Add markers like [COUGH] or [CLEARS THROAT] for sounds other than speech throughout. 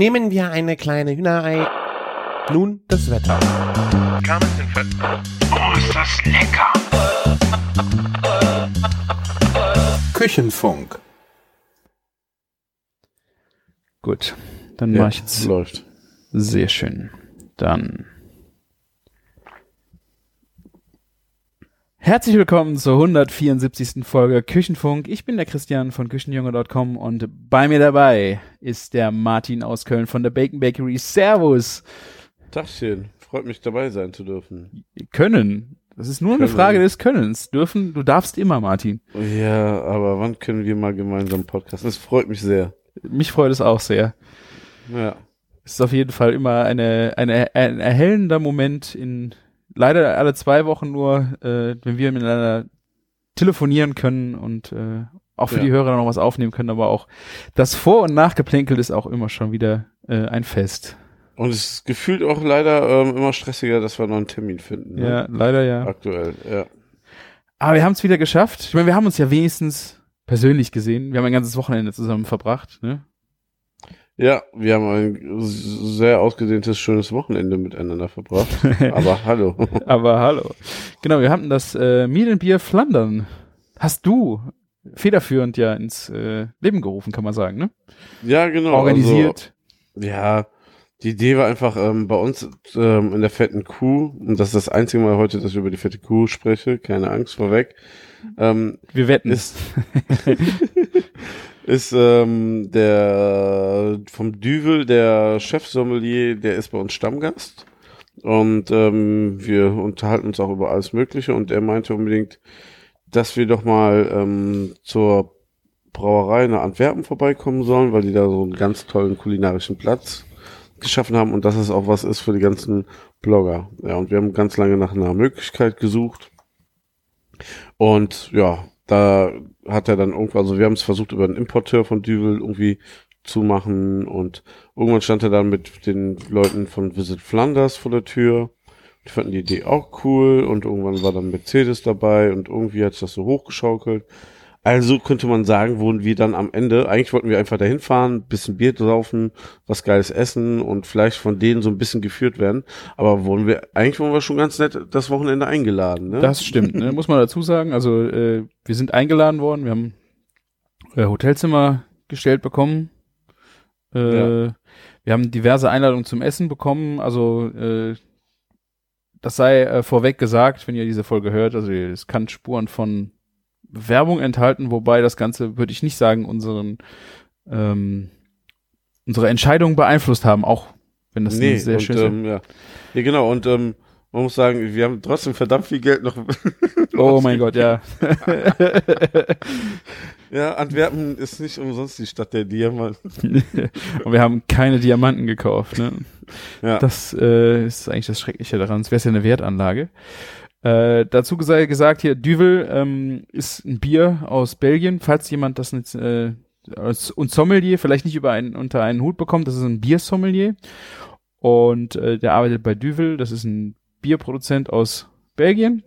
Nehmen wir eine kleine Hühnerei. Nun das Wetter. Oh, ist das lecker! Küchenfunk. Gut, dann Ja, mache ich jetzt läuft. sehr schön. Dann Herzlich willkommen zur 174. Folge Küchenfunk. Ich bin der Christian von Küchenjunge.com und bei mir dabei ist der Martin aus Köln von der Bacon Bakery. Servus. Tagchen, freut mich dabei sein zu dürfen. Können. Das ist nur eine Können. Frage des Könnens. Dürfen, du darfst immer, Martin. Ja, aber wann können wir mal gemeinsam podcasten? Das freut mich sehr. Mich freut es auch sehr. Ja. Es ist auf jeden Fall immer eine, eine, ein erhellender Moment in leider alle zwei Wochen nur, äh, wenn wir miteinander telefonieren können und äh, auch für Ja. die Hörer noch was aufnehmen können, aber auch das Vor- und Nachgeplänkel ist auch immer schon wieder äh, ein Fest. Und es ist gefühlt auch leider ähm, immer stressiger, dass wir noch einen Termin finden. Ne? Ja, leider ja. Aktuell, ja. Aber wir haben es wieder geschafft. Ich meine, wir haben uns ja wenigstens persönlich gesehen. Wir haben ein ganzes Wochenende zusammen verbracht, ne? Ja, wir haben ein sehr ausgedehntes, schönes Wochenende miteinander verbracht. [LAUGHS] Aber hallo. Aber hallo. Genau, wir hatten das äh, Beer Flandern. Hast du federführend ja ins äh, Leben gerufen, kann man sagen, ne? Ja, genau. Organisiert. Also, ja, die Idee war einfach ähm, bei uns ähm, in der fetten Kuh, und das ist das einzige Mal heute, dass ich über die fette Kuh spreche, keine Angst vorweg, ähm, wir wetten. ist, [LAUGHS] ist ähm, der vom Düvel, der Chefsommelier, der ist bei uns Stammgast. Und ähm, wir unterhalten uns auch über alles Mögliche und er meinte unbedingt, dass wir doch mal ähm, zur Brauerei nach Antwerpen vorbeikommen sollen, weil die da so einen ganz tollen kulinarischen Platz geschaffen haben und dass es auch was ist für die ganzen Blogger. Ja, und wir haben ganz lange nach einer Möglichkeit gesucht. Und ja, da hat er dann irgendwann, also wir haben es versucht über einen Importeur von Düvel irgendwie zu machen und irgendwann stand er dann mit den Leuten von Visit Flanders vor der Tür. Die fanden die Idee auch cool und irgendwann war dann Mercedes dabei und irgendwie hat sich das so hochgeschaukelt. Also könnte man sagen, wurden wir dann am Ende, eigentlich wollten wir einfach dahin fahren, bisschen Bier saufen, was geiles essen und vielleicht von denen so ein bisschen geführt werden. Aber wurden wir, eigentlich wurden wir schon ganz nett das Wochenende eingeladen, ne? Das stimmt, ne? muss man dazu sagen. Also äh, wir sind eingeladen worden, wir haben äh, Hotelzimmer gestellt bekommen. Äh, Ja. Wir haben diverse Einladungen zum Essen bekommen. Also äh, das sei äh, vorweg gesagt, wenn ihr diese Folge hört. Also es kann Spuren von Werbung enthalten, wobei das Ganze, würde ich nicht sagen, unseren ähm, unsere Entscheidung beeinflusst haben, auch wenn das nee, sehr und, schön ist. ähm, ja. ja, genau. Und ähm, man muss sagen, wir haben trotzdem verdammt viel Geld noch. [LAUGHS] Oh mein Gott, ja. [LAUGHS] Ja, Antwerpen ist nicht umsonst die Stadt der Diamanten. [LAUGHS] Und wir haben keine Diamanten gekauft. Ne? Ja. Das äh, ist eigentlich das Schreckliche daran. Es wäre ja eine Wertanlage. Äh, dazu gesa gesagt hier, Duvel ähm, ist ein Bier aus Belgien. Falls jemand das jetzt äh, als und Sommelier vielleicht nicht über einen, unter einen Hut bekommt, das ist ein Biersommelier. Und äh, der arbeitet bei Duvel. Das ist ein Bierproduzent aus Belgien.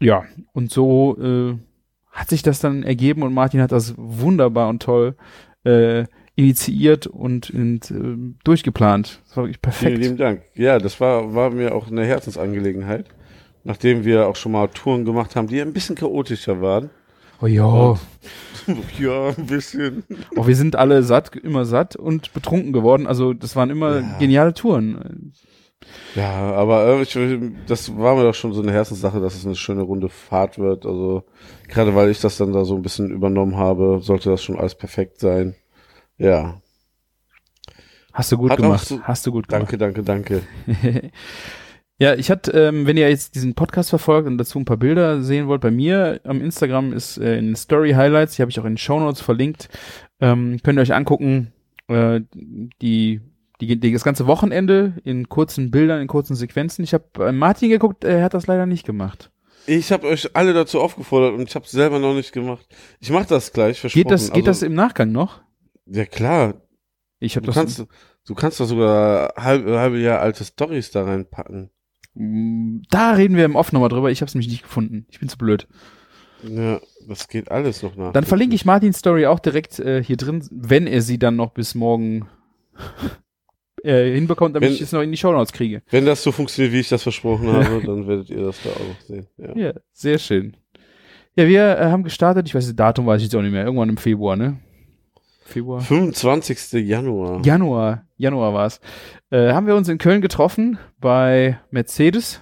Ja, und so äh, hat sich das dann ergeben und Martin hat das wunderbar und toll äh, initiiert und, und äh, durchgeplant. Das war wirklich Vielen perfekt. lieben Dank. Ja, das war, war mir auch eine Herzensangelegenheit. Nachdem wir auch schon mal Touren gemacht haben, die ein bisschen chaotischer waren. Oh ja, [LAUGHS] ja, ein bisschen. oh, wir sind alle satt, immer satt und betrunken geworden. Also das waren immer Ja. geniale Touren. Ja, aber äh, ich, das war mir doch schon so eine Herzenssache, dass es eine schöne runde Fahrt wird. Also gerade weil ich das dann da so ein bisschen übernommen habe, sollte das schon alles perfekt sein. Ja, Hast du gut Hat gemacht. so- Hast du gut gemacht. danke, danke, danke. [LAUGHS] Ja, ich hatte, ähm, wenn ihr jetzt diesen Podcast verfolgt und dazu ein paar Bilder sehen wollt, bei mir am Instagram ist äh, in Story Highlights, die habe ich auch in den Show Notes verlinkt, ähm, könnt ihr euch angucken, äh, die, die, die das ganze Wochenende in kurzen Bildern, in kurzen Sequenzen. Ich habe äh, Martin geguckt, er hat das leider nicht gemacht. Ich habe euch alle dazu aufgefordert und ich habe es selber noch nicht gemacht. Ich mache das gleich, versprochen. Geht das, geht das also, im Nachgang noch? Ja klar, Ich habe du das. kannst, du kannst doch sogar halb, halbe Jahr alte Stories da reinpacken. Mm, Da reden wir im Off nochmal drüber. Ich habe es nämlich nicht gefunden. Ich bin zu blöd. Ja, das geht alles noch nach. Dann verlinke ich Martins Story auch direkt äh, hier drin, wenn er sie dann noch bis morgen [LAUGHS] äh, hinbekommt, damit Wenn- ich es noch in die Shownotes kriege. Wenn das so funktioniert, wie ich das versprochen habe, [LAUGHS] dann werdet ihr das da auch sehen. Ja. Ja, sehr schön. Ja, wir äh, haben gestartet, ich weiß das Datum weiß ich jetzt auch nicht mehr, irgendwann im Februar, ne? Februar? 25. Januar. Januar, Januar war's. Äh, haben wir uns in Köln getroffen bei Mercedes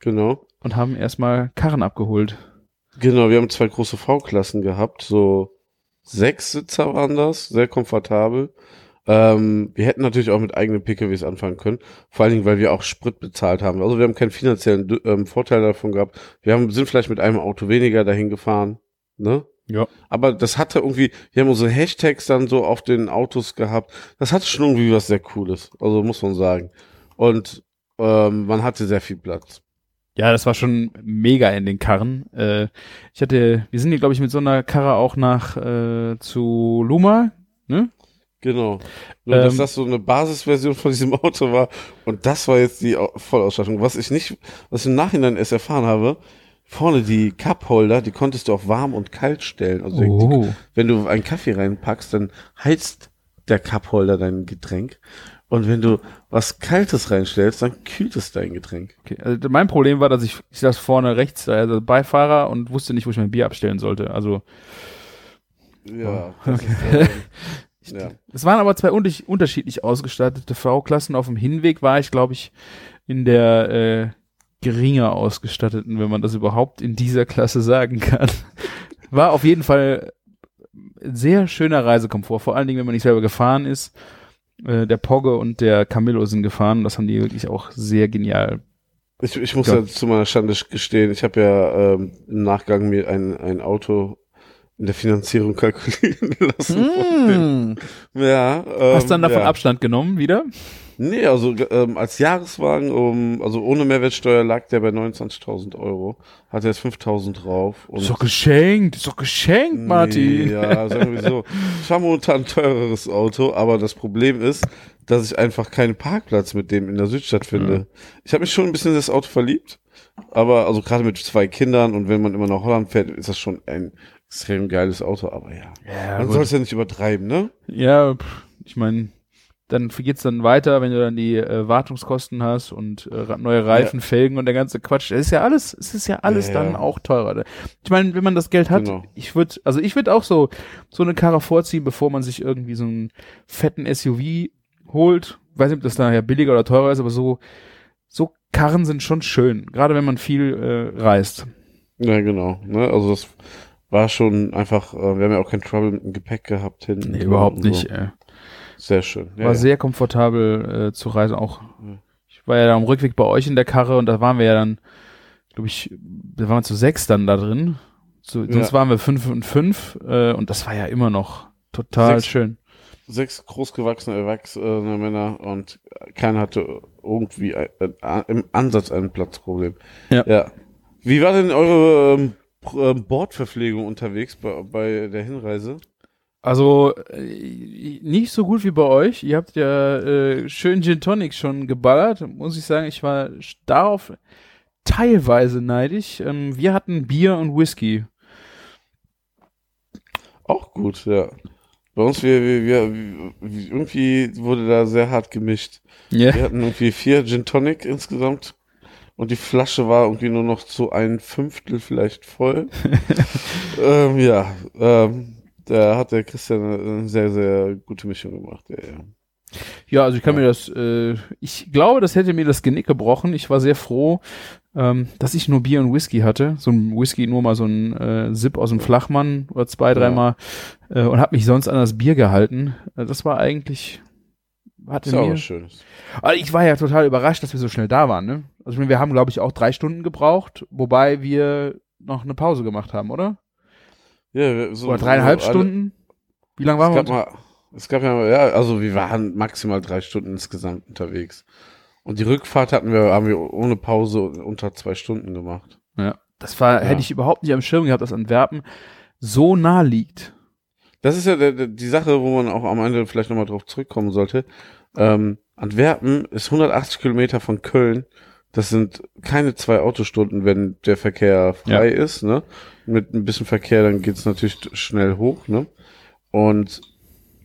Genau. und haben erstmal Karren abgeholt. Genau, wir haben zwei große V-Klassen gehabt, so sechs Sitzer waren das, sehr komfortabel. Ähm, wir hätten natürlich auch mit eigenen PKWs anfangen können, vor allen Dingen, weil wir auch Sprit bezahlt haben. Also wir haben keinen finanziellen ähm, Vorteil davon gehabt. Wir haben, sind vielleicht mit einem Auto weniger dahin gefahren, ne? Ja. Aber das hatte irgendwie, wir haben unsere Hashtags dann so auf den Autos gehabt. Das hatte schon irgendwie was sehr Cooles, also muss man sagen. Und ähm, man hatte sehr viel Platz. Ja, das war schon mega in den Karren. Äh, ich hatte, wir sind hier, glaube ich, mit so einer Karre auch nach äh, zu Luma, ne? Genau. Nur, dass Ähm, das so eine Basisversion von diesem Auto war. Und das war jetzt die Au- Vollausstattung. Was ich nicht, was ich im Nachhinein erst erfahren habe, vorne die Cupholder, die konntest du auch warm und kalt stellen. Also Oh. die, wenn du einen Kaffee reinpackst, dann heizt der Cupholder dein Getränk. Und wenn du was Kaltes reinstellst, dann kühlt es dein Getränk. Okay. Also mein Problem war, dass ich, ich saß vorne rechts, also Beifahrer und wusste nicht, wo ich mein Bier abstellen sollte. Also Ja. Oh, das ist, [LAUGHS] ja. es waren aber zwei unterschied- unterschiedlich ausgestattete V-Klassen. Auf dem Hinweg war ich, glaube ich, in der äh, geringer ausgestatteten, wenn man das überhaupt in dieser Klasse sagen kann. War auf jeden Fall ein sehr schöner Reisekomfort, vor allen Dingen, wenn man nicht selber gefahren ist. Äh, der Pogge und der Camillo sind gefahren. Das haben die wirklich auch sehr genial. Ich, ich muss Ja. zu meiner Schande gestehen, ich habe ja ähm, im Nachgang mir ein, ein Auto in der Finanzierung [LAUGHS] kalkulieren lassen. dem- Ja. Ähm, Hast dann davon ja. Abstand genommen wieder? Nee, also ähm, als Jahreswagen, um, also ohne Mehrwertsteuer lag der bei 29.000 Euro. Hat jetzt 5.000 drauf. Ist doch geschenkt, ist doch geschenkt, Martin. Nee, ja, sagen wir so. [LAUGHS] Ich habe momentan ein teureres Auto, aber das Problem ist, dass ich einfach keinen Parkplatz mit dem in der Südstadt finde. Mhm. Ich habe mich schon ein bisschen in das Auto verliebt, aber also gerade mit zwei Kindern und wenn man immer nach Holland fährt, ist das schon ein extrem geiles Auto, aber ja. Ja, Man soll es ja nicht übertreiben, ne? Ja, ich meine, dann geht's dann weiter, wenn du dann die äh, Wartungskosten hast und äh, neue Reifen, Felgen und der ganze Quatsch. Es ist ja alles, es ist ja alles Ja, ja. dann auch teurer. Ich meine, wenn man das Geld hat, Genau. ich würde, also ich würde auch so so eine Karre vorziehen, bevor man sich irgendwie so einen fetten SUV holt. Weiß nicht, ob das nachher billiger oder teurer ist, aber so so Karren sind schon schön, gerade wenn man viel äh, reist. Ja, genau. Ne? Also das war schon einfach, äh, wir haben ja auch kein Trouble mit dem Gepäck gehabt hinten. Nee, überhaupt und so. nicht. Äh. Sehr schön. Ja, War ja. sehr komfortabel äh, zu reisen. Auch Ja. ich war ja da am Rückweg bei euch in der Karre und da waren wir ja dann, glaube ich, da waren wir zu sechs dann da drin. So, sonst waren wir fünf und fünf äh, und das war ja immer noch total Sechs. schön. sechs großgewachsene erwachsene Männer und keiner hatte irgendwie ein, ein, im Ansatz ein Platzproblem. Ja. ja. Wie war denn eure ähm, ähm, Bordverpflegung unterwegs bei, bei der Hinreise? Also äh, nicht so gut wie bei euch. Ihr habt ja äh, schön Gin Tonic schon geballert. Muss ich sagen, ich war darauf teilweise neidisch. Ähm, wir hatten Bier und Whisky. Auch gut, ja. Bei uns, wir, wir, wir, wir irgendwie wurde da sehr hart gemischt. Ja. Wir hatten irgendwie vier Gin Tonic insgesamt und die Flasche war irgendwie nur noch zu ein Fünftel vielleicht voll. [LAUGHS] ähm, ja, ähm, da hat der Christian eine sehr, sehr gute Mischung gemacht. Ja, ja. Ja, also ich kann Ja. mir das, äh, ich glaube, das hätte mir das Genick gebrochen. Ich war sehr froh, ähm, dass ich nur Bier und Whisky hatte. So ein Whisky, nur mal so ein äh, Sip aus dem Flachmann oder zwei, dreimal äh, und habe mich sonst an das Bier gehalten. Äh, das war eigentlich, hatte Ist mir, was Schönes. aber ich war ja total überrascht, dass wir so schnell da waren. Ne? Also wir haben, glaube ich, auch drei Stunden gebraucht, wobei wir noch eine Pause gemacht haben, oder? Ja, so, Oder dreieinhalb so alle- Stunden? Wie lange Es waren wir? mal, es gab ja, ja, also wir waren maximal drei Stunden insgesamt unterwegs. Und die Rückfahrt hatten wir, haben wir ohne Pause unter zwei Stunden gemacht. Ja. Das war, Ja. hätte ich überhaupt nicht am Schirm gehabt, dass Antwerpen so nah liegt. Das ist ja der, die Sache, wo man auch am Ende vielleicht nochmal drauf zurückkommen sollte. Ähm, Antwerpen ist 180 Kilometer von Köln. Das sind keine zwei Autostunden, wenn der Verkehr frei ist. Ne? Mit ein bisschen Verkehr, dann geht's natürlich schnell hoch. Ne? Und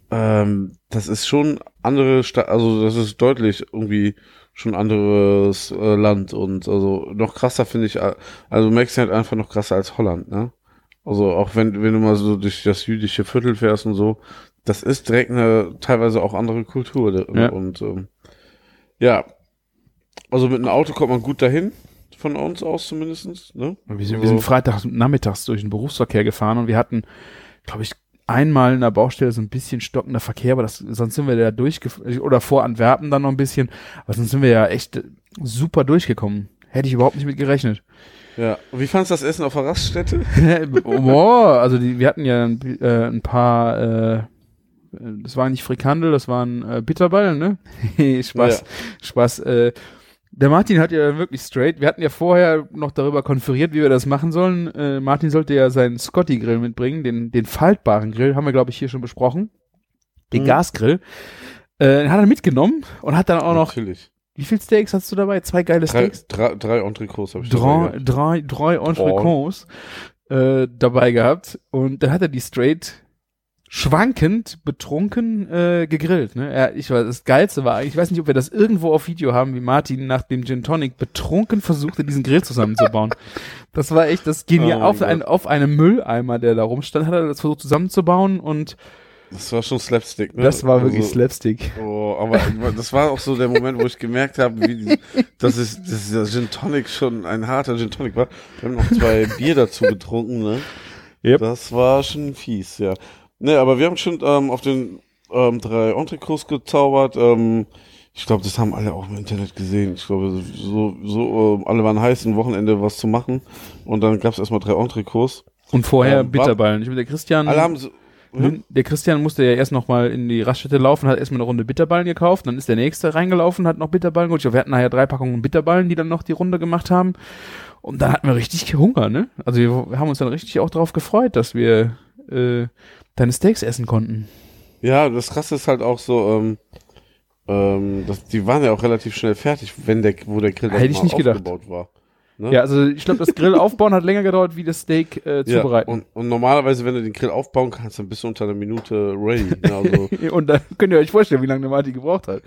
ähm, das ist schon andere Stadt, also das ist deutlich irgendwie schon anderes äh, Land und also noch krasser finde ich, äh, also Mexiko halt einfach noch krasser als Holland, ne? Also auch wenn, wenn du mal so durch das jüdische Viertel fährst und so, das ist direkt eine teilweise auch andere Kultur. ne? Ja. Und ähm, ja, also mit einem Auto kommt man gut dahin, von uns aus zumindestens. Ne? Wir sind, wir sind Freitag nachmittags durch den Berufsverkehr gefahren und wir hatten, glaube ich, einmal in der Baustelle so ein bisschen stockender Verkehr, aber das, sonst sind wir da durchgefahren, oder vor Antwerpen dann noch ein bisschen, aber sonst sind wir ja echt super durchgekommen. Hätte ich überhaupt nicht mit gerechnet. Ja, und wie fandst du das Essen auf der Raststätte? [LAUGHS] Boah, also die, wir hatten ja ein, äh, ein paar, äh, das waren nicht Frikandel, das waren äh, Bitterballen, ne? [LAUGHS] Spaß, Spaß. Äh, der Martin hat ja wirklich straight, wir hatten ja vorher noch darüber konferiert, wie wir das machen sollen. Äh, Martin sollte ja seinen Scotty-Grill mitbringen, den, den faltbaren Grill, haben wir, glaube ich, hier schon besprochen. Den Mhm. Gasgrill. Äh, den hat er mitgenommen und hat dann auch noch, Natürlich. wie viel Steaks hast du dabei? Zwei geile Drei, Steaks? drei, drei Entrecots habe ich dabei drei, gehabt. drei, drei Entrecots äh, dabei gehabt und dann hat er die straight schwankend betrunken äh, gegrillt. Ne? Er, ich weiß, das Geilste war, ich weiß nicht, ob wir das irgendwo auf Video haben, wie Martin nach dem Gin Tonic betrunken versuchte, diesen Grill zusammenzubauen. das war echt das Genial. Oh auf, ein, auf einem Mülleimer, der da rumstand, hat er das versucht zusammenzubauen und Das war schon Slapstick, ne? das war wirklich Also- Slapstick. Oh, aber das war auch so der Moment, wo ich gemerkt habe, wie dass, es, dass dieser Gin Tonic schon ein harter Gin Tonic war. Wir haben noch zwei Bier dazu getrunken, ne? Yep. Das war schon fies, ja. Ne, aber wir haben schon ähm, auf den ähm, drei Entrecots gezaubert. Ähm, ich glaube, das haben alle auch im Internet gesehen. Ich glaube, so, so ähm, alle waren heiß, ein Wochenende was zu machen. Und dann gab es erstmal drei Entrecots. Und vorher Ähm, Bitterballen. Ich mit der Christian. Alle haben so, Nun, Der Christian musste ja erst noch mal in die Raststätte laufen, hat erstmal eine Runde Bitterballen gekauft, dann ist der nächste reingelaufen, hat noch Bitterballen geholt. Ich glaube, wir hatten nachher drei Packungen Bitterballen, die dann noch die Runde gemacht haben. Und dann hatten wir richtig Hunger, ne? Also wir, wir haben uns dann richtig auch darauf gefreut, dass wir äh, deine Steaks essen konnten. Ja, das krasse ist halt auch so, ähm, ähm, das, die waren ja auch relativ schnell fertig, wenn der, wo der Grill Hätte ich nicht gedacht. aufgebaut war. Ne? Ja, also ich glaube, das Grill [LAUGHS] aufbauen hat länger gedauert, wie das Steak äh, Ja, zubereiten. und, und normalerweise, wenn du den Grill aufbauen kannst, dann bist du unter einer Minute ready. Ne? Also [LAUGHS] Und, dann könnt ihr euch vorstellen, wie lange der Martin gebraucht hat.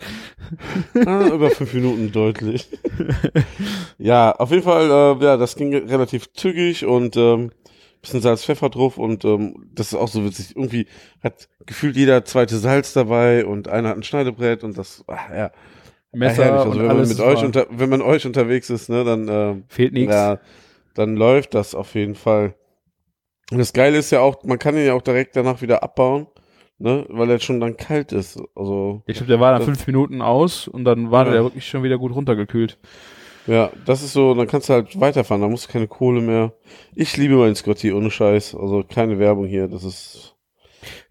[LAUGHS] ah, über fünf Minuten deutlich. ja, auf jeden Fall, äh, ja, das ging relativ zügig und ähm, bisschen Salz, Pfeffer drauf und ähm, das ist auch so witzig. Irgendwie hat gefühlt jeder zweite Salz dabei und einer hat ein Schneidebrett und das, ach, ja. Messer ja. Also und wenn man mit euch unter, wenn man euch unterwegs ist, ne, dann ähm, Fehlt nichts. ja, dann läuft das auf jeden Fall. Und das Geile ist ja auch, man kann ihn ja auch direkt danach wieder abbauen, ne, weil er schon dann kalt ist. Also, Ich glaube, der war nach fünf Minuten aus und dann war Ja. der wirklich schon wieder gut runtergekühlt. Ja, das ist so, dann kannst du halt weiterfahren, da musst du keine Kohle mehr. Ich liebe meinen Scotty, ohne Scheiß. Also keine Werbung hier, das ist.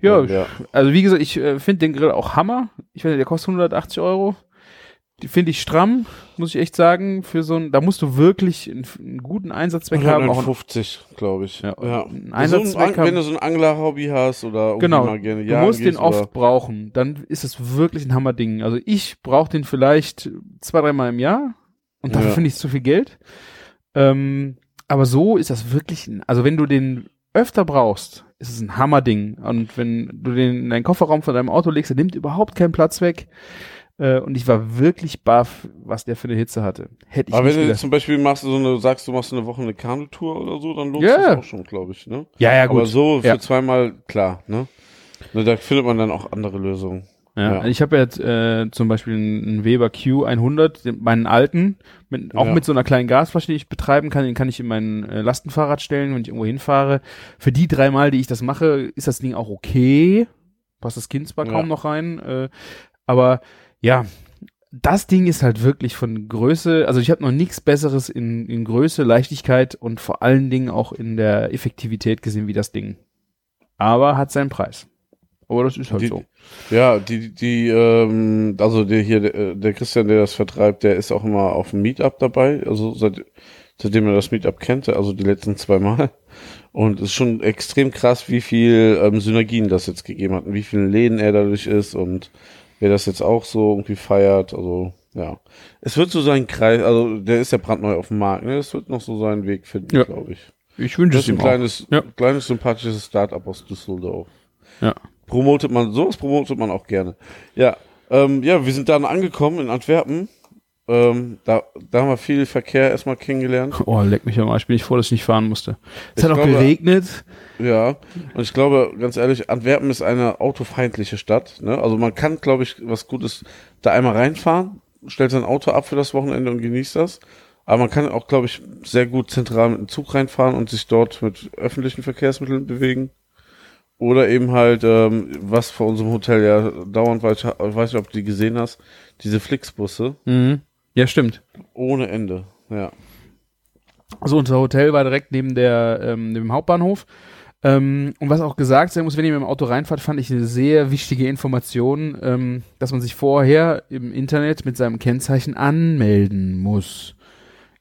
Ja, ja. Also wie gesagt, ich äh, finde den Grill auch Hammer. Ich finde, der kostet 180 Euro. Die finde ich stramm, muss ich echt sagen. Für so ein, da musst du wirklich einen, einen guten Einsatzzweck haben. Auch ein, 50, glaube ich. Ja, Ja. einen So ein Einsatzzweck wenn du so ein Angler-Hobby hast oder genau. mal gerne Du musst den oft oder- brauchen. Dann ist es wirklich ein Hammerding. Also ich brauche den vielleicht zwei, dreimal im Jahr. Und dafür Ja. finde ich zu viel Geld. Ähm, aber so ist das wirklich, ein, also wenn du den öfter brauchst, ist es ein Hammerding. Und wenn du den in deinen Kofferraum von deinem Auto legst, der nimmt überhaupt keinen Platz weg. Äh, und ich war wirklich baff, was der für eine Hitze hatte. Hätte ich Aber nicht wenn du gedacht. zum Beispiel machst, so eine, sagst du machst eine Woche eine Kanutour oder so, dann lohnt sich das auch schon, glaube ich, ne? Ja, ja, Aber gut. so für Ja. zweimal, klar, ne? ne? Da findet man dann auch andere Lösungen. Ja, Ja. ich habe jetzt äh, zum Beispiel einen Weber Q100, den- meinen alten, mit, auch Ja. mit so einer kleinen Gasflasche, die ich betreiben kann. Den kann ich in mein äh, Lastenfahrrad stellen, wenn ich irgendwo hinfahre. Für die drei Mal, die ich das mache, ist das Ding auch okay. Passt das Kind zwar Ja. kaum noch rein, äh, aber ja, das Ding ist halt wirklich von Größe, also ich habe noch nichts Besseres in, in Größe, Leichtigkeit und vor allen Dingen auch in der Effektivität gesehen wie das Ding. Aber hat seinen Preis. Aber das ist halt Die- so. Ja, die, die, ähm, also der hier, der, der Christian, der das vertreibt, der ist auch immer auf dem Meetup dabei, also seit, seitdem er das Meetup kennt, also die letzten zwei Mal. Und es ist schon extrem krass, wie viel ähm, Synergien das jetzt gegeben hat und wie vielen Läden er dadurch ist und wer das jetzt auch so irgendwie feiert, also ja. Es wird so sein Kreis, also der ist ja brandneu auf dem Markt, ne? Es wird noch so seinen Weg finden, Ja. glaube ich. Ich wünsche Das es ist ein ihm auch. kleines, Ja. kleines sympathisches Startup aus Düsseldorf. Ja. Promotet man, sowas promotet man auch gerne. Ja, ähm, ja, wir sind dann angekommen in Antwerpen. Ähm, da, da haben wir viel Verkehr erstmal kennengelernt. [LAUGHS] Oh, leck mich am Arsch, bin ich froh, dass ich nicht fahren musste. Es Ich hat auch glaube- geregnet. Ja, und ich glaube, ganz ehrlich, Antwerpen ist eine autofeindliche Stadt. Ne? Also man kann, glaube ich, was Gutes da einmal reinfahren, stellt sein Auto ab für das Wochenende und genießt das. Aber man kann auch, glaube ich, sehr gut zentral mit dem Zug reinfahren und sich dort mit öffentlichen Verkehrsmitteln bewegen. Oder eben halt, ähm, was vor unserem Hotel ja dauernd, weil ich, ich weiß nicht, ob du die gesehen hast, diese Flixbusse Mhm. Ja, stimmt. ohne Ende. Ja. Also unser Hotel war direkt neben der ähm, neben dem Hauptbahnhof. Ähm, und was auch gesagt sein muss, wenn ihr mit dem Auto reinfahrt, fand ich eine sehr wichtige Information, ähm, dass man sich vorher im Internet mit seinem Kennzeichen anmelden muss.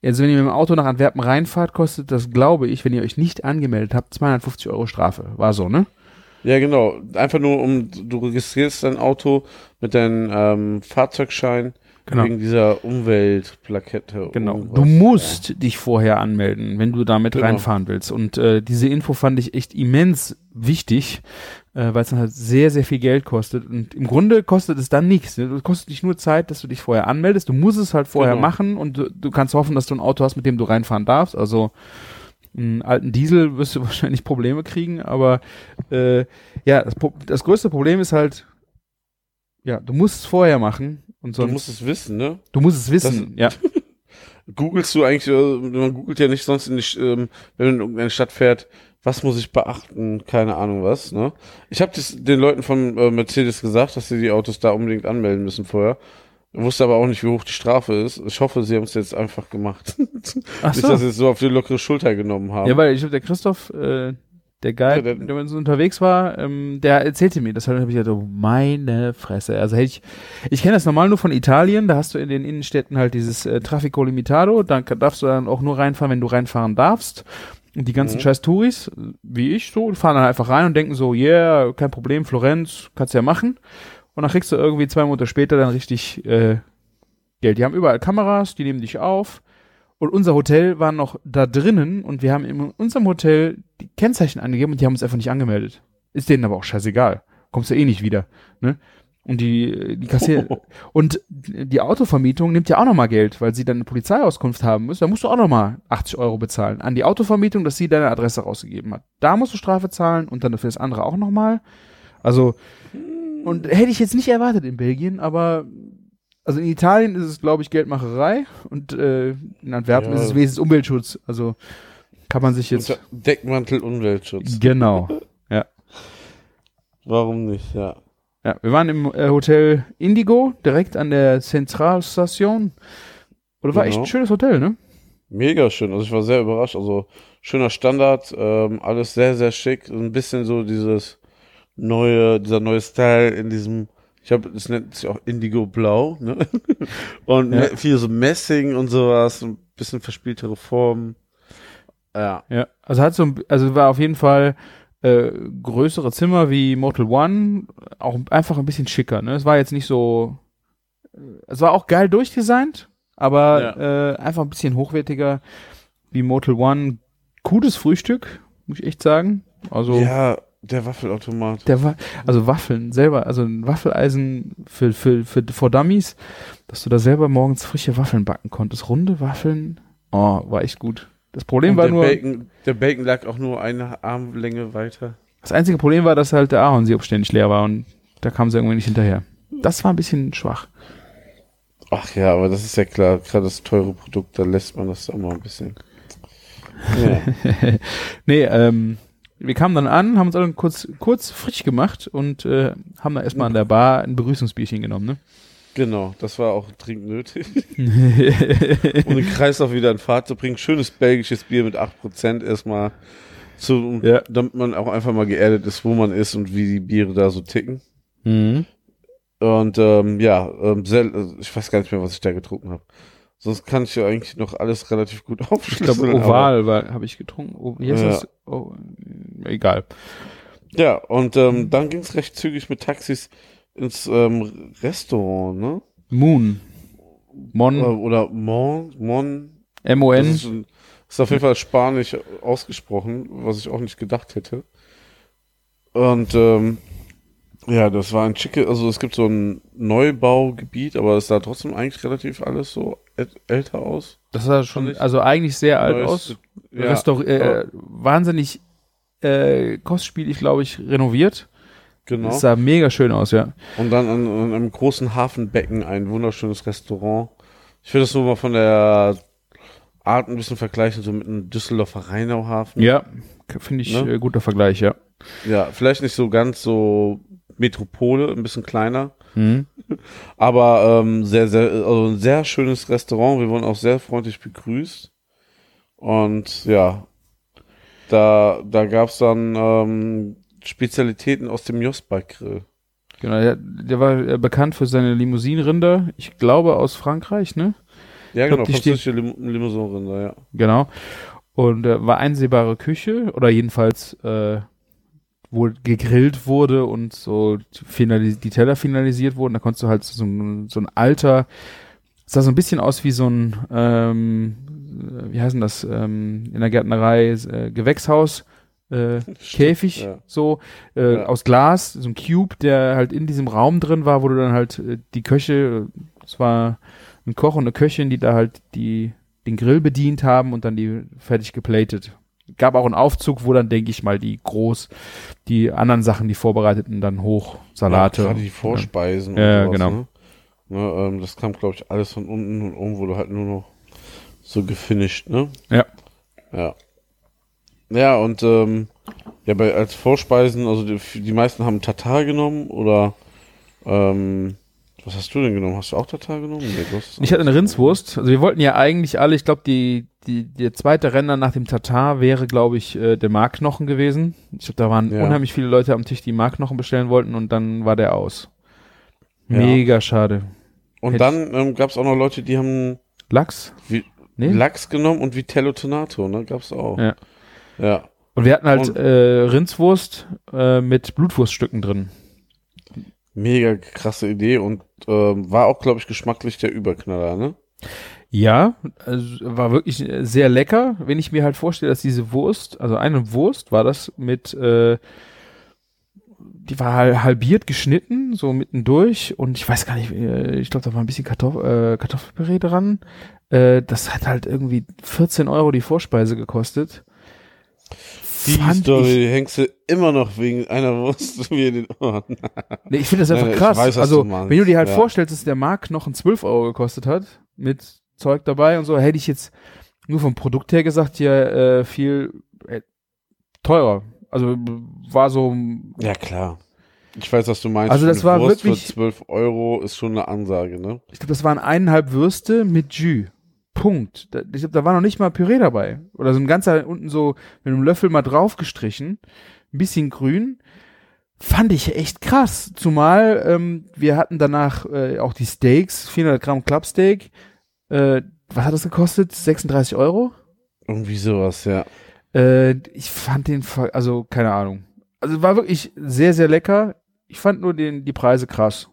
Also wenn ihr mit dem Auto nach Antwerpen reinfahrt, kostet das, glaube ich, wenn ihr euch nicht angemeldet habt, 250 Euro Strafe. War so, ne? Ja, genau. Einfach nur um, du registrierst dein Auto mit deinem ähm, Fahrzeugschein Genau. wegen dieser Umweltplakette. Genau. Du musst dich vorher anmelden, wenn du damit Genau. reinfahren willst. Und äh, diese Info fand ich echt immens wichtig, äh, weil es dann halt sehr, sehr viel Geld kostet. Und im Grunde kostet es dann nichts. ne? Es kostet nicht nur Zeit, dass du dich vorher anmeldest. Du musst es halt vorher Genau. machen und du, du kannst hoffen, dass du ein Auto hast, mit dem du reinfahren darfst. Also einen alten Diesel wirst du [LAUGHS] wahrscheinlich Probleme kriegen, aber äh, ja, das, das größte Problem ist halt, ja, du musst es vorher machen und Du sonst musst es wissen, ne? du musst es wissen, ja. [LAUGHS] Googlest du eigentlich, äh, man googelt ja nicht sonst nicht, ähm, wenn man in irgendeine Stadt fährt, was muss ich beachten, keine Ahnung was, ne? Ich habe den Leuten von äh, Mercedes gesagt, dass sie die Autos da unbedingt anmelden müssen vorher. Wusste aber auch nicht, wie hoch die Strafe ist. Ich hoffe, sie haben es jetzt einfach gemacht. [LAUGHS] Ach Nicht, dass sie es so auf die lockere Schulter genommen haben. Ja, weil ich glaube, der Christoph, äh, der Guy, Ja, der- mit uns unterwegs war, ähm, der erzählte mir, das habe ich gedacht, oh, meine Fresse. Also hätte ich, ich kenne das normal nur von Italien, da hast du in den Innenstädten halt dieses äh, Traffico Limitato, da darfst du dann auch nur reinfahren, wenn du reinfahren darfst. Und die ganzen Mhm. scheiß Touris, wie ich so, fahren dann einfach rein und denken so, yeah, kein Problem, Florenz, kannst ja machen. Und dann kriegst du irgendwie zwei Monate später dann richtig äh, Geld. Die haben überall Kameras, die nehmen dich auf. Und unser Hotel war noch da drinnen und wir haben in unserem Hotel die Kennzeichen angegeben und die haben uns einfach nicht angemeldet. Ist denen aber auch scheißegal. Kommst du eh nicht wieder. Ne? Und die, die Kassier [LAUGHS] und die Autovermietung nimmt ja auch nochmal Geld, weil sie dann eine Polizeiauskunft haben muss. Da musst du auch nochmal 80 Euro bezahlen an die Autovermietung, dass sie deine Adresse rausgegeben hat. Da musst du Strafe zahlen und dann für das andere auch nochmal. Also, und hätte ich jetzt nicht erwartet in Belgien, aber also in Italien ist es, glaube ich, Geldmacherei und äh, in Antwerpen Ja. ist es wenigstens Umweltschutz. Also kann man sich jetzt. Deckmantel Umweltschutz. Genau. [LAUGHS] Warum nicht, ja. Ja, wir waren im äh, Hotel Indigo, direkt an der Zentralstation. Oder war echt Genau. ein schönes Hotel, ne? Mega schön. Also ich war sehr überrascht. Also schöner Standard, ähm, alles sehr, sehr schick. Ein bisschen so dieses neue, dieser neue Style in diesem, ich habe, das nennt sich auch Indigo Blau, ne? [LAUGHS] Und Ja. viel so Messing und sowas, ein bisschen verspieltere Formen. Ja. Ja. Also hat so ein, also war auf jeden Fall äh, größere Zimmer wie Motel One, auch einfach ein bisschen schicker, ne? Es war jetzt nicht so, äh, es war auch geil durchdesignt, aber äh, einfach ein bisschen hochwertiger wie Motel One. Cooles Frühstück, muss ich echt sagen. Also Ja, der Waffelautomat. Der war, also Waffeln selber, also ein Waffeleisen für, für, für, for Dummies, dass du da selber morgens frische Waffeln backen konntest. Runde Waffeln, oh, war echt gut. Das Problem Und war der nur, Bacon, der Bacon lag auch nur eine Armlänge weiter. das einzige Problem war, dass halt der Ahornsirup ständig leer war und da kam sie irgendwie nicht hinterher. Das war ein bisschen schwach. Ach ja, aber das ist ja klar, gerade das teure Produkt, da lässt man das auch mal ein bisschen. Ja. [LAUGHS] nee, ähm, wir kamen dann an, haben uns alle kurz, kurz frisch gemacht und äh, haben dann erstmal an der Bar ein Begrüßungsbierchen genommen, ne? Genau, das war auch dringend nötig. [LAUGHS] um den Kreislauf wieder in Fahrt zu bringen. Schönes belgisches Bier mit 8% erstmal, zu, Ja. damit man auch einfach mal geerdet ist, wo man ist und wie die Biere da so ticken. mhm. Und ähm, ja, ähm, sehr, ich weiß gar nicht mehr, was ich da getrunken habe. Sonst kann ich ja eigentlich noch alles relativ gut [LAUGHS] Ich glaube, aufschlüsseln. Oval war, habe ich getrunken. Oh, heißt Ja. das? Oh, egal. Ja, und ähm, dann ging es recht zügig mit Taxis ins ähm, Restaurant, ne? Moon. Mon, Oder, oder Mon, Mon, M-O-N. ist, ist auf jeden Fall spanisch ausgesprochen, was ich auch nicht gedacht hätte. Und ähm, Ja, das war ein schicke, also es gibt so ein Neubaugebiet, aber es sah trotzdem eigentlich relativ alles so älter aus. Das sah schon, also eigentlich sehr alt Neues- aus. Ja, Restaur äh, wahnsinnig äh, kostspielig, glaube ich, renoviert. genau. Es sah mega schön aus, ja. Und dann an, an einem großen Hafenbecken ein wunderschönes Restaurant. Ich würde das so mal von der Art ein bisschen vergleichen, so mit einem Düsseldorfer Rheinauhafen. Ja, finde ich Ne? äh, guter Vergleich, ja. Ja, vielleicht nicht so ganz so Metropole, ein bisschen kleiner. Mhm. Aber ähm, sehr, sehr, also ein sehr schönes Restaurant. Wir wurden auch sehr freundlich begrüßt. Und ja, da, da gab's dann ähm, Spezialitäten aus dem Josbak-Grill. Genau, der, der war äh, bekannt für seine Limousinenrinder, ich glaube aus Frankreich, ne? Ja, glaub, genau, stehen- französische Lim Limousinenrinder, ja. Genau. Und äh, war einsehbare Küche oder jedenfalls äh, wo gegrillt wurde und so finalis die Teller finalisiert wurden. Da konntest du halt so ein, so ein alter, sah so ein bisschen aus wie so ein, ähm, wie heißen das, ähm, in der Gärtnerei, äh, Gewächshaus, äh, [LAUGHS] Käfig, ja. so äh, Ja. aus Glas, so ein Cube, der halt in diesem Raum drin war, wo du dann halt äh, die Köche, es war ein Koch und eine Köchin, die da halt die den Grill bedient haben und dann die fertig geplatet. Gab auch einen Aufzug, wo dann, denke ich mal, die groß, die anderen Sachen, die vorbereiteten, dann hoch, Salate. Ja, gerade die Vorspeisen Ja, und sowas, genau. Ne? Ne, ähm, das kam, glaube ich, alles von unten und oben wurde halt nur noch so gefinisht, ne? Ja. Ja. Ja, und ähm, ja, bei, als Vorspeisen, also die, die meisten haben Tatar genommen oder ähm, was hast du denn genommen? Hast du auch Tatar genommen? Nee, Ich hatte eine Rindswurst. Also wir wollten ja eigentlich alle, ich glaube, die, die, der zweite Renner nach dem Tatar wäre, glaube ich, äh, der Markknochen gewesen. Ich glaube, da waren Ja. unheimlich viele Leute am Tisch, die Markknochen bestellen wollten und dann war der aus. Ja. Mega schade. Und Hätte dann ähm, gab es auch noch Leute, die haben Lachs? wie, Nee? Lachs genommen und Vitello Tonato, ne? Gab's auch. Ja. Ja. Und wir hatten halt Und- äh, Rindswurst äh, mit Blutwurststücken drin. Mega krasse Idee und ähm, war auch, glaube ich, geschmacklich der Überknaller, ne? Ja, also war wirklich äh, sehr lecker. Wenn ich mir halt vorstelle, dass diese Wurst, also eine Wurst war das mit, äh, die war hal- halbiert geschnitten, so mittendurch und ich weiß gar nicht, äh, ich glaube, da war ein bisschen Kartoff äh, Kartoffelpüree dran. Äh, das hat halt irgendwie 14 Euro die Vorspeise gekostet. Die Story hängst du immer noch wegen einer Wurst [LAUGHS] mir in den Ohren. Nee, ich finde das Nein, einfach ich krass. weiß, also, du wenn du dir halt Ja. vorstellst, dass der Mark noch ein 12 Euro gekostet hat, mit Zeug dabei und so, hätte ich jetzt nur vom Produkt her gesagt, ja, äh, viel äh, teurer. Also war so, Ja, klar. Ich weiß, was du meinst. Also das war Wurst wirklich- für 12 Euro ist schon eine Ansage, ne? ich glaube, das waren eineinhalb Würste mit Jus. Punkt. Da, ich glaube, da war noch nicht mal Püree dabei. Oder so ein ganzer unten so mit einem Löffel mal drauf gestrichen. Ein bisschen grün. Fand ich echt krass. Zumal ähm, wir hatten danach äh, auch die Steaks, 400 Gramm Clubsteak. Äh, was hat das gekostet? 36 Euro? Irgendwie sowas, ja. Äh, ich fand den, also keine Ahnung. Also war wirklich sehr, sehr lecker. Ich fand nur den, die Preise krass.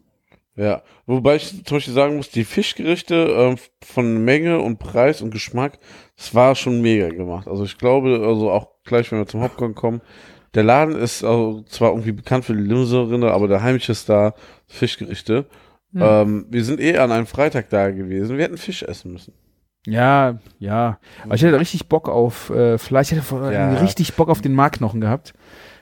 Ja, wobei ich zum Beispiel sagen muss, die Fischgerichte ähm, von Menge und Preis und Geschmack, das war schon mega gemacht. Also ich glaube, also auch gleich, wenn wir zum Hauptgang kommen, der Laden ist also zwar irgendwie bekannt für die Limousinrinder, aber der heimliche Star Fischgerichte. Hm. Ähm, wir sind eh an einem Freitag da gewesen. Wir hätten Fisch essen müssen. Ja, ja. Aber ich hatte richtig Bock auf äh, Fleisch. Ich hatte allem Ja. richtig Bock auf den Markknochen gehabt.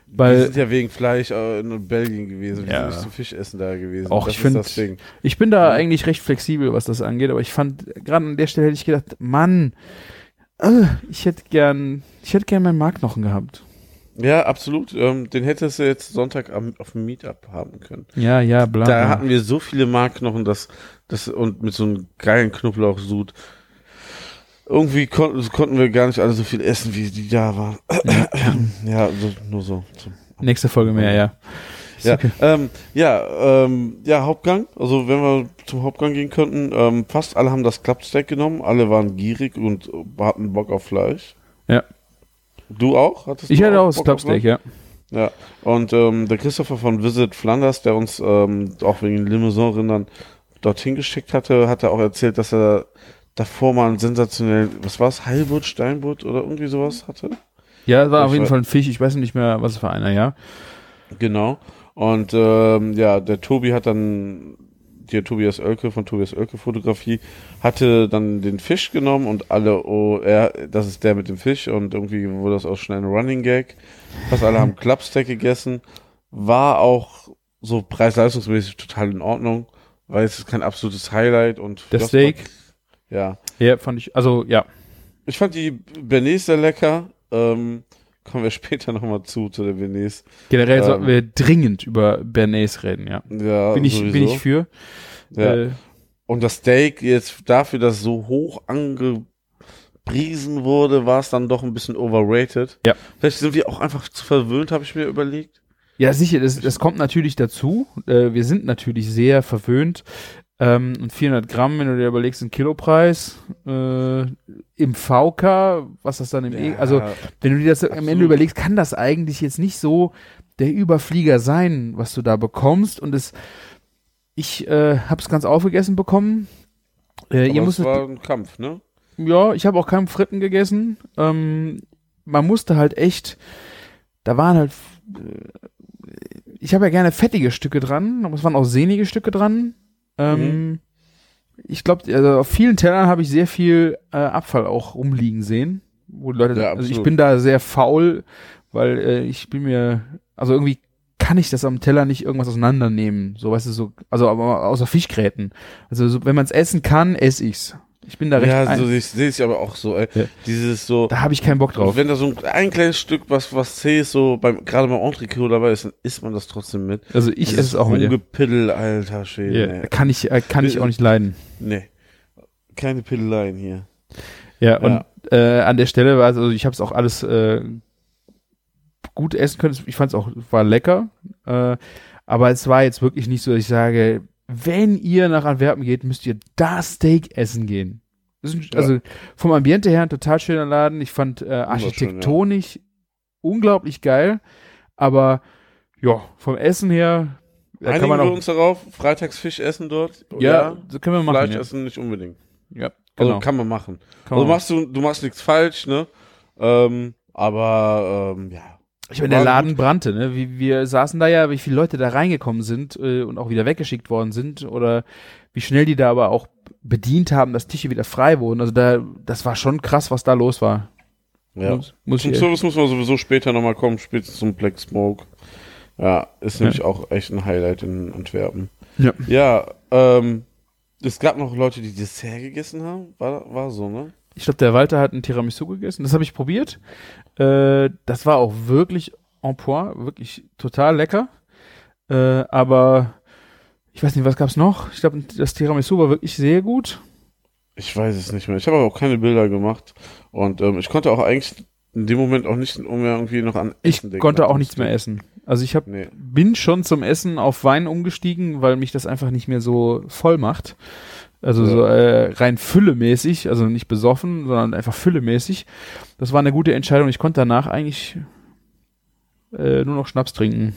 wir Weil sind ja wegen Fleisch äh, in Belgien gewesen. Wir Ja. sind nicht zum Fischessen da gewesen. Och, das ich ist find- das Ding. ich bin da Ja. eigentlich recht flexibel, was das angeht. Aber ich fand, gerade an der Stelle hätte ich gedacht, Mann, äh, ich hätte gern, ich hätte gern meinen Markknochen gehabt. Ja, absolut. Ähm, den hättest du jetzt Sonntag am, auf dem Meetup haben können. Ja, ja, bla. Da hatten wir so viele Markknochen, dass das und mit so einem geilen Knoblauchsud. Irgendwie kon konnten wir gar nicht alle so viel essen, wie die da waren. ja, [CLEARS THROAT] so, nur so. Nächste Folge mehr, ja. Ja, okay. ähm, ja, ähm, ja, Hauptgang. Also wenn wir zum Hauptgang gehen könnten, ähm, fast alle haben das Clubsteak genommen. Alle waren gierig und hatten Bock auf Fleisch. Ja. Du auch? Hattest Ich du hatte auch Fleisch? ja. Ja, und ähm, der Christopher von Visit Flanders, der uns ähm, auch wegen Limousin-Rindern dorthin geschickt hatte, hat er auch erzählt, dass er davor mal einen sensationellen, was war's, Heilbutt, Steinbutt oder irgendwie sowas hatte. Ja, es war Ich auf jeden Fall ein Fisch. Ich weiß nicht mehr, was es für einer, ja. Genau. Und ähm, ja, der Tobi hat dann, der Tobias Oelke von Tobias Oelke Fotografie, hatte dann den Fisch genommen und alle, oh, er, das ist der mit dem Fisch und irgendwie wurde das auch schnell ein Running Gag. Fast alle haben [LAUGHS] Clubstack gegessen. War auch so preis-leistungsmäßig total in Ordnung. War jetzt kein absolutes Highlight und Der das Steak. War, ja. Ja, fand ich, also ja. Ich fand die Bernays sehr lecker. Ähm, kommen wir später nochmal zu, zu der Bernays. Generell Ähm. sollten wir dringend über Bernays reden, ja. Ja, Bin ich, sowieso. bin ich für. Ja. Äh, Und das Steak jetzt dafür, dass so hoch angepriesen wurde, war es dann doch ein bisschen overrated. Ja. Vielleicht sind wir auch einfach zu verwöhnt, habe ich mir überlegt. Ja, sicher, das, das kommt natürlich dazu. Äh, wir sind natürlich sehr verwöhnt. Ähm, und 400 Gramm, wenn du dir überlegst, ein Kilopreis äh, im VK, was das dann im E, also wenn du dir das am Ende absolut. überlegst, kann das eigentlich jetzt nicht so der Überflieger sein, was du da bekommst. Und es, ich äh, habe es ganz aufgegessen bekommen. Äh, ihr Aber müsst es war ein Kampf, ne? ja, ich habe auch keinen Fritten gegessen. Ähm, man musste halt echt, da waren halt, äh, ich habe ja gerne fettige Stücke dran, aber es waren auch sehnige Stücke dran. Ähm, Ich glaube, also auf vielen Tellern habe ich sehr viel äh, Abfall auch rumliegen sehen. Wo Leute, Ja, also ich bin da sehr faul, weil äh, ich bin mir, also irgendwie kann ich das am Teller nicht irgendwas auseinandernehmen. So, weißt du, so, also aber außer Fischgräten. Also so, wenn man es essen kann, esse ich's. Ich bin da recht Ja, so sehe ich, aber auch so, ey. Ja. Dieses so, da habe ich keinen Bock drauf. wenn da so ein, ein kleines Stück, was, was zäh ist, so beim, gerade beim Entrecot dabei ist, dann isst man das trotzdem mit. Also ich esse es auch mit. Ungepiddel, alter Schwede. Ja, nee. kann ich, äh, kann ich auch nicht leiden. nee. Keine Piddeleien hier. Ja, und Ja. Äh, an der Stelle war es, also ich habe es auch alles äh, gut essen können. Ich fand es auch, war lecker. Äh, aber es war jetzt wirklich nicht so, dass ich sage, wenn ihr nach Antwerpen geht, müsst ihr das Steak essen gehen. Ein- Ja. Also vom Ambiente her ein total schöner Laden. Ich fand äh, architektonisch unglaublich geil. Aber ja, vom Essen her da Einigen wir uns darauf, freitags Fisch essen dort? Ja, so können wir machen. Fleisch Ja, essen nicht unbedingt. ja Also genau. kann man machen. Kann Also man machst du, du machst nichts falsch, ne? Ähm, aber ähm, ja. Ich meine, der Laden brannte, ne? Wie, wir saßen da ja, wie viele Leute da reingekommen sind äh, und auch wieder weggeschickt worden sind oder wie schnell die da aber auch bedient haben, dass Tische wieder frei wurden. Also da, das war schon krass, was da los war. ja. Muss, muss Zum Service muss man sowieso später nochmal kommen, spätestens zum Black Smoke. Ja, ist nämlich auch echt ein Highlight in Antwerpen. Ja. Ja, ähm, es gab noch Leute, die Dessert gegessen haben. War, war so, ne? ich glaube, der Walter hat ein Tiramisu gegessen. Das habe ich probiert. Äh, das war auch wirklich en point, wirklich total lecker. Äh, aber ich weiß nicht, was gab's noch? Ich glaube, das Tiramisu war wirklich sehr gut. Ich weiß es nicht mehr. Ich habe aber auch keine Bilder gemacht. Und ähm, ich konnte auch eigentlich in dem Moment auch nicht mehr irgendwie noch an Ich Essen denken. konnte auch nichts mehr essen. Also ich habe Nee. bin schon zum Essen auf Wein umgestiegen, weil mich das einfach nicht mehr so voll macht. Also Ja. so äh, rein füllemäßig, also nicht besoffen, sondern einfach füllemäßig. Das war eine gute Entscheidung. Ich konnte danach eigentlich äh, nur noch Schnaps trinken.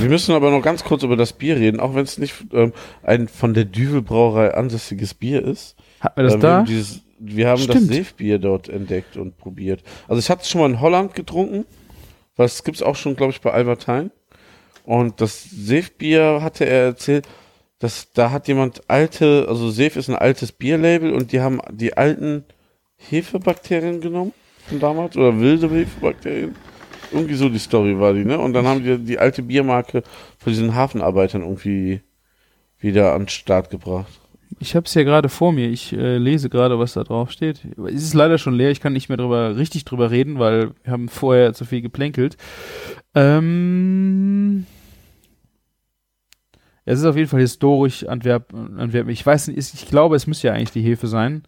Wir müssen aber noch ganz kurz über das Bier reden, auch wenn es nicht ähm, ein von der Düvel Brauerei ansässiges Bier ist. Hat mir das Ähm, wir da? haben, dieses, wir haben das. Seefbier dort entdeckt und probiert. Also ich hatte es schon mal in Holland getrunken, es gibt's auch schon, glaube ich, bei Albertheim. Und das Seefbier hatte er erzählt, dass da hat jemand alte, also Seef ist ein altes Bierlabel und die haben die alten Hefebakterien genommen von damals oder wilde Hefebakterien. Irgendwie so die Story war die, ne? Und dann haben die die alte Biermarke von diesen Hafenarbeitern irgendwie wieder an den Start gebracht. Ich habe es hier gerade vor mir. Ich äh, lese gerade, was da drauf steht. Es ist leider schon leer. Ich kann nicht mehr drüber richtig drüber reden, weil wir haben vorher zu viel geplänkelt. Ähm, es ist auf jeden Fall historisch Antwerp, Antwerpen. Ich weiß nicht, ich glaube, es müsste ja eigentlich die Hefe sein.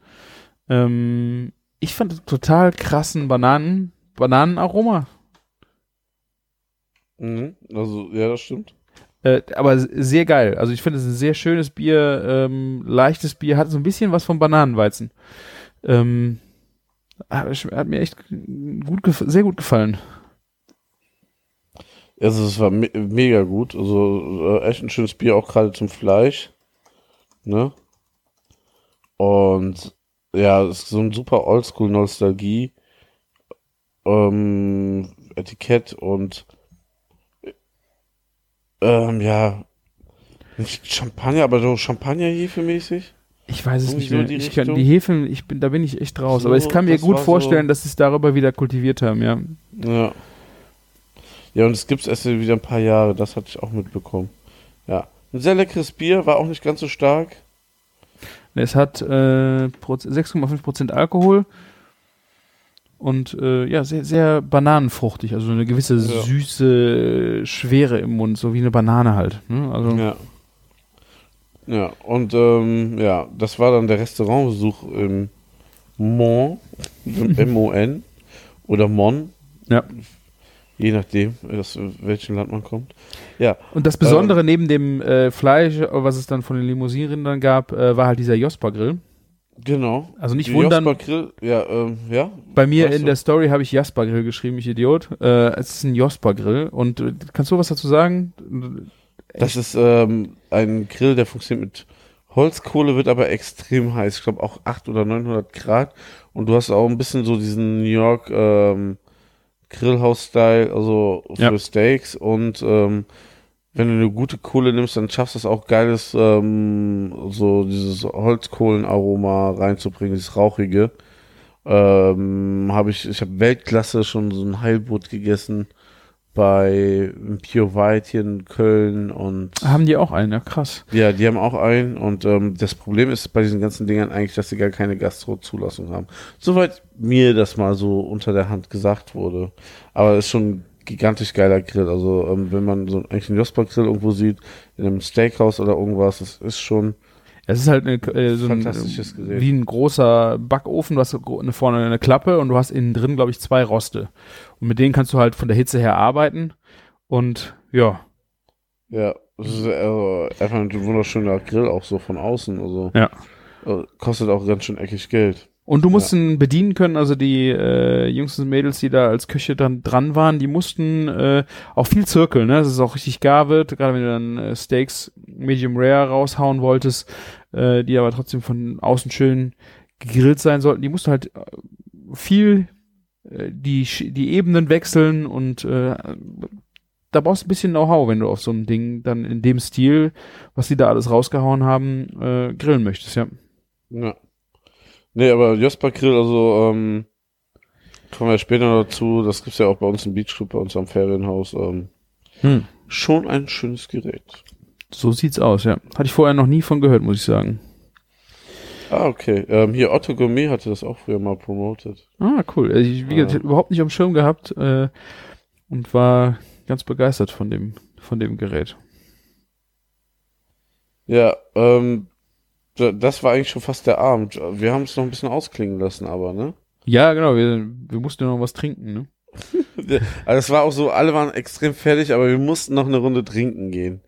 Ähm, ich fand total krassen Bananen, Bananenaroma. Mhm. Also, ja, das stimmt. Äh, aber sehr geil. Also ich finde es ein sehr schönes Bier, ähm, leichtes Bier, hat so ein bisschen was vom Bananenweizen. Ähm, hat, hat mir echt gut, sehr gut gefallen. Also es war me mega gut. Also äh, echt ein schönes Bier, auch gerade zum Fleisch. Ne? Und ja, es ist so ein super Oldschool-Nostalgie. Ähm, Etikett und Ähm, ja. Nicht Champagner, aber so Champagner-Hefe-mäßig. Ich weiß es nicht mehr. die ich kann, die Hefen, ich bin, da bin ich echt raus. So, Aber ich kann mir gut vorstellen, so- dass sie es darüber wieder kultiviert haben, ja. Ja. Ja, und es gibt's erst wieder ein paar Jahre, das hatte ich auch mitbekommen. Ja. Ein sehr leckeres Bier, war auch nicht ganz so stark. Es hat äh, Proz- 6,5% Alkohol und äh, ja, sehr, sehr bananenfruchtig, also eine gewisse Ja. süße Schwere im Mund, so wie eine Banane halt. Ne? Also, Ja. Ja, und ähm, ja, das war dann der Restaurantbesuch im Mon, M-O-N oder Mon, ja. Je nachdem, aus welchem Land man kommt. Ja, Und das Besondere neben dem äh, Fleisch, was es dann von den Limousinenrindern gab, äh, war halt dieser Jospa-Grill. genau. Also nicht Die wundern, Jospa Grill, ja, ähm, ja. bei mir in du? der Story habe ich Jasper-Grill geschrieben, ich Idiot. Äh, es ist ein Jospa-Grill. Und äh, kannst du was dazu sagen? Das ist ähm, ein Grill, der funktioniert mit Holzkohle, wird aber extrem heiß. Ich glaube auch 800 oder 900 Grad. Und du hast auch ein bisschen so diesen New York ähm, Grillhouse-Style, also für Ja. Steaks. Und ähm, wenn du eine gute Kohle nimmst, dann schaffst du es auch geiles, ähm, so dieses Holzkohlenaroma reinzubringen, dieses rauchige. Ähm, habe ich, ich habe Weltklasse schon so ein Heilbutt gegessen bei Pure White hier in Köln und Haben die auch einen, ja krass. ja, die haben auch einen und ähm, das Problem ist bei diesen ganzen Dingern eigentlich, dass sie gar keine Gastro-Zulassung haben. Soweit mir das mal so unter der Hand gesagt wurde. Aber es ist schon ein gigantisch geiler Grill. Also ähm, wenn man so eigentlich einen Jospa-Grill irgendwo sieht, in einem Steakhouse oder irgendwas, das ist schon Es ist halt eine, äh, so ein, wie ein großer Backofen. Du hast vorne eine Klappe und du hast innen drin, glaube ich, zwei Roste. Und mit denen kannst du halt von der Hitze her arbeiten. Und ja, Ja, es ist äh, einfach ein wunderschöner Grill auch so von außen. Also Ja. äh, kostet auch ganz schön eckig Geld. Und du musst ihn bedienen können, also die äh, Jungs und Mädels, die da als Köche dann dran waren, die mussten äh, auch viel zirkeln, ne? dass es auch richtig gar wird, gerade wenn du dann äh, Steaks Medium Rare raushauen wolltest, äh, die aber trotzdem von außen schön gegrillt sein sollten. Die mussten halt äh, viel die, Sch- die Ebenen wechseln und äh, da brauchst du ein bisschen Know-how, wenn du auf so ein Ding dann in dem Stil, was die da alles rausgehauen haben, äh, grillen möchtest, ja. Ja. Nee, aber Jospa Grill, also, ähm, kommen wir später noch dazu. Das gibt's ja auch bei uns im Beach Club, bei uns am Ferienhaus. Ähm, Hm. schon ein schönes Gerät. So sieht's aus, ja. Hatte ich vorher noch nie von gehört, muss ich sagen. Ah, okay. Ähm, hier Otto Gourmet hatte das auch früher mal promoted. Ah, cool. Also Ich, wie gesagt, Ja. überhaupt nicht am Schirm gehabt äh, und war ganz begeistert von dem, von dem Gerät. Ja, ähm, da- das war eigentlich schon fast der Abend. Wir haben es noch ein bisschen ausklingen lassen, aber, ne? Ja, genau, wir, wir mussten ja noch was trinken, ne? [LAUGHS] Also es war auch so, alle waren extrem fertig, aber wir mussten noch eine Runde trinken gehen.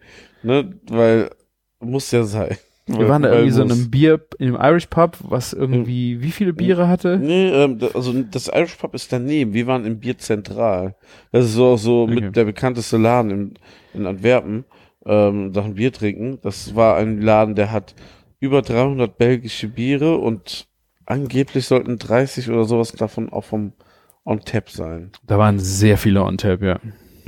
Ne? Weil, muss ja sein. Wir waren da irgendwie so in einem Bier, in einem Irish Pub, was irgendwie wie viele Biere hatte? Nee, ähm, also das Irish Pub ist daneben. Wir waren im Bier Zentral. Das ist so, so Okay. mit der bekannteste Laden in, in Antwerpen, ähm, Sachen Bier trinken. Das war ein Laden, der hat über 300 belgische Biere und angeblich sollten 30 oder sowas davon auch vom On Tap sein. Da waren sehr viele on tap, ja.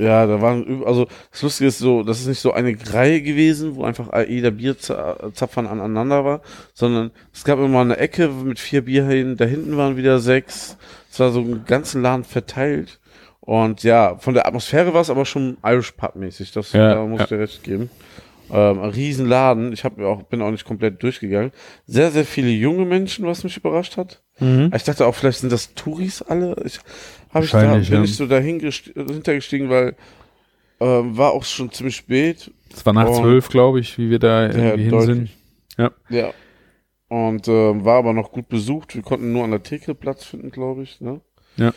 Ja, da waren, also das Lustige ist so, das ist nicht so eine Reihe gewesen, wo einfach jeder Bierzapfern aneinander war, sondern es gab immer eine Ecke mit vier Bierhähnen, da hinten waren wieder sechs, es war so im ganzen Laden verteilt und ja, von der Atmosphäre war es aber schon Irish Pub mäßig, das, Ja, da muss ja. ich dir recht geben. Ähm, ein Riesenladen, ich hab mir auch, bin auch nicht komplett durchgegangen. Sehr, sehr viele junge Menschen, was mich überrascht hat. Ich dachte auch, vielleicht sind das Touris alle. Ich, hab ich da, bin ja. ich so dahin gest- hintergestiegen, weil ähm, war auch schon ziemlich spät. Es war nach zwölf, glaube ich, wie wir da irgendwie hin sind. Ja. Und ähm, war aber noch gut besucht. Wir konnten nur an der Theke Platz finden, glaube ich. Ne? Ja.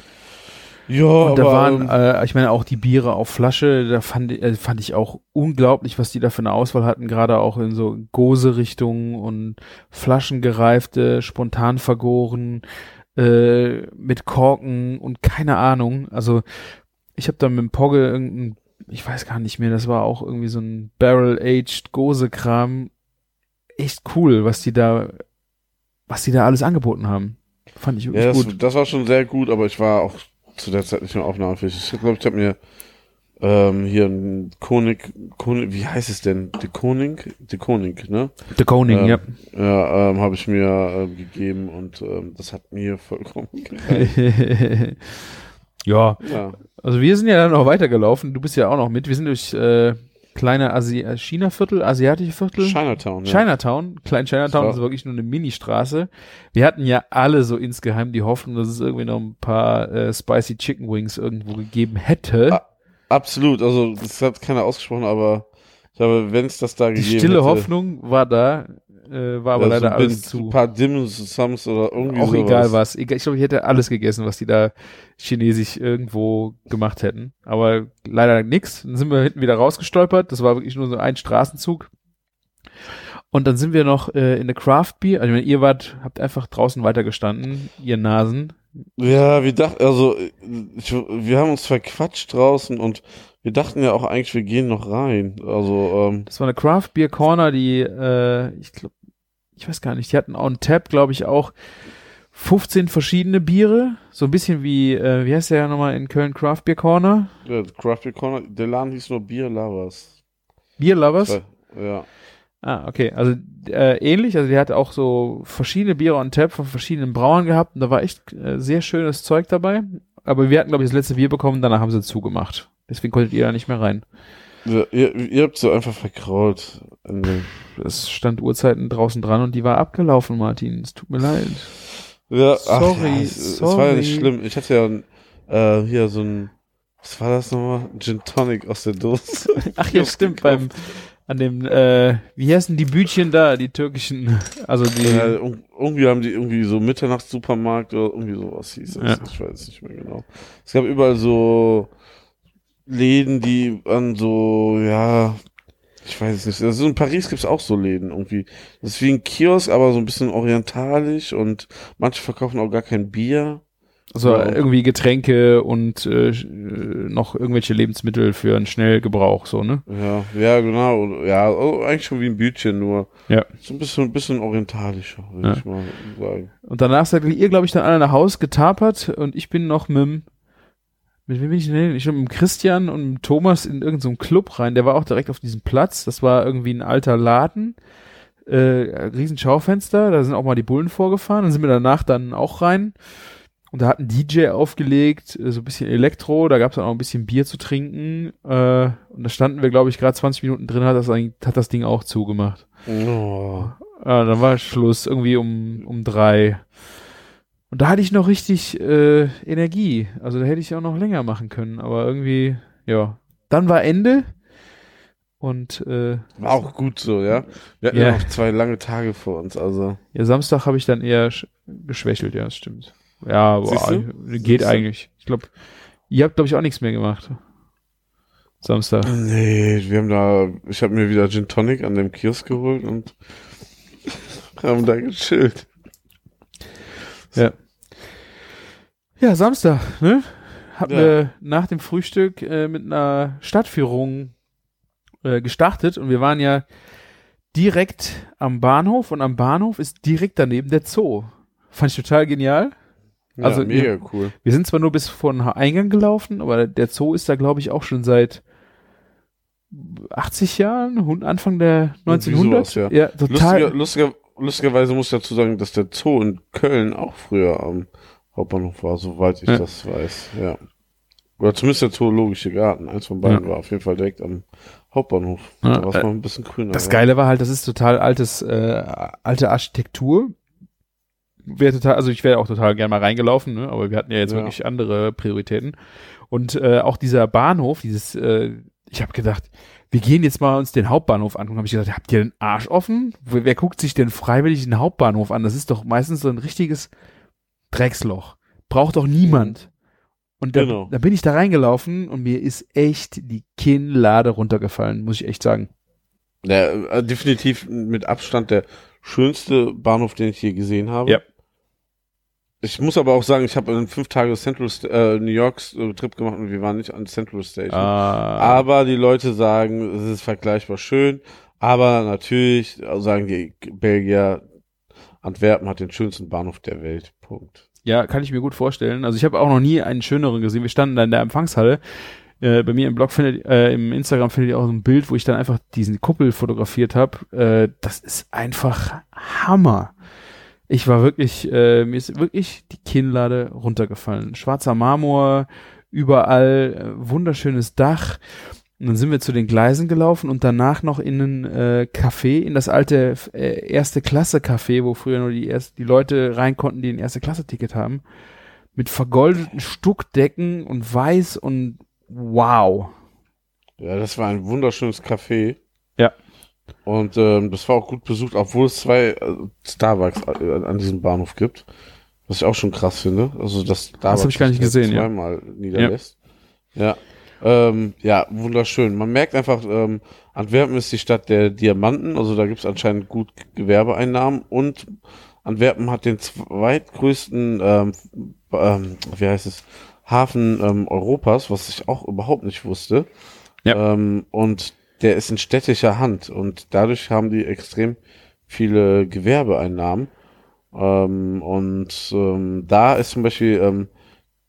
Ja, Und da waren, ähm, äh, ich meine, auch die Biere auf Flasche, da fand, ich- äh, fand ich auch unglaublich, was die da für eine Auswahl hatten, gerade auch in so Gose-Richtungen und flaschengereifte, spontan vergoren, äh, mit Korken und keine Ahnung. Also ich habe da mit dem Pogge irgendein, ich weiß gar nicht mehr, das war auch irgendwie so ein Barrel-Aged Gose-Kram. Echt cool, was die da, was die da alles angeboten haben. Fand ich wirklich ja, das, gut. das war schon sehr gut, aber ich war auch zu der Zeit nicht mehr aufnahmefähig. Ich glaube, ich habe mir ähm, hier ein Konig, Konig, wie heißt es denn? De Konig? De Konig, ne? The Koning, Ähm, ja. Ja, ähm, habe ich mir äh, gegeben und ähm, das hat mir vollkommen gereicht. [LAUGHS] [LAUGHS] ja, ja. also wir sind ja dann noch weitergelaufen. Du bist ja auch noch mit. Wir sind durch äh, kleine Asi äh, China-Viertel, asiatische Viertel. Chinatown, ja. Chinatown, klein Chinatown, ist wirklich nur eine Ministraße. Wir hatten ja alle so insgeheim die Hoffnung, dass es irgendwie noch ein paar äh, spicy Chicken Wings irgendwo gegeben hätte. Ah, Absolut, also das hat keiner ausgesprochen, aber ich glaube, wenn es das da die gegeben stille hätte, Hoffnung war da, äh, war aber ja, so leider ein alles zu. Ein paar Dim Sums oder irgendwie Auch sowas. egal was. Ich glaube, ich hätte alles gegessen, was die da chinesisch irgendwo gemacht hätten. Aber leider nix. Dann sind wir hinten wieder rausgestolpert. Das war wirklich nur so ein Straßenzug. Und dann sind wir noch äh, in eine Craft Beer. Also ich meine, ihr wart, habt einfach draußen weitergestanden, ihr Nasen. Ja, wir dachten, also ich, wir haben uns verquatscht draußen und wir dachten ja auch eigentlich, wir gehen noch rein. Also, ähm, Das war eine Craft Beer Corner, die, äh, ich glaube, ich weiß gar nicht, die hatten on tap, glaube ich, auch 15 verschiedene Biere. So ein bisschen wie, äh, wie heißt der ja nochmal in Köln Craft Beer Corner? ja, Craft Beer Corner, der Laden hieß nur Beer Lovers. Beer Lovers? Ja. Ah, okay. Also äh, ähnlich, also die hatte auch so verschiedene Biere on tap von verschiedenen Brauern gehabt und da war echt äh, sehr schönes Zeug dabei. Aber wir hatten, glaube ich, das letzte Bier bekommen, danach haben sie zugemacht. Deswegen konntet ihr da nicht mehr rein. ja ihr, ihr habt so einfach verkraut. dem- Es stand Uhrzeiten draußen dran und die war abgelaufen, Martin. Es tut mir leid. Ja, ach, Sorry, ja, es, es war ja nicht sorry. schlimm. Ich hatte ja äh, hier so ein, was war das nochmal? Gin Tonic aus der Dose. Ach ja, [LAUGHS] stimmt, beim an dem, äh, wie heißen die Bütchen da, die türkischen, also die, Ja, ir- irgendwie haben die irgendwie so Mitternachtssupermarkt oder irgendwie sowas hieß es. Ja. Ich weiß nicht mehr genau. Es gab überall so Läden, die an so, ja, ich weiß es nicht. Also in Paris gibt's auch so Läden irgendwie. Das ist wie ein Kiosk, aber so ein bisschen orientalisch und manche verkaufen auch gar kein Bier. Also ja. irgendwie Getränke und äh, noch irgendwelche Lebensmittel für einen Schnellgebrauch, so, ne? Ja, ja, genau. Ja, oh, eigentlich schon wie ein Bütchen, nur Ja. so ein bisschen, ein bisschen orientalischer, würde Ja. ich mal sagen. Und danach seid ihr, glaube ich, dann alle nach Haus getapert und ich bin noch mit dem, mit wem bin ich denn? Ich bin mit dem Christian und mit Thomas in irgendeinem so Club rein. Der war auch direkt auf diesem Platz. Das war irgendwie ein alter Laden. Äh, riesen Schaufenster, da sind auch mal die Bullen vorgefahren. Dann sind wir danach dann auch rein. Und da hat ein DJ aufgelegt, äh, so ein bisschen Elektro, da gab es dann auch ein bisschen Bier zu trinken. Äh, und da standen wir, glaube ich, gerade 20 Minuten drin, hat das, hat das Ding auch zugemacht. Oh. Ja, dann war Schluss, irgendwie um, um drei. Und da hatte ich noch richtig äh, Energie. Also da hätte ich auch noch länger machen können. Aber irgendwie, ja. Dann war Ende. Und äh, War auch gut so, ja. Wir hatten Ja. noch zwei lange Tage vor uns, also. ja, Samstag habe ich dann eher sch- geschwächelt, ja, das stimmt. Ja, boah, geht Siehst eigentlich. Ich glaube, ihr habt, glaube ich, auch nichts mehr gemacht. Samstag. Nee, wir haben da, ich habe mir wieder Gin Tonic an dem Kiosk geholt und [LAUGHS] haben da gechillt. Ja, Samstag, ne? Haben Ja. wir nach dem Frühstück äh, mit einer Stadtführung äh, gestartet und wir waren ja direkt am Bahnhof und am Bahnhof ist direkt daneben der Zoo. Fand ich total genial. Ja, Also, mega cool. Wir sind zwar nur bis vor den Eingang gelaufen, aber der Zoo ist da, glaube ich, auch schon seit 80 Jahren, Anfang der Irgendwie 1900. sowas, ja. total. Lustiger, lustiger, lustigerweise muss ich dazu sagen, dass der Zoo in Köln auch früher am Hauptbahnhof war, soweit ich Ja. das weiß, ja. Oder zumindest der Zoologische Garten. Eins von beiden Ja. war auf jeden Fall direkt am Hauptbahnhof. Ja, da war es äh, ein bisschen grüner. Das ja. Geile war halt, das ist total altes, äh, alte Architektur. Wäre total, also ich wäre auch total gern mal reingelaufen, ne? aber wir hatten ja jetzt Ja. wirklich andere Prioritäten. Und äh, auch dieser Bahnhof, dieses, äh, ich habe gedacht, wir gehen jetzt mal uns den Hauptbahnhof angucken. Habe ich gedacht, habt ihr den Arsch offen? Wer, wer guckt sich denn freiwillig den Hauptbahnhof an? Das ist doch meistens so ein richtiges Drecksloch. Braucht doch niemand. Und da, Genau. da bin ich da reingelaufen und mir ist echt die Kinnlade runtergefallen, muss ich echt sagen. Ja, äh, definitiv mit Abstand der schönste Bahnhof, den ich je gesehen habe. Ja. Ich muss aber auch sagen, ich habe einen fünf Tage Central äh, New York äh, Trip gemacht und wir waren nicht an Central Station. Ah, Aber die Leute sagen, es ist vergleichbar schön. Aber natürlich sagen die Belgier, Antwerpen hat den schönsten Bahnhof der Welt. Punkt. Ja, kann ich mir gut vorstellen. Also ich habe auch noch nie einen schöneren gesehen. Wir standen da in der Empfangshalle. Äh, bei mir im Blog findet, äh, im Instagram findet ihr auch so ein Bild, wo ich dann einfach diesen Kuppel fotografiert habe. Äh, das ist einfach Hammer. Ich war wirklich, äh, mir ist wirklich die Kinnlade runtergefallen. Schwarzer Marmor, überall äh, wunderschönes Dach. Und dann sind wir zu den Gleisen gelaufen und danach noch in ein äh, Café, in das alte äh, erste Klasse Café, wo früher nur die erst die Leute rein konnten, die ein erste Klasse Ticket haben, mit vergoldeten Stuckdecken und weiß und wow. Ja, das war ein wunderschönes Café. Ja. Und ähm, das war auch gut besucht, obwohl es zwei äh, Starbucks äh, an diesem Bahnhof gibt. Was ich auch schon krass finde. Also das Starbucks hab ich gar nicht gesehen, ja. zweimal niederlässt. Ja. Ähm, ja, wunderschön. Man merkt einfach, ähm, Antwerpen ist die Stadt der Diamanten, also da gibt es anscheinend gut Gewerbeeinnahmen und Antwerpen hat den zweitgrößten, ähm, ähm, wie heißt es, Hafen ähm, Europas, was ich auch überhaupt nicht wusste. Ja. Ähm, und der ist in städtischer Hand und dadurch haben die extrem viele Gewerbeeinnahmen. Ähm, und ähm, da ist zum Beispiel ähm,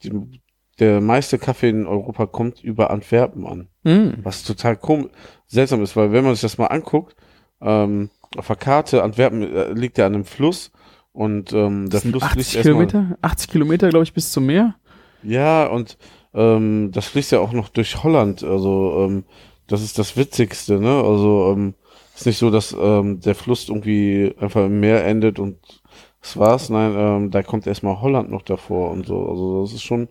die, der meiste Kaffee in Europa kommt über Antwerpen an. Mm. Was total komisch, seltsam ist, weil wenn man sich das mal anguckt, ähm, auf der Karte, Antwerpen äh, liegt ja an einem Fluss und ähm, der Das sind Fluss 80 fließt erstmal. Kilometer, 80 Kilometer, glaube ich, bis zum Meer. Ja, und ähm, das fließt ja auch noch durch Holland. Also ähm, das ist das Witzigste, ne? Also ähm, ist nicht so, dass ähm, der Fluss irgendwie einfach im Meer endet und das war's. Nein, ähm, da kommt erstmal Holland noch davor und so. Also das ist schon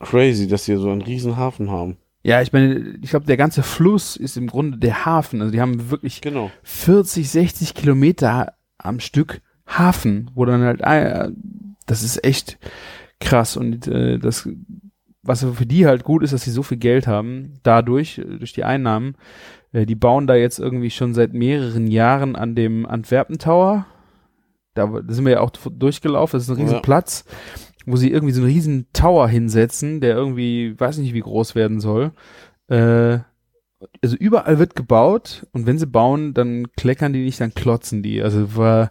crazy, dass die so einen riesen Hafen haben. Ja, ich meine, ich glaube, der ganze Fluss ist im Grunde der Hafen. Also die haben wirklich Genau. 40, 60 Kilometer am Stück Hafen, wo dann halt, äh, das ist echt krass und äh, das, was für die halt gut ist, dass sie so viel Geld haben, dadurch, äh, durch die Einnahmen, äh, die bauen da jetzt irgendwie schon seit mehreren Jahren an dem Antwerpen Tower, da, da sind wir ja auch durchgelaufen, das ist ein riesen Ja. Platz, wo sie irgendwie so einen riesen Tower hinsetzen, der irgendwie, weiß nicht wie groß werden soll, äh, also überall wird gebaut und wenn sie bauen, dann kleckern die nicht, dann klotzen die. Also war,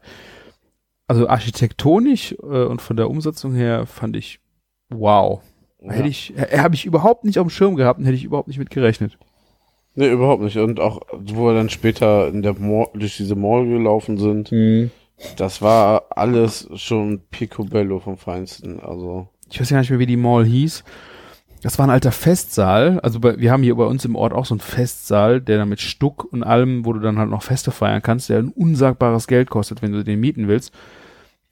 also architektonisch äh, und von der Umsetzung her fand ich wow. Ja. Hätte ich, äh, habe ich überhaupt nicht auf dem Schirm gehabt und hätte ich überhaupt nicht mit gerechnet. Nee, überhaupt nicht. Und auch, wo wir dann später in der Mall, durch diese Mall gelaufen sind, das war alles schon Picobello vom Feinsten. Also, Ich weiß ja nicht mehr, wie die Mall hieß. Das war ein alter Festsaal. Also bei, wir haben hier bei uns im Ort auch so einen Festsaal, der dann mit Stuck und allem, wo du dann halt noch Feste feiern kannst, der ein unsagbares Geld kostet, wenn du den mieten willst.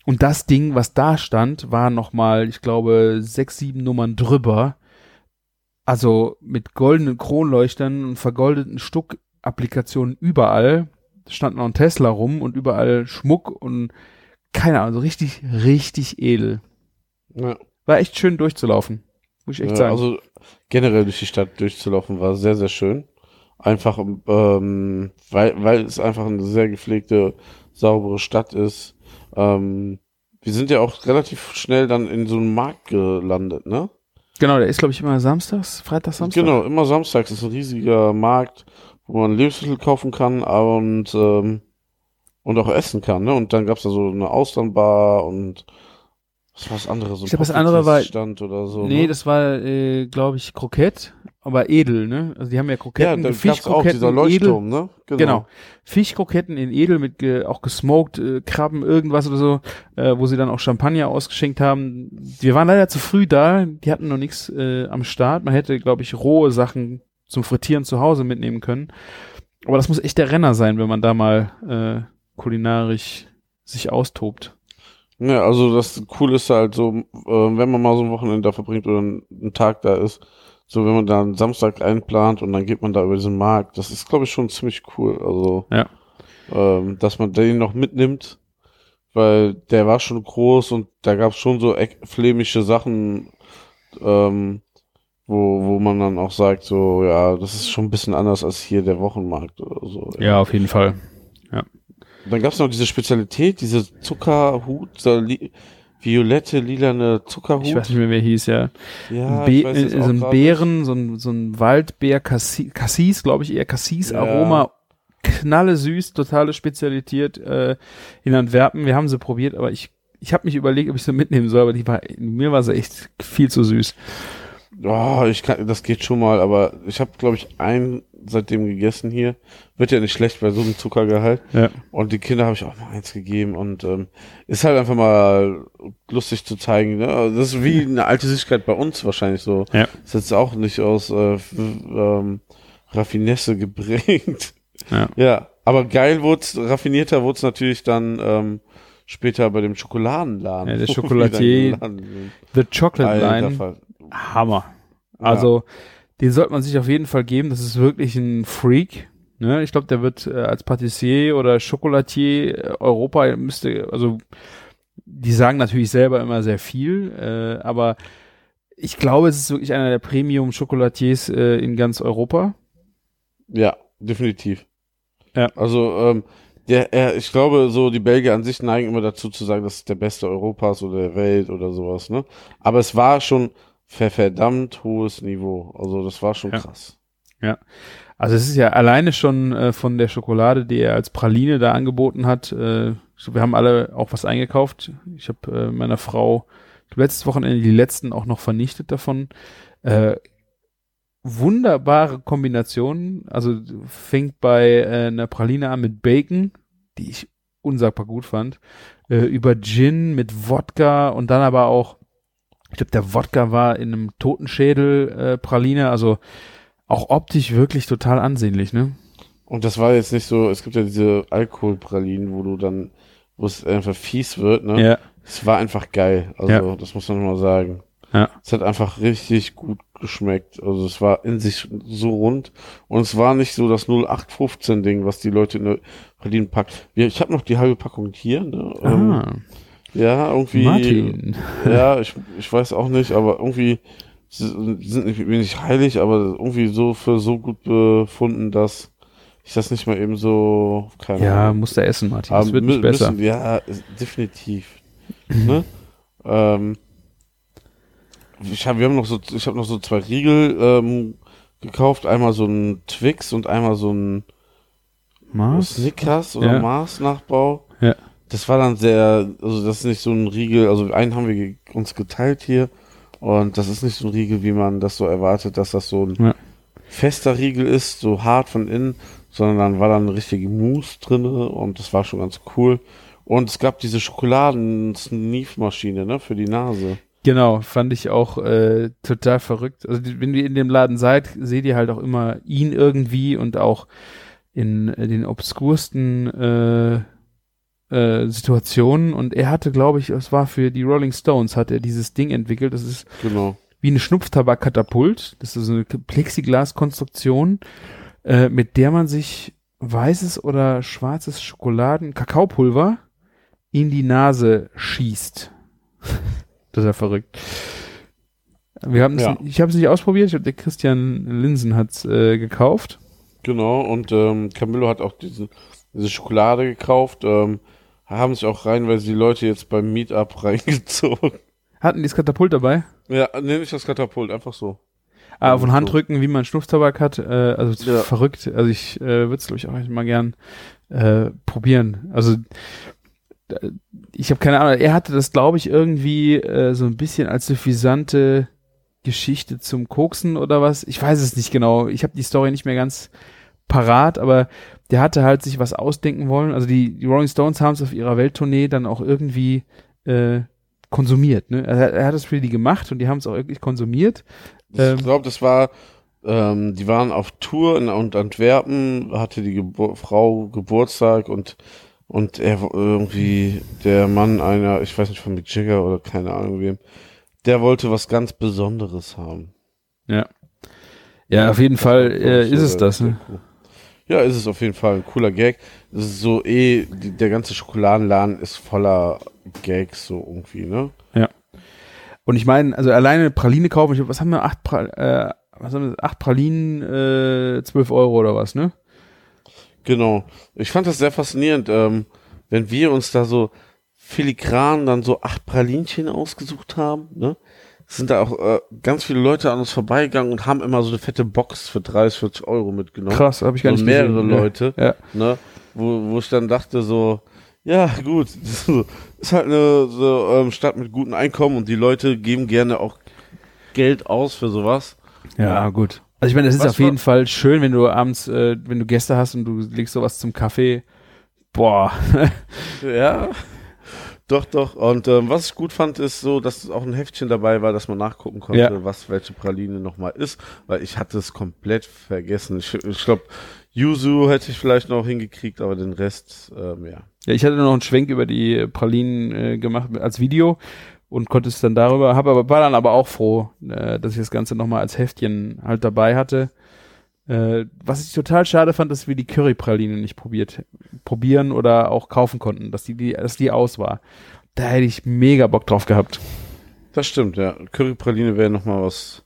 Und das Ding, was da stand, war nochmal, ich glaube, sechs, sieben Nummern drüber. Also mit goldenen Kronleuchtern und vergoldeten Stuck-Applikationen überall. Da stand noch ein Tesla rum und überall Schmuck und keine Ahnung, so richtig, richtig edel. ja. War echt schön durchzulaufen. Muss ich echt Ja, sagen. also generell durch die Stadt durchzulaufen war sehr, sehr schön. Einfach, ähm, weil, weil es einfach eine sehr gepflegte, saubere Stadt ist. Ähm, wir sind ja auch relativ schnell dann in so einem Markt gelandet, ne? genau, der ist, glaube ich, immer samstags, Freitag, Samstag. Genau, immer samstags ist ein riesiger Markt, wo man Lebensmittel kaufen kann und, ähm, und auch essen kann, ne? Und dann gab's da so eine Austernbar und was war das andere? So ein Ich glaub, das andere war- Stand oder so. Nee, ne? das war, äh, glaube ich, Krokett, aber edel, ne? Also die haben ja ja, Kroketten, da gab's auch Fischkroketten dieser edel. Leuchtturm, ne? Genau. Fischkroketten in edel mit ge, auch gesmoked, äh, Krabben, irgendwas oder so, äh, wo sie dann auch Champagner ausgeschenkt haben. Wir waren leider zu früh da, die hatten noch nichts äh, am Start. Man hätte, glaube ich, rohe Sachen zum Frittieren zu Hause mitnehmen können. Aber das muss echt der Renner sein, wenn man da mal äh, kulinarisch sich austobt. Ja, also das Coole ist halt so, äh, wenn man mal so ein Wochenende da verbringt oder einen Tag da ist, so wenn man da einen Samstag einplant und dann geht man da über diesen Markt, das ist glaube ich schon ziemlich cool. Also Ja. ähm, dass man den noch mitnimmt, weil der war schon groß und da gab es schon so flämische Sachen, ähm, wo, wo man dann auch sagt, so, ja, das ist schon ein bisschen anders als hier der Wochenmarkt oder so. Ja, auf jeden Fall. Und dann gab es noch diese Spezialität, diese Zuckerhut, violette, lilane Zuckerhut. Ich weiß nicht mehr, wer hieß, ja. ja, Be weiß äh, so ein Beeren, so ein, so ein Waldbeer, Cassis, Cassis glaube ich eher, Cassis-Aroma, knalle süß, totale Spezialität äh, in Antwerpen. Wir haben sie probiert, aber ich, ich habe mich überlegt, ob ich sie mitnehmen soll, aber die war, mir war sie echt viel zu süß. Oh, ich kann, das geht schon mal, aber ich habe, glaube ich, einen seitdem gegessen hier. Wird ja nicht schlecht bei so einem Zuckergehalt. Ja. Und die Kinder habe ich auch mal eins gegeben und ähm, ist halt einfach mal lustig zu zeigen. Ne? Also Das ist wie eine alte Süßigkeit bei uns wahrscheinlich so. Ja. Ist jetzt auch nicht aus äh, ähm, Raffinesse geprägt. Ja. Ja, aber geil wurd's, raffinierter wurd's natürlich dann ähm, später bei dem Schokoladenladen. Ja, der sind. The Chocolate Line. Hammer. Also, den sollte man sich auf jeden Fall geben. Das ist wirklich ein Freak. Ne? Ich glaube, der wird äh, als Patissier oder Chocolatier äh, Europa müsste, also die sagen natürlich selber immer sehr viel, äh, aber ich glaube, es ist wirklich einer der Premium-Chocolatiers äh, in ganz Europa. Ja, definitiv. Ja. Also, ähm, der, er, ich glaube, so die Belgier an sich neigen immer dazu zu sagen, das ist der beste Europas oder der Welt oder sowas, ne? Aber es war schon verdammt hohes Niveau. Also, das war schon Ja. krass. Also es ist ja alleine schon äh, von der Schokolade, die er als Praline da angeboten hat. Äh, so, wir haben alle auch was eingekauft. Ich habe äh, meiner Frau letztes Wochenende die letzten auch noch vernichtet davon. Äh, wunderbare Kombinationen. Also fängt bei äh, einer Praline an mit Bacon, die ich unsagbar gut fand, äh, über Gin mit Wodka und dann aber auch, ich glaube, der Wodka war in einem Totenschädel äh, Praline, also auch optisch wirklich total ansehnlich, ne? Und das war jetzt nicht so, es gibt ja diese Alkoholpralinen, wo du dann, wo es einfach fies wird, ne? Ja. Es war einfach geil. Also, Ja. das muss man mal sagen. Ja. Es hat einfach richtig gut geschmeckt. Also, es war in sich so rund. Und es war nicht so das 0815 Ding, was die Leute in der Pralinen packt. Ich habe noch die halbe Packung hier, ne? Ähm, Ah, ja, irgendwie. Martin. Ja, [LAUGHS] ich, ich weiß auch nicht, aber irgendwie sind nicht, bin nicht heilig, aber irgendwie so für so gut befunden, dass ich das nicht mal eben so, keine Ja, Ahnung. musst du essen, Martin. Das Aber wird nicht besser. Müssen, ja, definitiv. ne? ähm, ich hab, wir haben noch so, ich habe noch so zwei Riegel ähm, gekauft, einmal so ein Twix und einmal so ein Mars? Snickers oder Ja. Mars Nachbau. Das war dann sehr, also das ist nicht so ein Riegel, also einen haben wir uns geteilt hier und das ist nicht so ein Riegel, wie man das so erwartet, dass das so ein Ja. fester Riegel ist, so hart von innen, sondern dann war dann eine richtige Mousse drinne und das war schon ganz cool. Und es gab diese Schokoladen-Sneef-Maschine, ne, für die Nase. Genau, fand ich auch äh, total verrückt. Also wenn ihr in dem Laden seid, seht ihr halt auch immer ihn irgendwie und auch in äh, den obskursten äh, äh, Situationen. Und er hatte, glaube ich, es war für die Rolling Stones, hat er dieses Ding entwickelt. Das ist Genau. wie eine Schnupftabakkatapult. Das ist so eine Plexiglaskonstruktion, äh, mit der man sich weißes oder schwarzes Schokoladen, Kakaopulver in die Nase schießt. [LAUGHS] das ist ja verrückt. Wir haben Ja. ich habe es nicht ausprobiert. Ich hab, der Christian Linsen hat's äh, gekauft. Genau, und ähm, Camillo hat auch diese, diese Schokolade gekauft. Ähm, haben sich auch reinweise die Leute jetzt beim Meetup [LAUGHS] reingezogen. Hatten die das Katapult dabei? Ja, nee, nicht das Katapult, einfach so. Ah, von. Handrücken, wie man Schnupftabak hat. Äh, also Ja. verrückt. Also ich äh, würde es, glaube ich, auch mal gern äh, probieren. Also ich habe keine Ahnung. Er hatte das, glaube ich, irgendwie äh, so ein bisschen als suffisante Geschichte zum Koksen oder was. Ich weiß es nicht genau. Ich habe die Story nicht mehr ganz parat, aber der hatte halt sich was ausdenken wollen. Also die, die Rolling Stones haben es auf ihrer Welttournee dann auch irgendwie äh, konsumiert. Ne? Er, er hat es für die gemacht und die haben es auch wirklich konsumiert. Ähm. Ich glaube, das war, ähm, die waren auf Tour in und Antwerpen, hatte die Gebur Frau Geburtstag und und er irgendwie der Mann einer, ich weiß nicht von Mick Jagger oder keine Ahnung wem, der wollte was ganz Besonderes haben. Ja. Ja, auf jeden Fall äh, ist es das. Ne? Coup. Ja, ist es auf jeden Fall ein cooler Gag. Das ist so eh, die, der ganze Schokoladenladen ist voller Gags so irgendwie, ne? Und ich meine, also alleine eine Praline kaufen, ich, glaub, was haben wir, acht, pra äh, was haben wir, acht Pralinen, äh, 12 Euro oder was, ne? Genau. Ich fand das sehr faszinierend, ähm, wenn wir uns da so filigran dann so acht Pralinchen ausgesucht haben, ne? Sind da auch äh, ganz viele Leute an uns vorbeigegangen und haben immer so eine fette Box für 30, 40 Euro mitgenommen. Krass, habe ich gar so nicht mehrere gesehen. Leute, Ja. ne? Wo, wo ich dann dachte so, ja gut, [LAUGHS] das ist halt eine so, ähm, Stadt mit gutem Einkommen und die Leute geben gerne auch Geld aus für sowas. Ja, gut. Also ich meine, das ist auf jeden Fall schön, wenn du abends, äh, wenn du Gäste hast und du legst sowas zum Kaffee. Boah. [LAUGHS] Ja. Doch, doch. Und ähm, was ich gut fand, ist so, dass auch ein Heftchen dabei war, dass man nachgucken konnte, Ja. was welche Praline nochmal ist, weil ich hatte es komplett vergessen. Ich, ich glaube, Yuzu hätte ich vielleicht noch hingekriegt, aber den Rest, ähm, ja. Ja, ich hatte noch einen Schwenk über die Pralinen äh, gemacht als Video und konnte es dann darüber, habe aber war dann aber auch froh, äh, dass ich das Ganze nochmal als Heftchen halt dabei hatte. Äh, was ich total schade fand, dass wir die Currypraline nicht probiert, probieren oder auch kaufen konnten, dass die, die, dass die aus war. Da hätte ich mega Bock drauf gehabt. Das stimmt, ja. Currypraline wäre nochmal was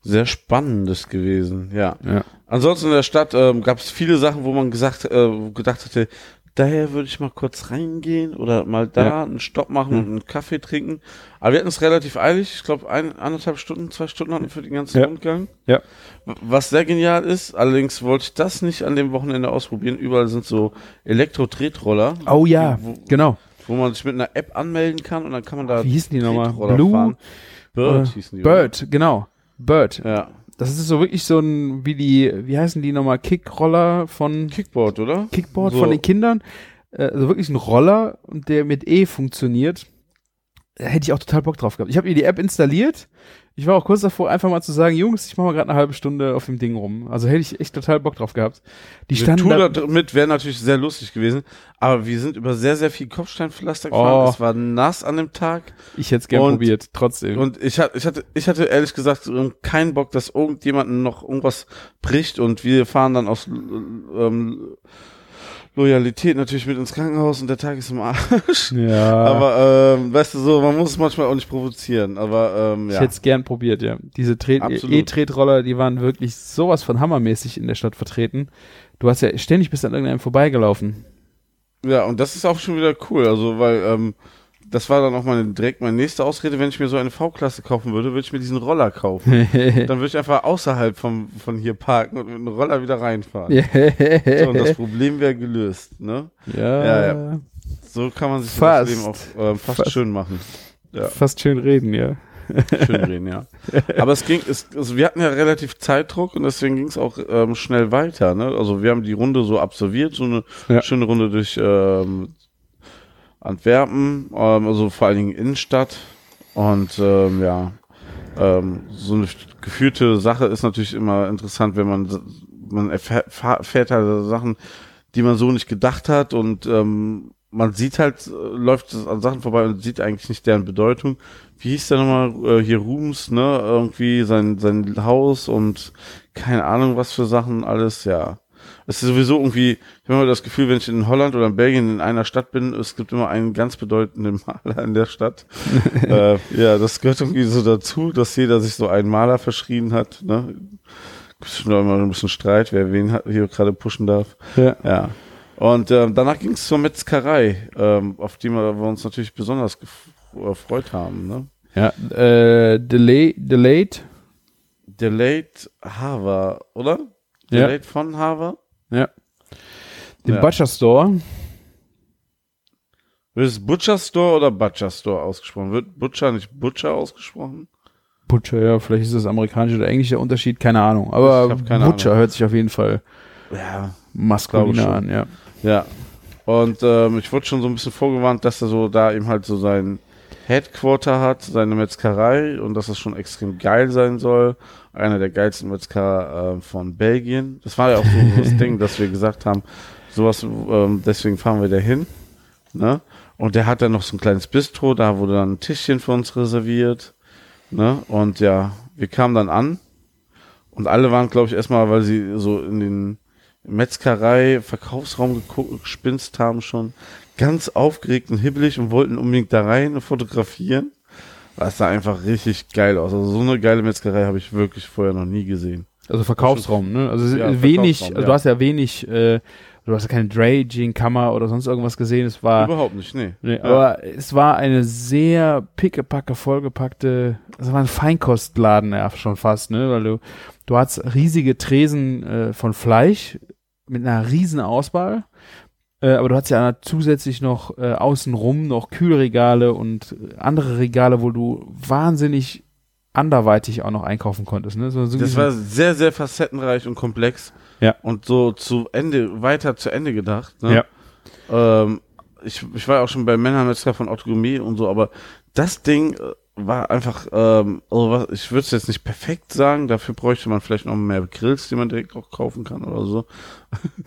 sehr Spannendes gewesen, ja. Ja. Ansonsten in der Stadt ähm, gab es viele Sachen, wo man gesagt, äh, gedacht hätte, daher würde ich mal kurz reingehen oder mal da Ja. einen Stopp machen und einen Kaffee trinken. Aber wir hatten es relativ eilig. Ich glaube, ein, anderthalb Stunden, zwei Stunden hatten wir für den ganzen Ja. Rundgang. Ja. Was sehr genial ist, allerdings wollte ich das nicht an dem Wochenende ausprobieren. Überall sind so Elektro-Tretroller, Oh ja, Wo- genau. wo man sich mit einer App anmelden kann und dann kann man da Wie hießen die nochmal? Blue? fahren. Bird Äh, hießen die. oder? Bird, genau. Bird. Ja. Das ist so wirklich so ein, wie die, wie heißen die nochmal, Kickroller von Kickboard, oder? Kickboard So. von den Kindern. Äh, Also wirklich ein Roller, der mit E funktioniert. Da hätte ich auch total Bock drauf gehabt. Ich habe mir die App installiert. Ich war auch kurz davor, einfach mal zu sagen, Jungs, ich mache mal gerade eine halbe Stunde auf dem Ding rum. Also hätte ich echt total Bock drauf gehabt. Die Eine standen Tour da, damit wäre natürlich sehr lustig gewesen, aber wir sind über sehr, sehr viel Kopfsteinpflaster gefahren. Oh. Es war nass an dem Tag ich hätte es gerne Und- probiert, trotzdem. und ich hatte, ich hatte, ich hatte ehrlich gesagt ähm, keinen Bock, dass irgendjemanden noch irgendwas bricht und wir fahren dann aus ähm, Loyalität natürlich mit ins Krankenhaus und der Tag ist im Arsch. ja, Aber ähm, weißt du so, man muss es manchmal auch nicht provozieren. Aber ähm, ich ja. hätte es gern probiert, ja. Diese. E-Tretroller, die waren wirklich sowas von hammermäßig in der Stadt vertreten. Du hast ja ständig bist an irgendeinem vorbeigelaufen. Ja, und das ist auch schon wieder cool. Also, weil ähm, das war dann auch meine, direkt meine nächste Ausrede, wenn ich mir so eine V-Klasse kaufen würde, würde ich mir diesen Roller kaufen. [LAUGHS] dann würde ich einfach außerhalb vom, von hier parken und mit einem Roller wieder reinfahren. [LAUGHS] So, und das Problem wäre gelöst, ne? ja, Ja, ja. So kann man sich Fast. das Leben auch ähm, fast, Fast. schön machen. Ja, Fast schön reden, ja. [LAUGHS] schön reden, ja. Aber es ging, es, also wir hatten ja relativ Zeitdruck und deswegen ging es auch ähm, schnell weiter, ne? Also wir haben die Runde so absolviert, so eine Ja. schöne Runde durch ähm, Antwerpen, ähm, also vor allen Dingen Innenstadt. Und ähm, ja, ähm, so eine geführte Sache ist natürlich immer interessant, wenn man man erfährt, halt Sachen, die man so nicht gedacht hat und ähm, man sieht halt, äh, läuft an Sachen vorbei und sieht eigentlich nicht deren Bedeutung. Wie hieß der nochmal, äh, hier Rubens, ne, irgendwie sein, sein Haus und keine Ahnung was für Sachen, alles, ja. Es ist sowieso irgendwie, ich habe immer das Gefühl, wenn ich in Holland oder in Belgien in einer Stadt bin, es gibt immer einen ganz bedeutenden [LAUGHS] Maler in der Stadt. [LAUGHS] äh, ja, das gehört irgendwie so dazu, dass jeder sich so einen Maler verschrien hat. Ne? Gibt schon immer ein bisschen Streit, wer wen hier gerade pushen darf. Ja. Ja. Und ähm, danach ging es zur Metzgerei, ähm, auf die wir, wir uns natürlich besonders gef- gefreut haben. Ne? Ja, äh, Delay, Delayed, Delayed Hava, oder? Ja. Delayed von Hava? Den Ja. Butcher Store, Wird es Butcher Store oder Butcher Store ausgesprochen? Wird Butcher nicht Butcher ausgesprochen? Butcher, ja, vielleicht ist das amerikanische oder englische Unterschied, keine Ahnung. Aber keine Butcher Ahnung. hört sich auf jeden Fall Ja. maskuliner an, ja. Ja. Und ähm, ich wurde schon so ein bisschen vorgewarnt, dass er so da eben halt so sein Headquarter hat, seine Metzgerei und dass das schon extrem geil sein soll. Einer der geilsten Metzger äh, von Belgien. Das war ja auch so [LAUGHS] das Ding, dass wir gesagt haben, sowas, ähm, deswegen fahren wir da hin. Ne? Und der hat dann noch so ein kleines Bistro, da wurde dann ein Tischchen für uns reserviert. Ne? Und ja, wir kamen dann an und alle waren, glaube ich, erstmal, weil sie so in den Metzgerei, Verkaufsraum geguckt, gespinst haben schon, ganz aufgeregt und hibbelig und wollten unbedingt da rein und fotografieren. Das sah einfach richtig geil aus. Also so eine geile Metzgerei habe ich wirklich vorher noch nie gesehen. Also Verkaufsraum, ne? Also Ja, wenig, also du hast ja wenig, äh, du hast ja keine Draging-Kammer oder sonst irgendwas gesehen. Es war, Überhaupt nicht, nee. nee, Ja. aber es war eine sehr pickepacke, vollgepackte, es war ein Feinkostladen ja schon fast, ne? Weil du, du hattest riesige Tresen äh, von Fleisch mit einer riesen Auswahl. Äh, aber du hast ja zusätzlich noch äh, außenrum noch Kühlregale und äh, andere Regale, wo du wahnsinnig anderweitig auch noch einkaufen konntest. Ne? So, so Das war sehr, sehr facettenreich und komplex. Ja. Und so zu Ende, weiter zu Ende gedacht. Ne? Ja. Ähm, ich, ich war ja auch schon bei Männermetzger von Gourmet und so, aber das Ding äh, war einfach, ähm, also ich würde es jetzt nicht perfekt sagen, dafür bräuchte man vielleicht noch mehr Grills, die man direkt auch kaufen kann oder so.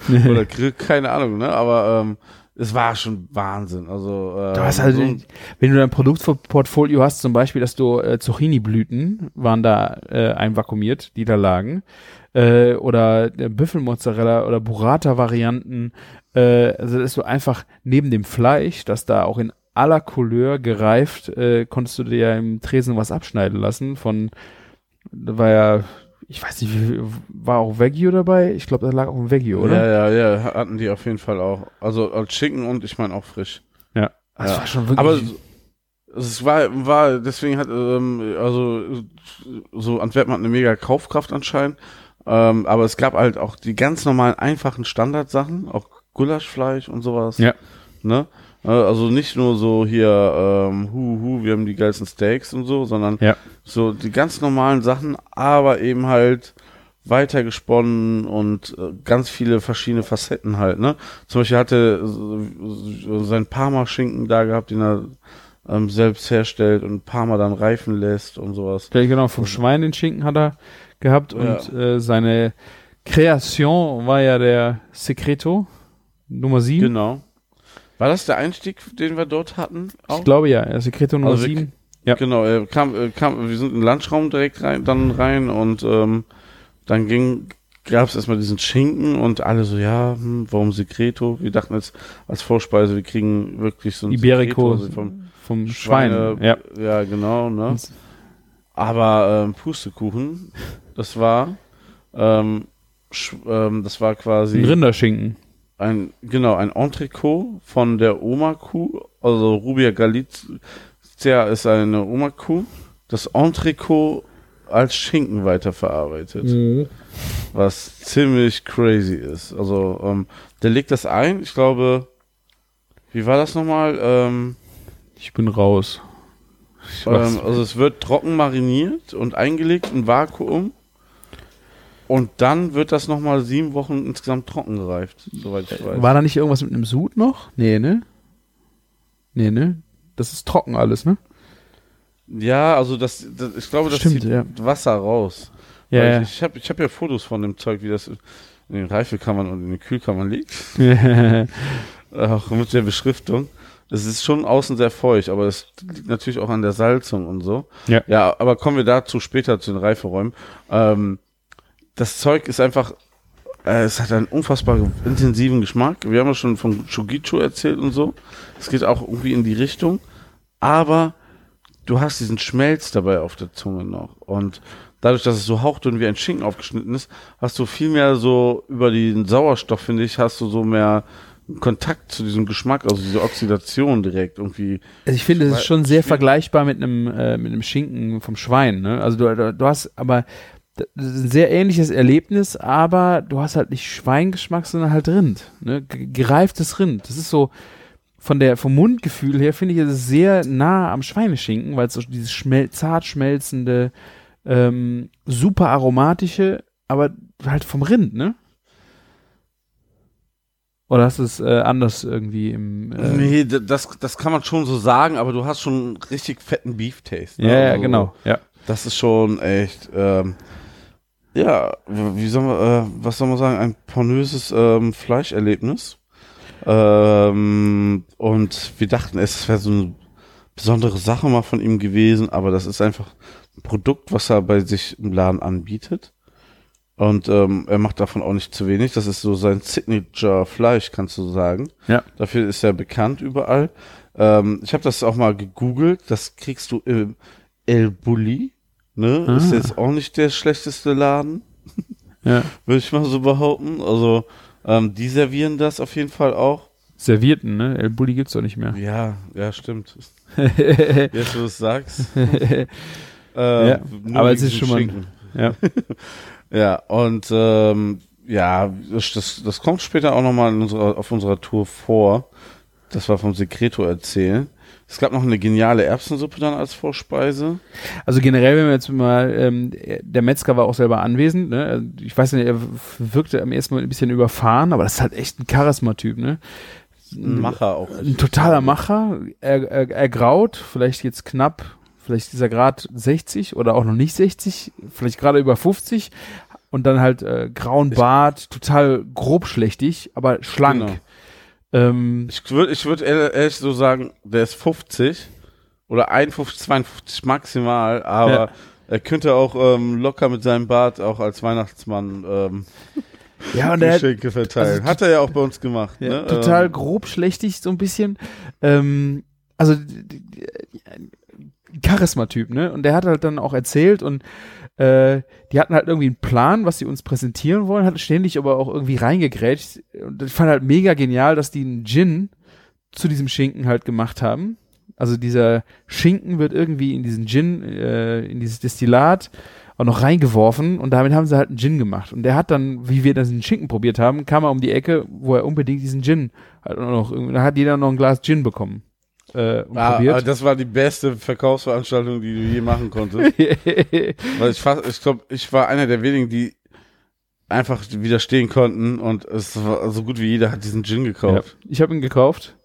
[LAUGHS] oder Grill, keine Ahnung, ne? Aber ähm, es war schon Wahnsinn. Also äh, Du hast halt, so ein- wenn du dein Produktportfolio hast, zum Beispiel, dass du äh, Zucchini-Blüten waren da äh, einvakuumiert, die da lagen, äh, oder äh, Büffelmozzarella oder Burrata-Varianten, äh, also dass du einfach neben dem Fleisch, das da auch in aller Couleur gereift, äh, konntest du dir ja im Tresen was abschneiden lassen von, da war ja, ich weiß nicht, war auch Veggie dabei? Ich glaube, da lag auch ein Veggie, oder? Ja, ja, ja, hatten die auf jeden Fall auch. Also als Schinken und ich meine auch frisch. Ja. Das Ja. war schon wirklich. Aber so- es war, war, deswegen hat, ähm, also so Antwerpen hat eine mega Kaufkraft anscheinend. Ähm, aber es gab halt auch die ganz normalen, einfachen Standardsachen, auch Gulaschfleisch und sowas. Ja. Ne? Äh, Also nicht nur so hier, ähm, hu, hu, wir haben die geilsten Steaks und so, sondern Ja. so die ganz normalen Sachen, aber eben halt weitergesponnen und äh, ganz viele verschiedene Facetten halt, ne? Zum Beispiel hatte äh, sein Parma-Schinken da gehabt, den er ähm, selbst herstellt und Parma dann reifen lässt und sowas. Ja, genau, vom Schwein den Schinken hat er gehabt und äh, seine Kreation war ja der Secreto Nummer 7. Genau. War das der Einstieg, den wir dort hatten? Auch? Ich glaube ja, Secreto Nummer Also wir- 7. Ja. Genau, er kam, äh, kam, wir sind in den Lunchraum direkt rein, dann rein und ähm, dann ging, gab es erstmal diesen Schinken und alle so, ja, hm, warum Secreto? Wir dachten jetzt als Vorspeise, wir kriegen wirklich so ein Iberico Secreto, also vom vom Schwein. Schweine, Ja. ja, genau, ne? Aber ähm, Pustekuchen, das war, ähm, ähm, das war quasi Ein Rinderschinken. ein, genau, ein Entrecot von der Oma-Kuh, also Rubia Galizia ist eine Oma-Kuh, das Entrecot als Schinken weiterverarbeitet, was ziemlich crazy ist. Also, ähm, der legt das ein, ich glaube, wie war das nochmal? Ähm, Ich bin raus. Ähm, also es wird trocken mariniert und eingelegt in Vakuum. Und dann wird das nochmal sieben Wochen insgesamt trocken gereift, soweit ich weiß. War da nicht irgendwas mit einem Sud noch? Nee, ne? Nee, ne? Das ist trocken alles, ne? Ja, also das, das ich glaube, das Stimmt, zieht ja. Wasser raus. Ja, Weil. Ich, ich habe ich hab ja Fotos von dem Zeug, wie das in den Reifekammern und in den Kühlkammern liegt. [LAUGHS] Auch mit der Beschriftung. Es ist schon außen sehr feucht, aber es liegt natürlich auch an der Salzung und so. Ja. Ja, aber kommen wir dazu später zu den Reiferäumen. Ähm, das Zeug ist einfach, äh, es hat einen unfassbar intensiven Geschmack. Wir haben ja schon von Shogichu erzählt und so. Es geht auch irgendwie in die Richtung. Aber du hast diesen Schmelz dabei auf der Zunge noch. Und dadurch, dass es so hauchdünn wie ein Schinken aufgeschnitten ist, hast du viel mehr so über den Sauerstoff, finde ich, hast du so mehr Kontakt zu diesem Geschmack, also diese Oxidation direkt irgendwie. Also ich finde, es ist schon sehr vergleichbar mit einem äh, mit einem Schinken vom Schwein. Ne? Also du, du, hast aber das ist ein sehr ähnliches Erlebnis, aber du hast halt nicht Schweingeschmack, sondern halt Rind, ne? Ge- gereiftes Rind. Das ist so von der vom Mundgefühl her finde ich es sehr nah am Schweineschinken, weil es so dieses schmel zart schmelzende, ähm, super aromatische, aber halt vom Rind, ne? Oder hast du es äh, anders irgendwie im äh, nee, das, das kann man schon so sagen, aber du hast schon einen richtig fetten Beef-Taste. ne? Ja, ja, Also, genau. Ja. Das ist schon echt, ähm, ja, wie soll man, äh, was soll man sagen, ein pornöses ähm, Fleischerlebnis. Ähm, und wir dachten, es wäre so eine besondere Sache mal von ihm gewesen, aber das ist einfach ein Produkt, was er bei sich im Laden anbietet. Und ähm, er macht davon auch nicht zu wenig. Das ist so sein Signature-Fleisch, kannst du sagen. Ja. Dafür ist er bekannt überall. Ähm, ich habe das auch mal gegoogelt. Das kriegst du im El Bulli. Ne? Ist Ah. jetzt auch nicht der schlechteste Laden, Ja. [LAUGHS] würde ich mal so behaupten. Also ähm, die servieren das auf jeden Fall auch. Servierten, ne? El Bulli gibt's doch nicht mehr. Ja, ja, stimmt. [LAUGHS] Jetzt, wo du es sagst. [LAUGHS] ähm, Ja, aber es ist schon mal- Schinken. ja. Ja, und ähm, ja, das, das, das kommt später auch nochmal unserer, auf unserer Tour vor, dass wir vom Secreto erzählen. Es gab noch eine geniale Erbsensuppe dann als Vorspeise. Also generell, wenn wir jetzt mal, ähm, der Metzger war auch selber anwesend, ne? Ich weiß nicht, er wirkte am ersten Mal ein bisschen überfahren, aber das ist halt echt ein Charisma-Typ, ne? Ein Macher auch. Ein totaler Macher. Er, er, er graut, vielleicht jetzt knapp, vielleicht ist er gerade 60 oder auch noch nicht 60, vielleicht gerade über 50 und dann halt äh, grauen Bart, total grobschlächtig, aber schlank. Genau. Ähm, Ich würde ich würd ehrlich so sagen, der ist 50 oder 51, 52 maximal, aber Ja. er könnte auch ähm, locker mit seinem Bart auch als Weihnachtsmann ähm, ja, und Geschenke verteilen. also Hat er ja auch bei uns gemacht. Ja, ne? total Ähm, grobschlächtig, so ein bisschen. Ähm, also Charisma-Typ, ne? Und der hat halt dann auch erzählt und äh, die hatten halt irgendwie einen Plan, was sie uns präsentieren wollen, hat ständig aber auch irgendwie reingegrätscht. Und ich fand halt mega genial, dass die einen Gin zu diesem Schinken halt gemacht haben. Also dieser Schinken wird irgendwie in diesen Gin, äh, in dieses Destillat auch noch reingeworfen und damit haben sie halt einen Gin gemacht. Und der hat dann, wie wir diesen Schinken probiert haben, kam er um die Ecke, wo er unbedingt diesen Gin auch noch, da hat jeder noch ein Glas Gin bekommen. Äh, und Ah, probiert. aber das war die beste Verkaufsveranstaltung, die du je machen konntest. [LAUGHS] Weil ich fast, ich glaube, ich war einer der wenigen, die einfach widerstehen konnten und es war so gut wie jeder hat diesen Gin ja. gekauft. Ich habe ihn gekauft.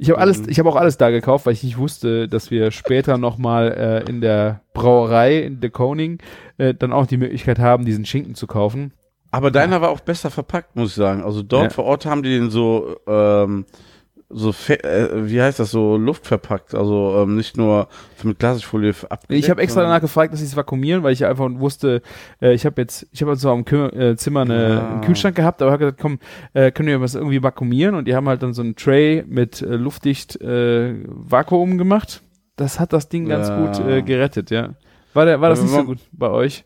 Ich habe alles, Mhm. ich habe auch alles da gekauft, weil ich nicht wusste, dass wir später noch mal äh, in der Brauerei in De Koning äh, dann auch die Möglichkeit haben, diesen Schinken zu kaufen. Aber deiner war auch besser verpackt, muss ich sagen. Also dort Ja. vor Ort haben die den so, ähm, so, äh, wie heißt das, so luftverpackt. Also ähm, nicht nur mit Glasfolie abgedeckt. Ich habe extra danach gefragt, dass sie es vakuumieren, weil ich einfach wusste, äh, ich habe jetzt, ich habe also am Kü äh, Zimmer eine, Ah. einen Kühlschrank gehabt, aber habe gesagt, komm, äh, können wir was irgendwie vakuumieren? Und die haben halt dann so einen Tray mit äh, luftdicht äh, Vakuum gemacht. Das hat das Ding ganz Ja. gut äh, gerettet, ja. War, der, war das nicht so gut bei euch?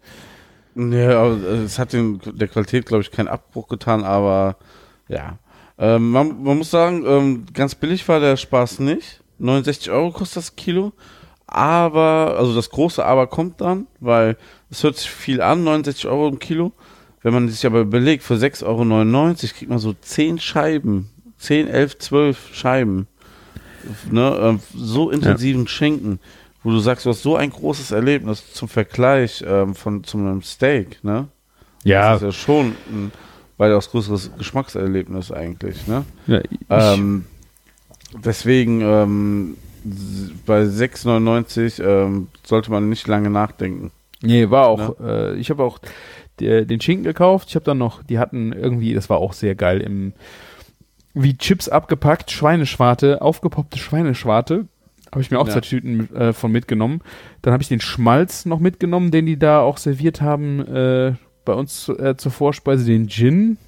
Nee, aber äh, es hat den, der Qualität, glaube ich, keinen Abbruch getan, aber ja. Ähm, man, man muss sagen, ähm, ganz billig war der Spaß nicht. 69 Euro kostet das Kilo. Aber, also das große Aber kommt dann, weil es hört sich viel an, 69 Euro im Kilo. Wenn man sich aber überlegt, für 6,99 Euro kriegt man so 10 Scheiben. 10, 11, 12 Scheiben. Ne, ähm, so intensiven Schinken, wo du sagst, du hast so ein großes Erlebnis zum Vergleich ähm, von zu einem Steak, ne? Das ist ja schon ein weitaus größeres Geschmackserlebnis eigentlich, ne? ja Ähm, deswegen ähm, bei 6,99 ähm, sollte man nicht lange nachdenken. nee, war auch, äh, ich habe auch der, den Schinken gekauft. Ich habe dann noch, die hatten irgendwie, das war auch sehr geil, im wie Chips abgepackt, Schweineschwarte, aufgepoppte Schweineschwarte. Habe ich mir auch Ja. zwei Tüten äh, von mitgenommen. Dann habe ich den Schmalz noch mitgenommen, den die da auch serviert haben äh, bei uns äh, zur Vorspeise, den Gin.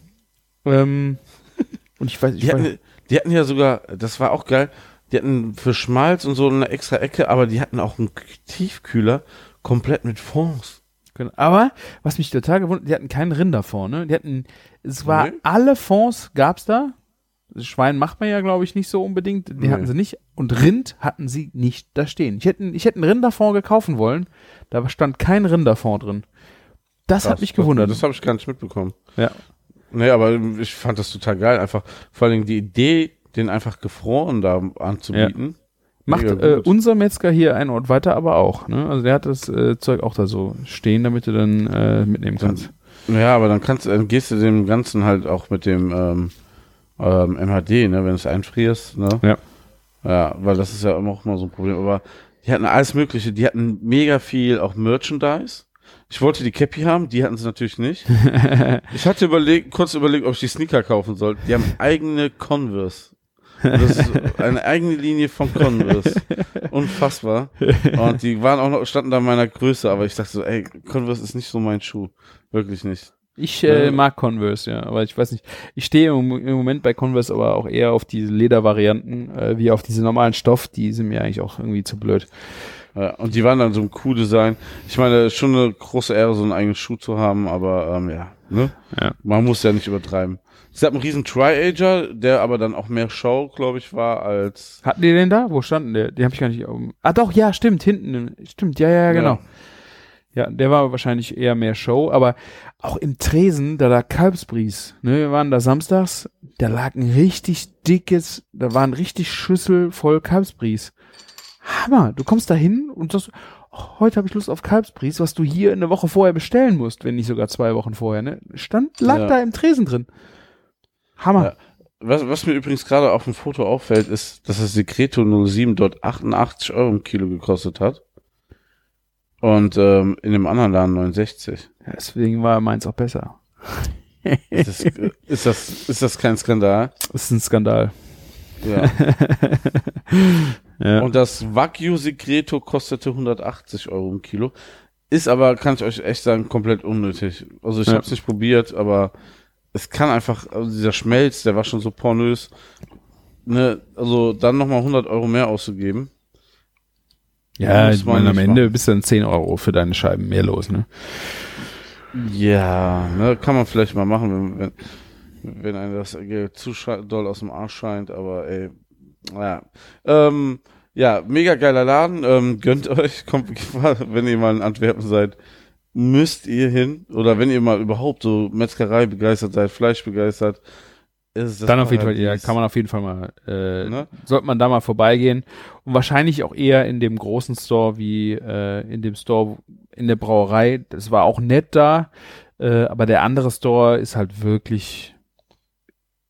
Ähm, [LAUGHS] und ich weiß, ich Die weiß hatten, die hatten ja sogar, das war auch geil, die hatten für Schmalz und so eine extra Ecke, aber die hatten auch einen Tiefkühler komplett mit Fonds. Genau. Aber was mich total gewundert, die hatten keinen Rinderfond, ne? Die hatten, es war Nee. alle Fonds gab's da. Schwein macht man ja, glaube ich, nicht so unbedingt. Die Nee. hatten sie nicht. Und Rind hatten sie nicht da stehen. Ich hätte, ich hätte einen Rinderfond gekaufen wollen. Da stand kein Rinderfond drin. Das hat mich gewundert. Das, das habe ich gar nicht mitbekommen. ja. Nee, aber ich fand das total geil. Einfach, vor allem die Idee, den einfach gefroren da anzubieten. Macht Mega äh, unser Metzger hier einen Ort weiter, aber auch. Ne? Also der hat das äh, Zeug auch da so stehen, damit du dann äh, mitnehmen kannst. Ja, aber dann kannst dann gehst du dem Ganzen halt auch mit dem ähm, ähm, MHD, ne, wenn du es einfrierst, ne? Ja. Ja, weil das ist ja immer auch mal so ein Problem. Aber die hatten alles Mögliche, die hatten mega viel auch Merchandise. Ich wollte die Cappy haben, die hatten sie natürlich nicht. [LAUGHS] ich hatte überlegt, kurz überlegt, ob ich die Sneaker kaufen sollte. Die haben eigene Converse. Das ist eine eigene Linie von Converse. Unfassbar. Und die waren auch noch, standen da in meiner Größe, aber ich dachte so, ey, Converse ist nicht so mein Schuh. Wirklich nicht. Ich äh, Ja. mag Converse, ja, aber ich weiß nicht. Ich stehe im, im Moment bei Converse aber auch eher auf diese Ledervarianten, äh, wie auf diese normalen Stoff. Die sind mir eigentlich auch irgendwie zu blöd. Ja, und die waren dann so ein Kuh-Design. Ich meine, schon eine große Ehre, so einen eigenen Schuh zu haben, aber ähm, ja, ne? Ja. Man muss ja nicht übertreiben. Es gab einen riesen Tri-Ager, der aber dann auch mehr Show, glaube ich, war als Hatten die den da? Wo standen der? Die habe ich gar nicht. Ah doch, ja, stimmt, hinten. Stimmt, ja, ja, ja, genau. Ja, der war wahrscheinlich eher mehr Show, aber auch im Tresen, da lag Kalbsbries. Ne, wir waren da samstags, da lag ein richtig dickes, da war ein richtig Schüssel voll Kalbsbries. Hammer, du kommst da hin und sagst, oh, heute habe ich Lust auf Kalbsbries, was du hier eine Woche vorher bestellen musst, wenn nicht sogar zwei Wochen vorher, ne? Stand, lag Ja. da im Tresen drin. Hammer. Ja. Was, was mir übrigens gerade auf dem Foto auffällt, ist, dass das Secreto 07 dort 88 Euro im Kilo gekostet hat. Und ähm, in dem anderen Laden 69. Ja, Deswegen war meins auch besser. Ist das, [LAUGHS] ist das, ist das kein Skandal? Das ist ein Skandal. Ja. [LAUGHS] Ja. Und das Wagyu Secreto kostete 180 Euro im Kilo. Ist aber, kann ich euch echt sagen, komplett unnötig. Also ich Ja. habe es nicht probiert, aber es kann einfach, also dieser Schmelz, der war schon so pornös. Ne, also dann nochmal 100 Euro mehr auszugeben. Ja, ich meine, am Ende machen. bist du dann 10 Euro für deine Scheiben mehr los, ne? Ja, ne, kann man vielleicht mal machen, wenn, wenn, wenn einem das Geld zu doll aus dem Arsch scheint, aber ey, naja. Ähm, ja, mega geiler Laden, ähm, gönnt [LAUGHS] euch, kommt, wenn ihr mal in Antwerpen seid, müsst ihr hin, oder wenn ihr mal überhaupt so Metzgerei begeistert seid, Fleisch begeistert, ist das Dann auf jeden Fall, ja, kann man auf jeden Fall mal, äh, Ne? sollte man da mal vorbeigehen. Und wahrscheinlich auch eher in dem großen Store wie äh, in dem Store in der Brauerei. Das war auch nett da, äh, aber der andere Store ist halt wirklich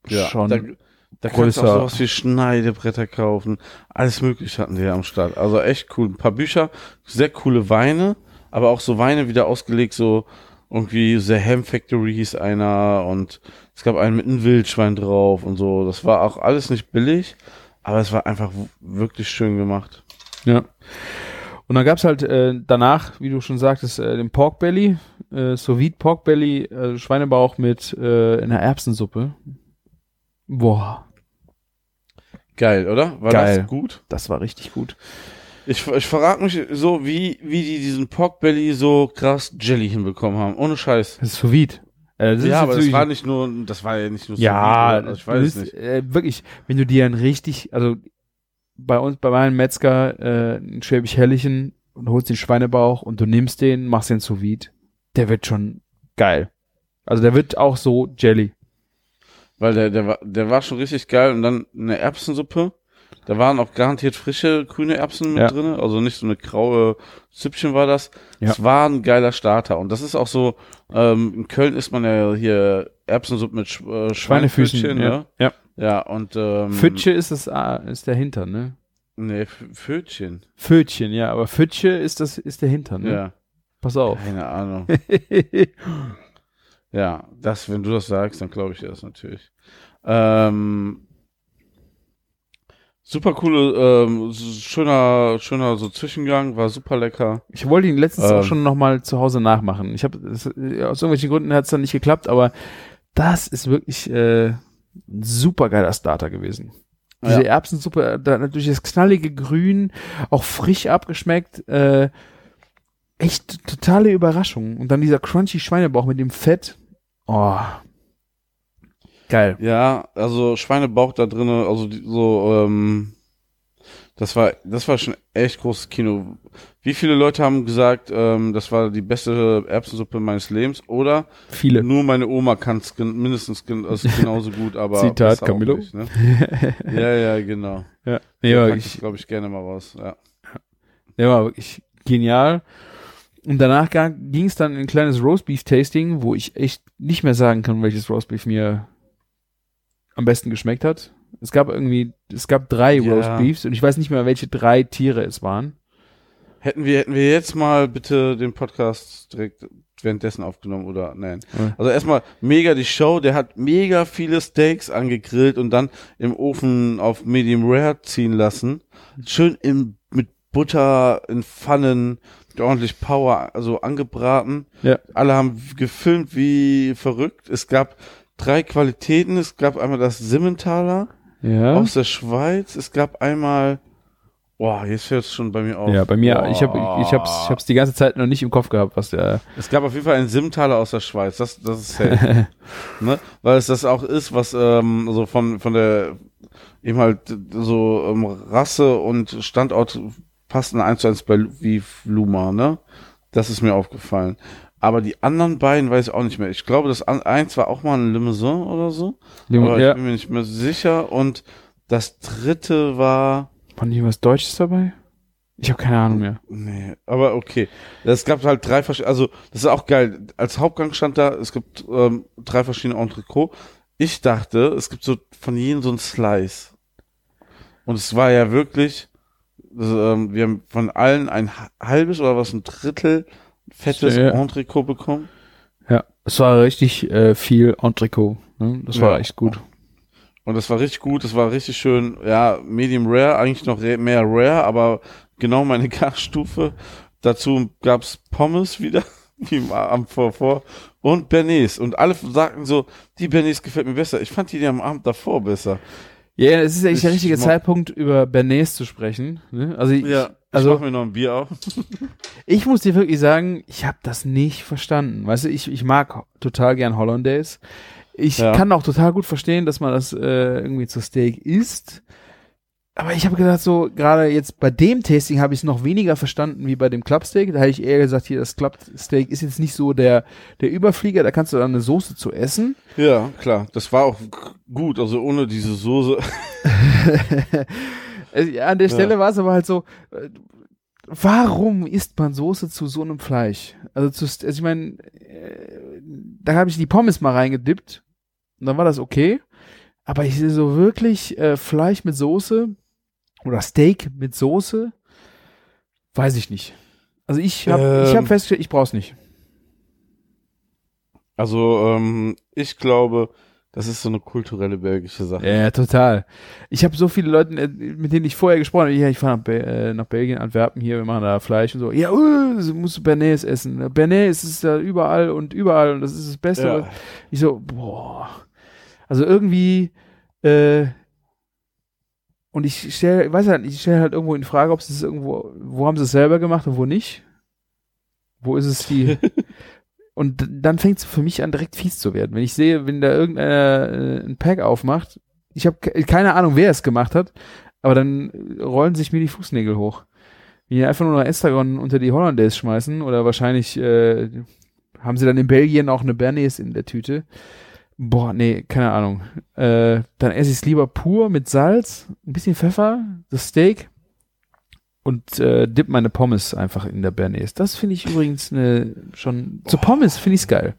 ja, schon da, da kannst du auch sowas wie Schneidebretter kaufen. Alles mögliche hatten die ja am Start. Also echt cool. Ein paar Bücher, sehr coole Weine, aber auch so Weine wieder ausgelegt, so irgendwie The Ham Factory hieß einer und es gab einen mit einem Wildschwein drauf und so. Das war auch alles nicht billig, aber es war einfach wirklich schön gemacht. Ja. Und dann gab's halt äh, danach, wie du schon sagtest, äh, den Pork Belly, äh, sous vide Pork Belly, äh, Schweinebauch mit äh, einer Erbsensuppe. Boah, Geil, oder? War Geil. das gut? das war richtig gut. Ich, ich frage mich so, wie, wie die diesen Pork Belly so krass Jelly hinbekommen haben. Ohne Scheiß. Das ist sous vide. Äh, ja, aber das war nicht nur, das war ja nicht nur Ja, vide, also ich weiß das nicht. Äh, wirklich, wenn du dir ein richtig, also bei uns, bei meinem Metzger, äh, ein Schwäbisch Helllichen und holst den Schweinebauch und du nimmst den, machst den vide, der wird schon geil. Also der wird auch so Jelly. Weil der, der war, der war schon richtig geil und dann eine Erbsensuppe. Da waren auch garantiert frische grüne Erbsen mit Ja. drin, also nicht so eine graue Süppchen war das. Ja. Es war ein geiler Starter und das ist auch so, ähm, in Köln isst man ja hier Erbsensuppe mit Sch äh. Schweinefüßchen, ja. ne? ja. Ja, und ähm, Pfütsche ist das, ah, ist der Hintern, ne? Nee, F- Pfötchen. Pfötchen, ja, aber Pfütsche ist das, ist der Hintern, ne? Ja, Pass auf. keine Ahnung. [LAUGHS] Ja, das, wenn du das sagst, dann glaube ich dir das natürlich. Ähm, super coole, ähm, schöner, schöner so Zwischengang, war super lecker. Ich wollte ihn letztens Ähm. auch schon nochmal zu Hause nachmachen. Ich habe aus irgendwelchen Gründen hat es dann nicht geklappt, aber das ist wirklich äh, ein super geiler Starter gewesen. Diese Ja. Erbsensuppe, da natürlich das knallige Grün, auch frisch abgeschmeckt, äh, echt totale Überraschung. Und dann dieser crunchy Schweinebauch mit dem Fett. Oh. Geil. Ja, also Schweinebauch da drinnen, also die, so, ähm, das war, das war schon echt großes Kino. Wie viele Leute haben gesagt, ähm, das war die beste Erbsensuppe meines Lebens? Oder Viele. nur meine Oma kann es mindestens gen also genauso gut, aber [LAUGHS] Zitat Camillo. Nicht, ne? [LAUGHS] ja, ja, genau. Ja. Nee, Ja, ich, glaube ich, gerne mal raus. Ja. der war wirklich genial. Und danach ging es dann in ein kleines Roastbeef-Tasting, wo ich echt nicht mehr sagen kann, welches Roastbeef mir am besten geschmeckt hat. Es gab irgendwie, es gab drei Ja. Roastbeefs und ich weiß nicht mehr, welche drei Tiere es waren. Hätten wir, hätten wir jetzt mal bitte den Podcast direkt währenddessen aufgenommen oder nein. Ja. Also erstmal mega die Show, der hat mega viele Steaks angegrillt und dann im Ofen auf Medium Rare ziehen lassen. Schön in, mit Butter in Pfannen, ordentlich Power, also angebraten. Ja. Alle haben gefilmt wie verrückt. Es gab drei Qualitäten. Es gab einmal das Simmentaler Ja. aus der Schweiz. Es gab einmal, boah, jetzt fällt es schon bei mir auf. Ja, bei mir, ich habe Boah. ich hab's, ich hab's die ganze Zeit noch nicht im Kopf gehabt, was der, Es gab auf jeden Fall einen Simmentaler aus der Schweiz. Das, das ist safe. [LAUGHS] ne? Weil es das auch ist, was ähm, so von von der eben halt so ähm, Rasse und Standort passten eins zu eins bei wie Luma, ne? Das ist mir aufgefallen. Aber die anderen beiden weiß ich auch nicht mehr. Ich glaube, das eins war auch mal ein Limousin oder so. Lim- aber ja. ich bin mir nicht mehr sicher. Und das dritte war. War nicht was Deutsches dabei? Ich habe keine Ahnung mehr. Nee, aber okay. Es gab halt drei verschiedene, also das ist auch geil. Als Hauptgang stand da, es gibt ähm, drei verschiedene Entrecôte. Ich dachte, es gibt so von jedem so ein Slice. Und es war ja wirklich, also, ähm, wir haben von allen ein ha- halbes oder was, ein Drittel fettes Ja. Entrecôte bekommen. Ja, es war richtig äh, viel Entrecot. Ne? Das war Ja. echt gut. Und das war richtig gut, das war richtig schön, ja, Medium Rare, eigentlich noch mehr Rare, aber genau meine [LAUGHS] Garstufe. Dazu gab's Pommes wieder, [LAUGHS] wie Abend vorvor, und Bernays. Und alle sagten so, die Bernays gefällt mir besser. Ich fand die, die am Abend davor besser. Ja, yeah, es ist eigentlich der Ich richtige Zeitpunkt, über Bernays zu sprechen. Ne? Also, ich, Ja, also ich mach mir noch ein Bier auf. [LAUGHS] ich muss dir wirklich sagen, ich habe das nicht verstanden. Weißt du, ich, ich mag total gern Hollandaise. Ich Ja. kann auch total gut verstehen, dass man das äh, irgendwie zu Steak isst. Aber ich habe gedacht, so gerade jetzt bei dem Tasting habe ich es noch weniger verstanden wie bei dem Clubsteak. Da hätte ich eher gesagt, hier das Clubsteak ist jetzt nicht so der der Überflieger. Da kannst du dann eine Soße zu essen. Ja, klar, das war auch gut, also ohne diese Soße. [LAUGHS] Also, ja, an der Stelle war es aber halt so, äh, warum isst man Soße zu so einem Fleisch? Also, zu, also ich meine, äh, da habe ich die Pommes mal reingedippt und dann war das okay. Aber ich sehe so wirklich äh, Fleisch mit Soße oder Steak mit Soße, weiß ich nicht. Also ich habe ich hab Ähm. festgestellt, ich brauch's nicht. Also, ähm, ich glaube, das ist so eine kulturelle belgische Sache. Ja, total. Ich habe so viele Leute, äh, mit denen ich vorher gesprochen habe, ja, ich fahre nach, Be äh, nach Belgien, Antwerpen hier, wir machen da Fleisch und so. Ja, uh, du musst Bernays essen. Bernays ist ja überall und überall und das ist das Beste. Ja. Ich so, boah. Also irgendwie, äh, und ich stelle, weiß halt, ich stelle halt irgendwo in Frage, ob es das irgendwo, wo haben sie es selber gemacht und wo nicht? Wo ist es die? [LAUGHS] und dann fängt es für mich an, direkt fies zu werden. Wenn ich sehe, wenn da irgendeiner äh, ein Pack aufmacht, ich habe keine Ahnung, wer es gemacht hat, aber dann rollen sich mir die Fußnägel hoch. Wenn die einfach nur noch Estragon unter die Hollandaise schmeißen oder wahrscheinlich äh, haben sie dann in Belgien auch eine Bernays in der Tüte. Boah, nee, keine Ahnung. Äh, dann esse ich es lieber pur mit Salz, ein bisschen Pfeffer, das Steak und äh, dip meine Pommes einfach in der Bernays. Das finde ich übrigens eine schon zu Pommes finde ich's geil.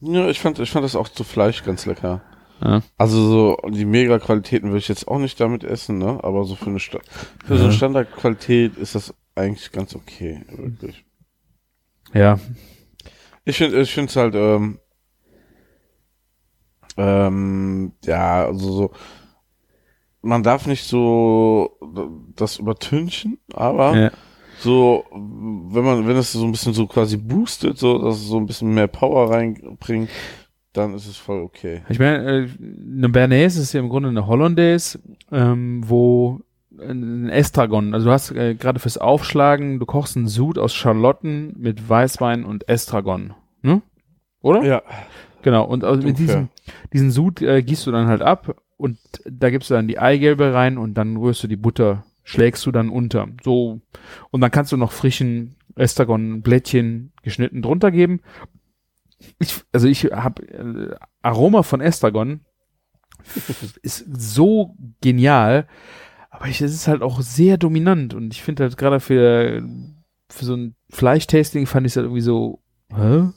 Ja, ich fand, ich fand das auch zu Fleisch ganz lecker. Ja. Also so die Mega-Qualitäten würde ich jetzt auch nicht damit essen, ne? Aber so für eine Sta für so eine Ja. Standardqualität ist das eigentlich ganz okay, wirklich. Ja, Ich finde, ich finde es halt, ähm, ähm, ja, also so, man darf nicht so das übertünchen, aber ja. so, wenn man, wenn es so ein bisschen so quasi boostet, so, dass es so ein bisschen mehr Power reinbringt, dann ist es voll okay. Ich meine, äh, eine Bernays ist ja im Grunde eine Hollandaise, ähm, wo ein Estragon, also du hast äh, gerade fürs Aufschlagen, du kochst einen Sud aus Schalotten mit Weißwein und Estragon, ne? Oder? Ja. Genau, und also mit diesem, diesen Sud äh, gießt du dann halt ab und da gibst du dann die Eigelbe rein und dann rührst du die Butter, schlägst du dann unter. So, und dann kannst du noch frischen Estragon-Blättchen geschnitten drunter geben. Ich, also ich habe äh, Aroma von Estragon [LAUGHS] ist so genial, aber ich, es ist halt auch sehr dominant und ich finde halt gerade für, für so ein Fleischtasting fand ich es halt irgendwie so, hä?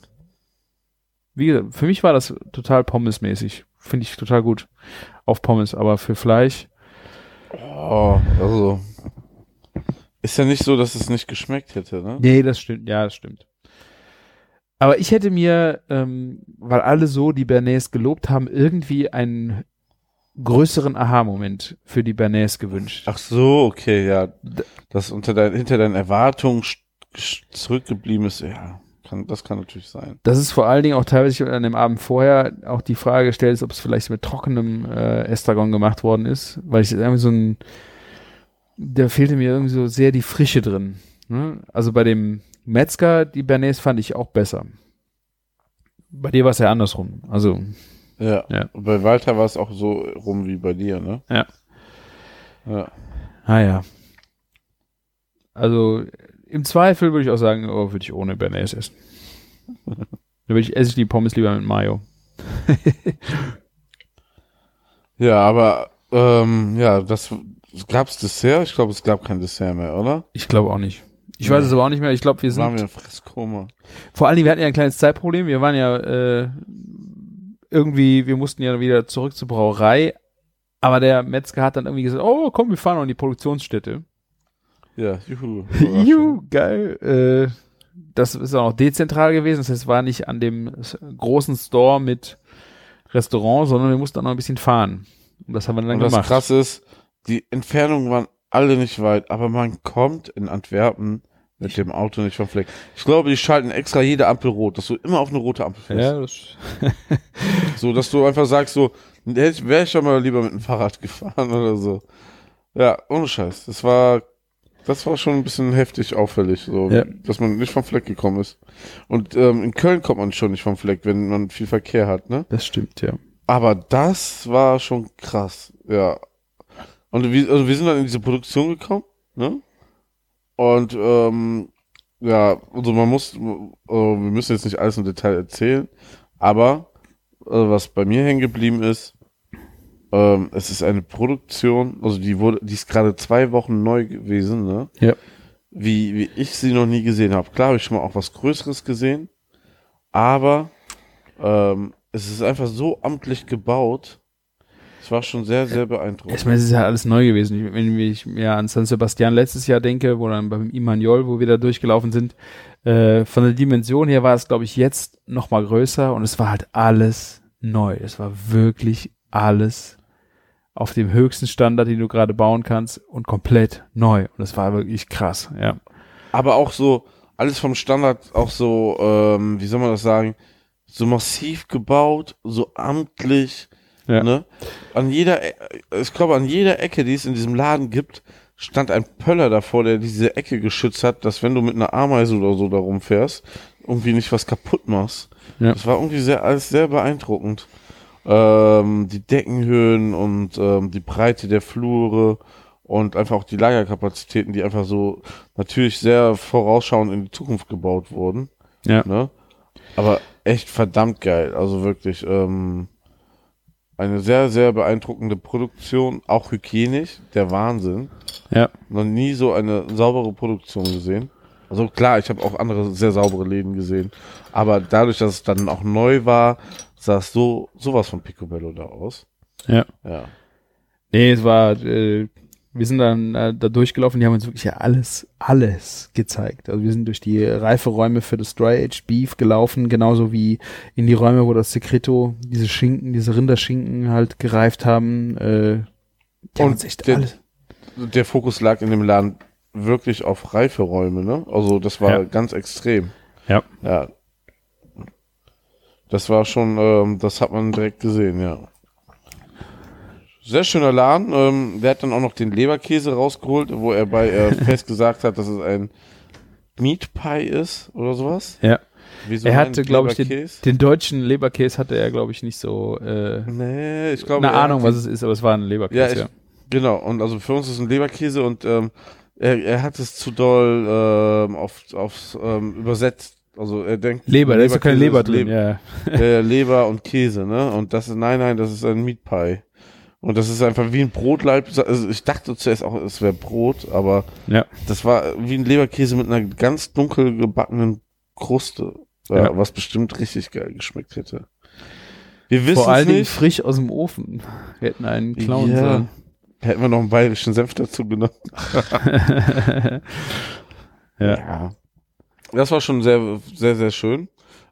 Wie gesagt, für mich war das total Pommes-mäßig. Finde ich total gut. Auf Pommes, aber für Fleisch. Oh, also, ist ja nicht so, dass es nicht geschmeckt hätte, ne? Nee, das stimmt. Ja, das stimmt. Aber ich hätte mir, ähm, weil alle so die Bernays gelobt haben, irgendwie einen größeren Aha-Moment für die Bernays gewünscht. Ach so, okay, ja. Das unter dein, hinter deinen Erwartungen zurückgeblieben ist, ja, kann, das kann natürlich sein. Das ist vor allen Dingen auch teilweise an dem Abend vorher auch die Frage gestellt ist, ob es vielleicht mit trockenem äh, Estragon gemacht worden ist, weil ich irgendwie so ein, da fehlte mir irgendwie so sehr die Frische drin. Ne? Also bei dem Metzger, die Bernays fand ich auch besser. Bei dir war es ja andersrum. Also, Ja. Ja. Und bei Walter war es auch so rum wie bei dir, ne? Ja. Ja. naja. Also, Im Zweifel würde ich auch sagen, oh, würde ich ohne Bernays essen. [LAUGHS] da würde ich, esse ich die Pommes lieber mit Mayo. [LAUGHS] Ja, aber ähm, ja, das gab's Dessert? Ich glaube, es gab kein Dessert mehr, oder? Ich glaube auch nicht. Ich weiß es aber auch nicht mehr. Ich glaube, wir Waren wir sind. in Fresskoma. Vor allen Dingen, wir hatten ja ein kleines Zeitproblem. Wir waren ja äh, irgendwie, wir mussten ja wieder zurück zur Brauerei. Aber der Metzger hat dann irgendwie gesagt, oh komm, wir fahren noch in die Produktionsstätte. Ja, juhu. [LAUGHS] Juhu, geil. Äh, das ist auch noch dezentral gewesen. Das heißt, war nicht an dem großen Store mit Restaurant, sondern wir mussten auch noch ein bisschen fahren. Und das haben wir dann Und das gemacht. krasse ist, die Entfernungen waren alle nicht weit, aber man kommt in Antwerpen mit dem Auto nicht vom Fleck. Ich glaube, die schalten extra jede Ampel rot, dass du immer auf eine rote Ampel fährst. Ja, das, So, dass du einfach sagst, so, wäre ich schon mal lieber mit dem Fahrrad [LAUGHS] gefahren oder so. Ja, ohne Scheiß. Das war, das war schon ein bisschen heftig auffällig, so, Ja. dass man nicht vom Fleck gekommen ist. Und ähm, in Köln kommt man schon nicht vom Fleck, wenn man viel Verkehr hat, ne? das stimmt, ja. Aber das war schon krass, ja. Und wir, also wir sind dann in diese Produktion gekommen, ne? Und ähm, ja, also man muss, äh, wir müssen jetzt nicht alles im Detail erzählen, aber äh, was bei mir hängen geblieben ist, ähm, es ist eine Produktion, also die wurde, die ist gerade zwei Wochen neu gewesen, ne? Ja. Wie, wie ich sie noch nie gesehen habe. Klar habe ich schon mal auch was Größeres gesehen, aber ähm, es ist einfach so amtlich gebaut. Es war schon sehr, sehr beeindruckend. Ich meine, es ist ja alles neu gewesen. Ich- Wenn ich mir an San Sebastian letztes Jahr denke, wo dann beim Imaniol, wo wir da durchgelaufen sind, äh, von der Dimension her war es, glaube ich, jetzt noch mal größer und es war halt alles neu. Es war wirklich alles auf dem höchsten Standard, den du gerade bauen kannst und komplett neu. Und es war wirklich krass, ja. Aber auch so, alles vom Standard, auch so, ähm, wie soll man das sagen, so massiv gebaut, so amtlich, Ja. ne? An jeder, E- ich glaube, an jeder Ecke, die es in diesem Laden gibt, stand ein Pöller davor, der diese Ecke geschützt hat, dass wenn du mit einer Ameise oder so da rumfährst, irgendwie nicht was kaputt machst. Ja. Das war irgendwie sehr, alles sehr beeindruckend. Ähm, die Deckenhöhen und ähm, die Breite der Flure und einfach auch die Lagerkapazitäten, die einfach so natürlich sehr vorausschauend in die Zukunft gebaut wurden. Ja. Ne? Aber echt verdammt geil. Also wirklich ähm, eine sehr, sehr beeindruckende Produktion, auch hygienisch, der Wahnsinn. Ja. Noch nie so eine saubere Produktion gesehen. Also klar, ich habe auch andere sehr saubere Läden gesehen. Aber dadurch, dass es dann auch neu war, sah es so sowas von Picobello da aus. Ja. Ja. Nee, es war, äh, wir sind dann äh, da durchgelaufen, die haben uns wirklich ja alles, alles gezeigt. Also wir sind durch die Reiferäume für das Dry Aged Beef gelaufen, genauso wie in die Räume, wo das Secreto, diese Schinken, diese Rinderschinken halt gereift haben. Äh, die Und echt der- alles. Der Fokus lag in dem Laden wirklich auf Reiferäume, ne? Also das war Ja. ganz extrem. Ja. Ja. Das war schon, ähm, das hat man direkt gesehen, ja. Sehr schöner Laden. Ähm, der hat dann auch noch den Leberkäse rausgeholt, wo er bei äh, [LAUGHS] Fest gesagt hat, dass es ein Meat Pie ist oder sowas. Ja. Wieso Er hatte, glaube ich, den, den deutschen Leberkäse hatte er, glaube ich, nicht so äh, Nee, ich glaube. eine Ahnung, was es ist, aber es war ein Leberkäse. Ja, ich, ja. genau. Und also für uns ist es ein Leberkäse und ähm, er, er hat es zu doll ähm, auf, aufs ähm, übersetzt. Also er denkt Leber, da ist ja keine Leber drin. ist Ja. [LAUGHS] Äh, Leber und Käse, ne? Und das ist nein, nein, das ist ein Meat Pie. Und das ist einfach wie ein Brotleib. Also ich dachte zuerst auch, es wäre Brot, aber ja. das war wie ein Leberkäse mit einer ganz dunkel gebackenen Kruste, äh, Ja. was bestimmt richtig geil geschmeckt hätte. Wir wissen Vor allen es Dingen frisch aus dem Ofen. Wir hätten einen klauen Ja. sollen. Hätten wir noch einen bayerischen Senf dazu genommen. [LAUGHS] [LAUGHS] Ja. Ja. Das war schon sehr, sehr, sehr schön.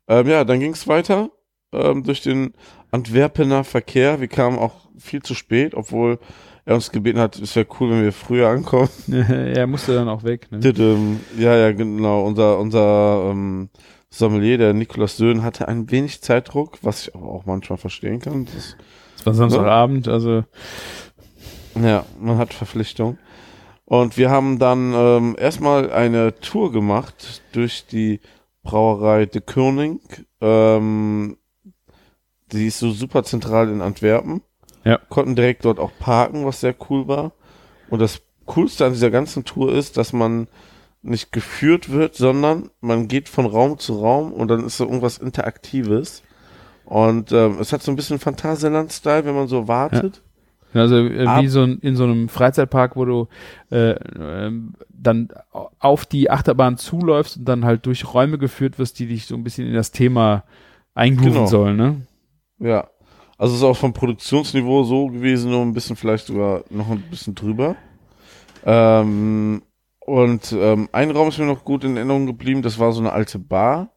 Ähm, ja, dann ging es weiter ähm, durch den Antwerpener Verkehr. Wir kamen auch viel zu spät, obwohl er uns gebeten hat, es wäre cool, wenn wir früher ankommen. [LAUGHS] [LAUGHS] er musste dann auch weg. Ne? Ja, ja, genau. Unser, unser ähm, Sommelier, der Nikolaus Söhn, hatte ein wenig Zeitdruck, was ich aber auch manchmal verstehen kann. Das, Es war Samstagabend, also ja, man hat Verpflichtung. Und wir haben dann ähm, erstmal eine Tour gemacht durch die Brauerei De Koning. Ähm, die ist so super zentral in Antwerpen. Ja. Konnten direkt dort auch parken, was sehr cool war. Und das Coolste an dieser ganzen Tour ist, dass man nicht geführt wird, sondern man geht von Raum zu Raum und dann ist so irgendwas Interaktives. Und ähm, es hat so ein bisschen Phantasialand-Style, wenn man so wartet. Also äh, wie so ein, in so einem Freizeitpark, wo du äh, ähm, dann auf die Achterbahn zuläufst und dann halt durch Räume geführt wirst, die dich so ein bisschen in das Thema eingrooven Genau. sollen, ne? Ja. Also es ist auch vom Produktionsniveau so gewesen, nur ein bisschen vielleicht sogar noch ein bisschen drüber. Ähm, und ähm, ein Raum ist mir noch gut in Erinnerung geblieben, das war so eine alte Bar,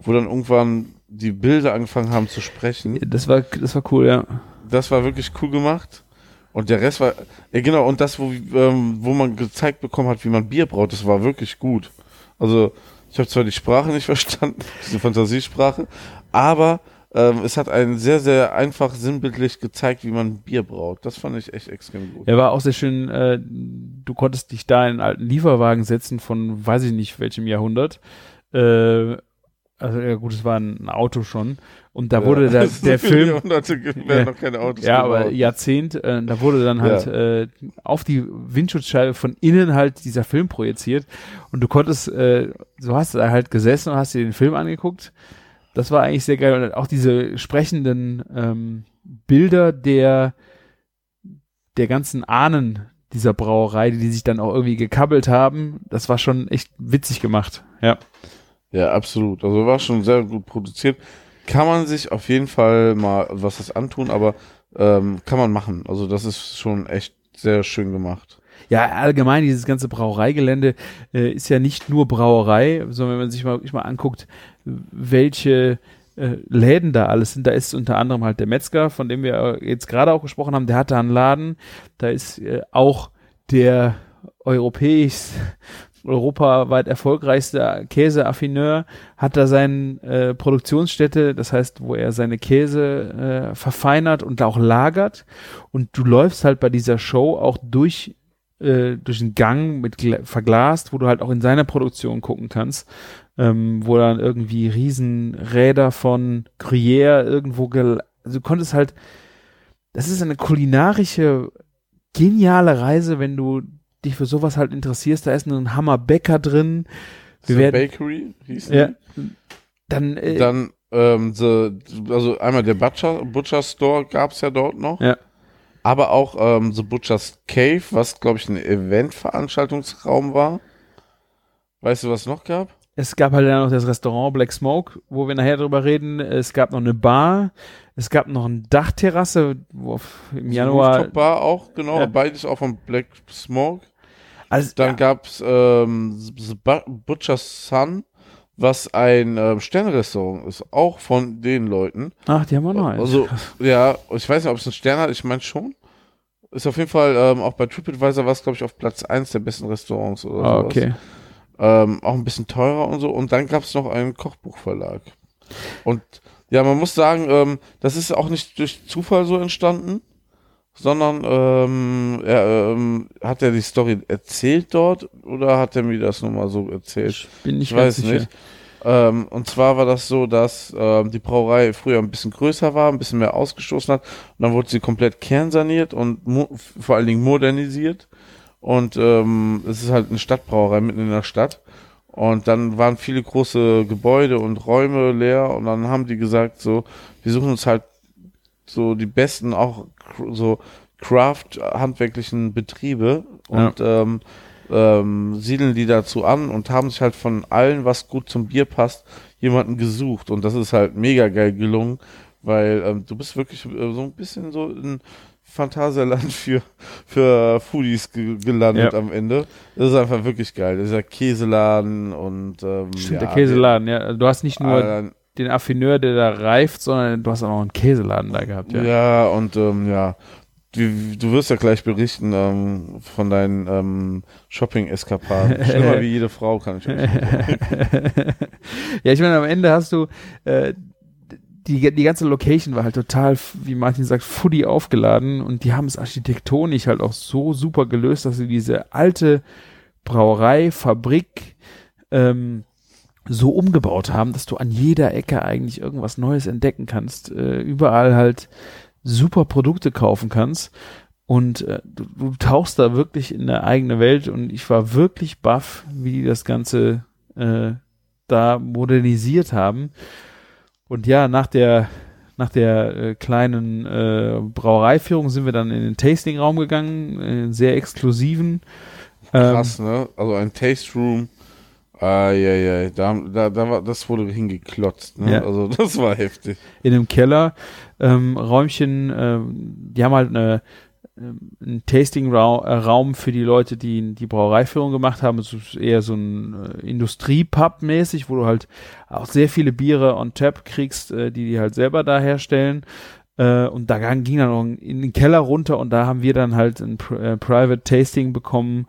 wo dann irgendwann die Bilder angefangen haben zu sprechen. Das war, das war cool, ja. Das war wirklich cool gemacht. Und der Rest war, ja genau, und das, wo, ähm, wo man gezeigt bekommen hat, wie man Bier braut, das war wirklich gut. Also, ich habe zwar die Sprache nicht [LAUGHS] verstanden, diese Fantasiesprache, aber ähm, es hat einen sehr, sehr einfach sinnbildlich gezeigt, wie man Bier braut. Das fand ich echt extrem gut. Ja, war auch sehr schön, äh, du konntest dich da in einen alten Lieferwagen setzen von weiß ich nicht welchem Jahrhundert. Äh, also ja gut, es war ein Auto schon. Und da wurde der, So der viele Film, Ja. ja, aber. Jahrzehnt, äh, da wurde dann halt äh, auf die Windschutzscheibe von innen halt dieser Film projiziert und du konntest, äh, so hast du da halt gesessen und hast dir den Film angeguckt. Das war eigentlich sehr geil und auch diese sprechenden ähm, Bilder der der ganzen Ahnen dieser Brauerei, die, die sich dann auch irgendwie gekabbelt haben, das war schon echt witzig gemacht. Ja. Ja, absolut. Also war schon sehr gut produziert. Kann man sich auf jeden Fall mal was das antun, aber ähm, kann man machen. Also das ist schon echt sehr schön gemacht. Ja, allgemein, dieses ganze Brauereigelände äh, ist ja nicht nur Brauerei, sondern wenn man sich mal, wirklich mal anguckt, welche äh, Läden da alles sind, da ist unter anderem halt der Metzger, von dem wir äh, jetzt gerade auch gesprochen haben, der hat da einen Laden, da ist äh, auch der europäisch europaweit erfolgreichste Käseaffineur hat da seine äh, Produktionsstätte, das heißt, wo er seine Käse äh, verfeinert und auch lagert. Und du läufst halt bei dieser Show auch durch äh, durch einen Gang mit gla- verglast, wo du halt auch in seiner Produktion gucken kannst, ähm, wo dann irgendwie Riesenräder von Gruyère irgendwo, gel also du konntest halt, das ist eine kulinarische geniale Reise, wenn du dich für sowas halt interessierst. Da ist ein Hammer Bäcker drin. Wir The werden- Bakery hieß Ja. die. Dann, äh, Dann ähm, the, also einmal der Butcher, Butcher Store gab's ja dort noch. Ja. Aber auch ähm, The Butcher's Cave, was glaube ich ein Eventveranstaltungsraum war. Weißt du, was es noch gab? Es gab halt dann noch das Restaurant Black Smoke, wo wir nachher drüber reden. Es gab noch eine Bar. Es gab noch eine Dachterrasse, wo im Januar. Rooftop Bar auch, genau. Ja. Beides auch von Black Smoke. Also, Dann ja, gab's ähm, The Bu- Butcher's Sun, was ein ähm, Sternrestaurant ist, auch von den Leuten. ach, die haben wir noch eins. Also, ja, ich weiß nicht, ob es ein Stern hat, ich meine schon. Ist auf jeden Fall, ähm, auch bei TripAdvisor war es, glaube ich, auf Platz 1 der besten Restaurants oder ah, sowas. okay. Ähm, auch ein bisschen teurer und so. Und dann gab es noch einen Kochbuchverlag. Und ja, man muss sagen, ähm, das ist auch nicht durch Zufall so entstanden, sondern ähm, er, ähm, hat er die Story erzählt dort oder hat er mir das nochmal so erzählt? Ich bin nicht Ich weiß sicher. nicht. Ähm, und zwar war das so, dass ähm, die Brauerei früher ein bisschen größer war, ein bisschen mehr ausgestoßen hat. Und dann wurde sie komplett kernsaniert und vor allen Dingen modernisiert. Und ähm, es ist halt eine Stadtbrauerei mitten in der Stadt. Und dann waren viele große Gebäude und Räume leer. Und dann haben die gesagt, so, wir suchen uns halt so die besten, auch so Craft-handwerklichen Betriebe. Und ähm, ähm, siedeln die dazu an und haben sich halt von allen, was gut zum Bier passt, jemanden gesucht. Und das ist halt mega geil gelungen, weil ähm, du bist wirklich äh, so ein bisschen so in Phantasialand [LAUGHS] für, für Foodies ge gelandet Ja. am Ende. Das ist einfach wirklich geil. Dieser Käseladen und ähm, Stimmt, ja, der Käseladen, ja. Du hast nicht nur äh, den Affineur, der da reift, sondern du hast auch noch einen Käseladen da gehabt, ja. Ja, und ähm, ja, du, du wirst ja gleich berichten ähm, von deinen ähm, Shopping-Eskapaden. [LAUGHS] Schlimmer wie jede Frau, kann ich euch sagen. [LAUGHS] ja, ich meine, am Ende hast du äh, die, die ganze Location war halt total, wie Martin sagt, foodie aufgeladen und die haben es architektonisch halt auch so super gelöst, dass sie diese alte Brauerei, Fabrik ähm, so umgebaut haben, dass du an jeder Ecke eigentlich irgendwas Neues entdecken kannst, äh, überall halt super Produkte kaufen kannst Und äh, du, du tauchst da wirklich in eine eigene Welt und ich war wirklich baff, wie die das Ganze äh, da modernisiert haben. Und ja, nach der nach der äh, kleinen äh, Brauereiführung sind wir dann in den Tasting-Raum gegangen, äh, sehr exklusiven. Ähm, Krass, ne? Also ein Taste Room. Ah, ja, ja, da, da, da war, das wurde hingeklotzt, ne? Ja. Also [LAUGHS] das war heftig. in einem Keller ähm, Räumchen, ähm, die haben halt eine, ähm, einen Tasting-Raum für die Leute, die die Brauereiführung gemacht haben. Es ist eher so ein äh, Industriepub mäßig, wo du halt auch sehr viele Biere on tap kriegst, äh, die die halt selber da herstellen. Äh, und da ging dann noch in den Keller runter und da haben wir dann halt ein Pri- äh, Private Tasting bekommen.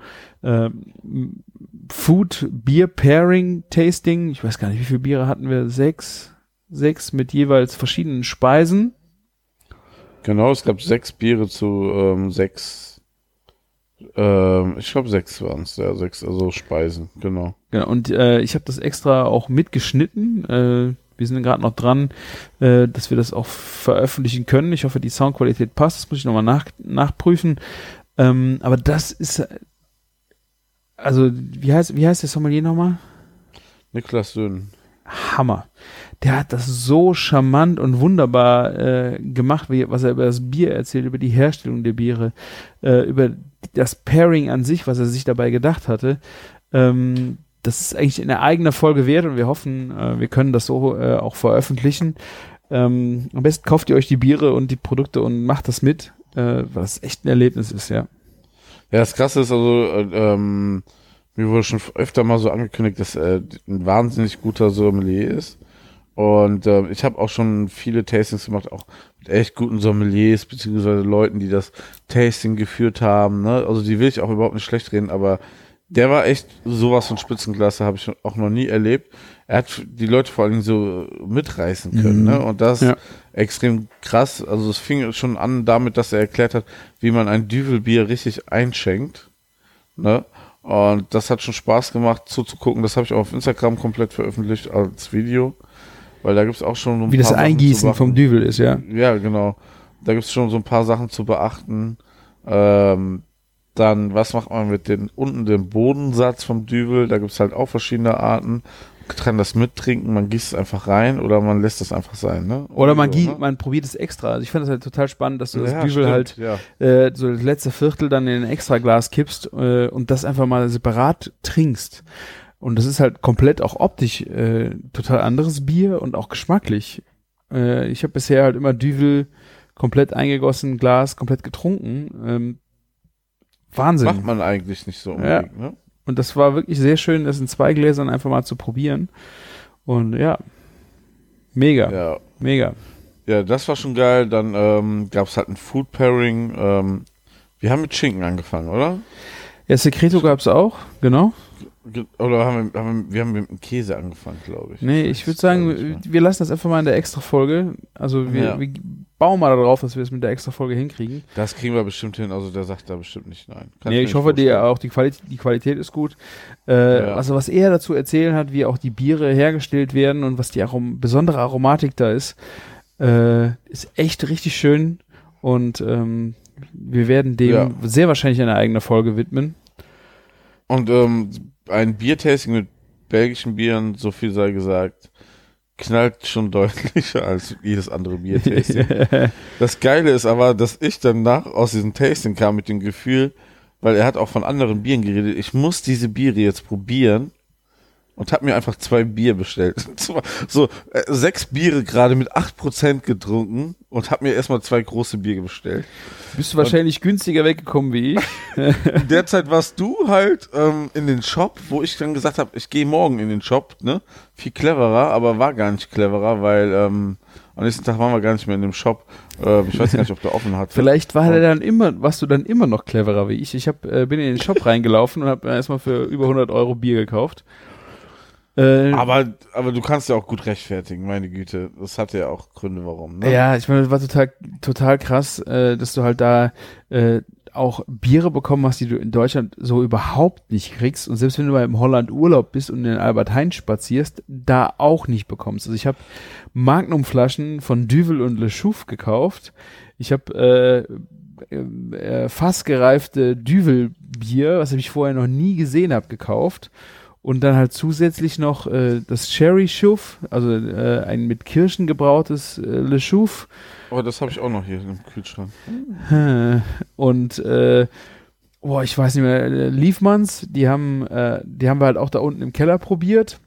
Food Beer Pairing Tasting. Ich weiß gar nicht, wie viele Biere hatten wir? Sechs? Sechs mit jeweils verschiedenen Speisen. Genau, es gab sechs Biere zu ähm, sechs, ähm, ich glaube sechs waren es, ja, sechs, also Speisen, genau. Genau, und äh, ich habe das extra auch mitgeschnitten. Äh, wir sind gerade noch dran, äh, dass wir das auch veröffentlichen können. Ich hoffe, die Soundqualität passt. Das muss ich nochmal nach, nachprüfen. Ähm, aber das ist, also wie heißt, wie heißt der Sommelier nochmal? Niklas Söhn. Hammer. Der hat das so charmant und wunderbar äh, gemacht, wie, was er über das Bier erzählt, über die Herstellung der Biere, äh, über das Pairing an sich, was er sich dabei gedacht hatte. Ähm, das ist eigentlich eine eigene Folge wert und wir hoffen, äh, wir können das so äh, auch veröffentlichen. Ähm, am besten kauft ihr euch die Biere und die Produkte und macht das mit, äh, was echt ein Erlebnis ist, ja. Ja, das Krasse ist also, äh, ähm, mir wurde schon öfter mal so angekündigt, dass er ein wahnsinnig guter Sommelier ist. Und ähm, ich habe auch schon viele Tastings gemacht, auch mit echt guten Sommeliers, beziehungsweise Leuten, die das Tasting geführt haben. Ne? Also die will ich auch überhaupt nicht schlecht reden, aber der war echt sowas von Spitzenklasse, habe ich auch noch nie erlebt. Er hat die Leute vor allen Dingen so mitreißen können, Mhm. ne? Und das Ja. Extrem krass. Also es fing schon an damit, dass er erklärt hat, wie man ein Düvelbier richtig einschenkt. Ne? Und das hat schon Spaß gemacht zuzugucken. Das habe ich auch auf Instagram komplett veröffentlicht als Video. Weil da gibt's auch schon so ein Wie das paar Sachen zu Eingießen vom. Düvel ist, ja. Ja, genau. Da gibt's schon so ein paar Sachen zu beachten. Ähm, dann, was macht man mit den unten dem Bodensatz vom Düvel? Da gibt's halt auch verschiedene Arten. Kann das mittrinken, man gießt es einfach rein oder man lässt es einfach sein, ne? Oder man, So, ne? man probiert es extra. Also ich finde das halt total spannend, dass du das Ja, Düvel stimmt, halt ja. äh, so das letzte Viertel dann in ein Extraglas kippst äh, und das einfach mal separat trinkst. Und das ist halt komplett auch optisch äh, total anderes Bier und auch geschmacklich. Äh, ich habe bisher halt immer Düvel komplett eingegossen, Glas komplett getrunken. Ähm, Wahnsinn. Macht man eigentlich nicht so unbedingt, ne? Und das war wirklich sehr schön, das in zwei Gläsern einfach mal zu probieren. Und ja, mega, Ja. mega. Ja, das war schon geil. Dann ähm, gab es halt ein Food Pairing. Ähm, wir haben mit Schinken angefangen, oder? Ja, Secreto gab's auch, genau. Oder haben wir, haben wir, wir haben mit dem Käse angefangen, glaube ich. Nee, ich würde sagen, wir lassen das einfach mal in der Extra-Folge. Also wir, Ja. wir bauen mal darauf, dass wir es mit der Extra-Folge hinkriegen. das kriegen wir bestimmt hin. Also der sagt da bestimmt nicht nein. Kann nee, ich hoffe, die, vorstellen. auch die, Qualität, die Qualität ist gut. Äh, Ja. Also was er dazu erzählen hat, wie auch die Biere hergestellt werden und was die Arom besondere Aromatik da ist, äh, ist echt richtig schön. Und ähm, wir werden dem Ja. sehr wahrscheinlich eine eigene Folge widmen. Und ähm, ein Biertasting mit belgischen Bieren, so viel sei gesagt, knallt schon [LAUGHS] deutlicher als jedes andere Biertasting. [LAUGHS] Das Geile ist aber, dass ich danach aus diesem Tasting kam mit dem Gefühl, weil er hat auch von anderen Bieren geredet, ich muss diese Biere jetzt probieren und habe mir einfach zwei Bier bestellt. [LAUGHS] So äh, sechs Biere gerade mit acht Prozent getrunken und habe mir erstmal zwei große Biere bestellt. Bist du wahrscheinlich günstiger weggekommen wie ich. [LAUGHS] In der Zeit warst du halt ähm, in den Shop, wo ich dann gesagt habe, ich gehe morgen in den Shop, ne? Viel cleverer, aber war gar nicht cleverer, weil ähm, am nächsten Tag waren wir gar nicht mehr in dem Shop. Äh, ich weiß gar nicht, ob der offen hat. Vielleicht war der dann immer, warst du dann immer noch cleverer wie ich. Ich hab, äh, bin in den Shop reingelaufen und habe erstmal für über 100 Euro Bier gekauft. Äh, Aber, aber du kannst ja auch gut rechtfertigen, meine Güte. Das hatte ja auch Gründe, warum. Ne? Ja, ich meine, das war total, total krass, äh, dass du halt da äh, auch Biere bekommen hast, die du in Deutschland so überhaupt nicht kriegst. Und selbst wenn du mal im Holland Urlaub bist und in Albert Heijn spazierst, da auch nicht bekommst. Also ich habe Magnumflaschen von Duvel und Le Chouf gekauft. Ich habe äh, äh, fassgereifte Düvelbier, was ich vorher noch nie gesehen habe, gekauft. Und dann halt zusätzlich noch äh, das Cherry Schuff, also äh, ein mit Kirschen gebrautes äh, Le Chouf. Oh, das habe ich auch noch hier im Kühlschrank. [LAUGHS] Und äh, boah, ich weiß nicht mehr, äh, Liefmanns, die haben, äh, die haben wir halt auch da unten im Keller probiert.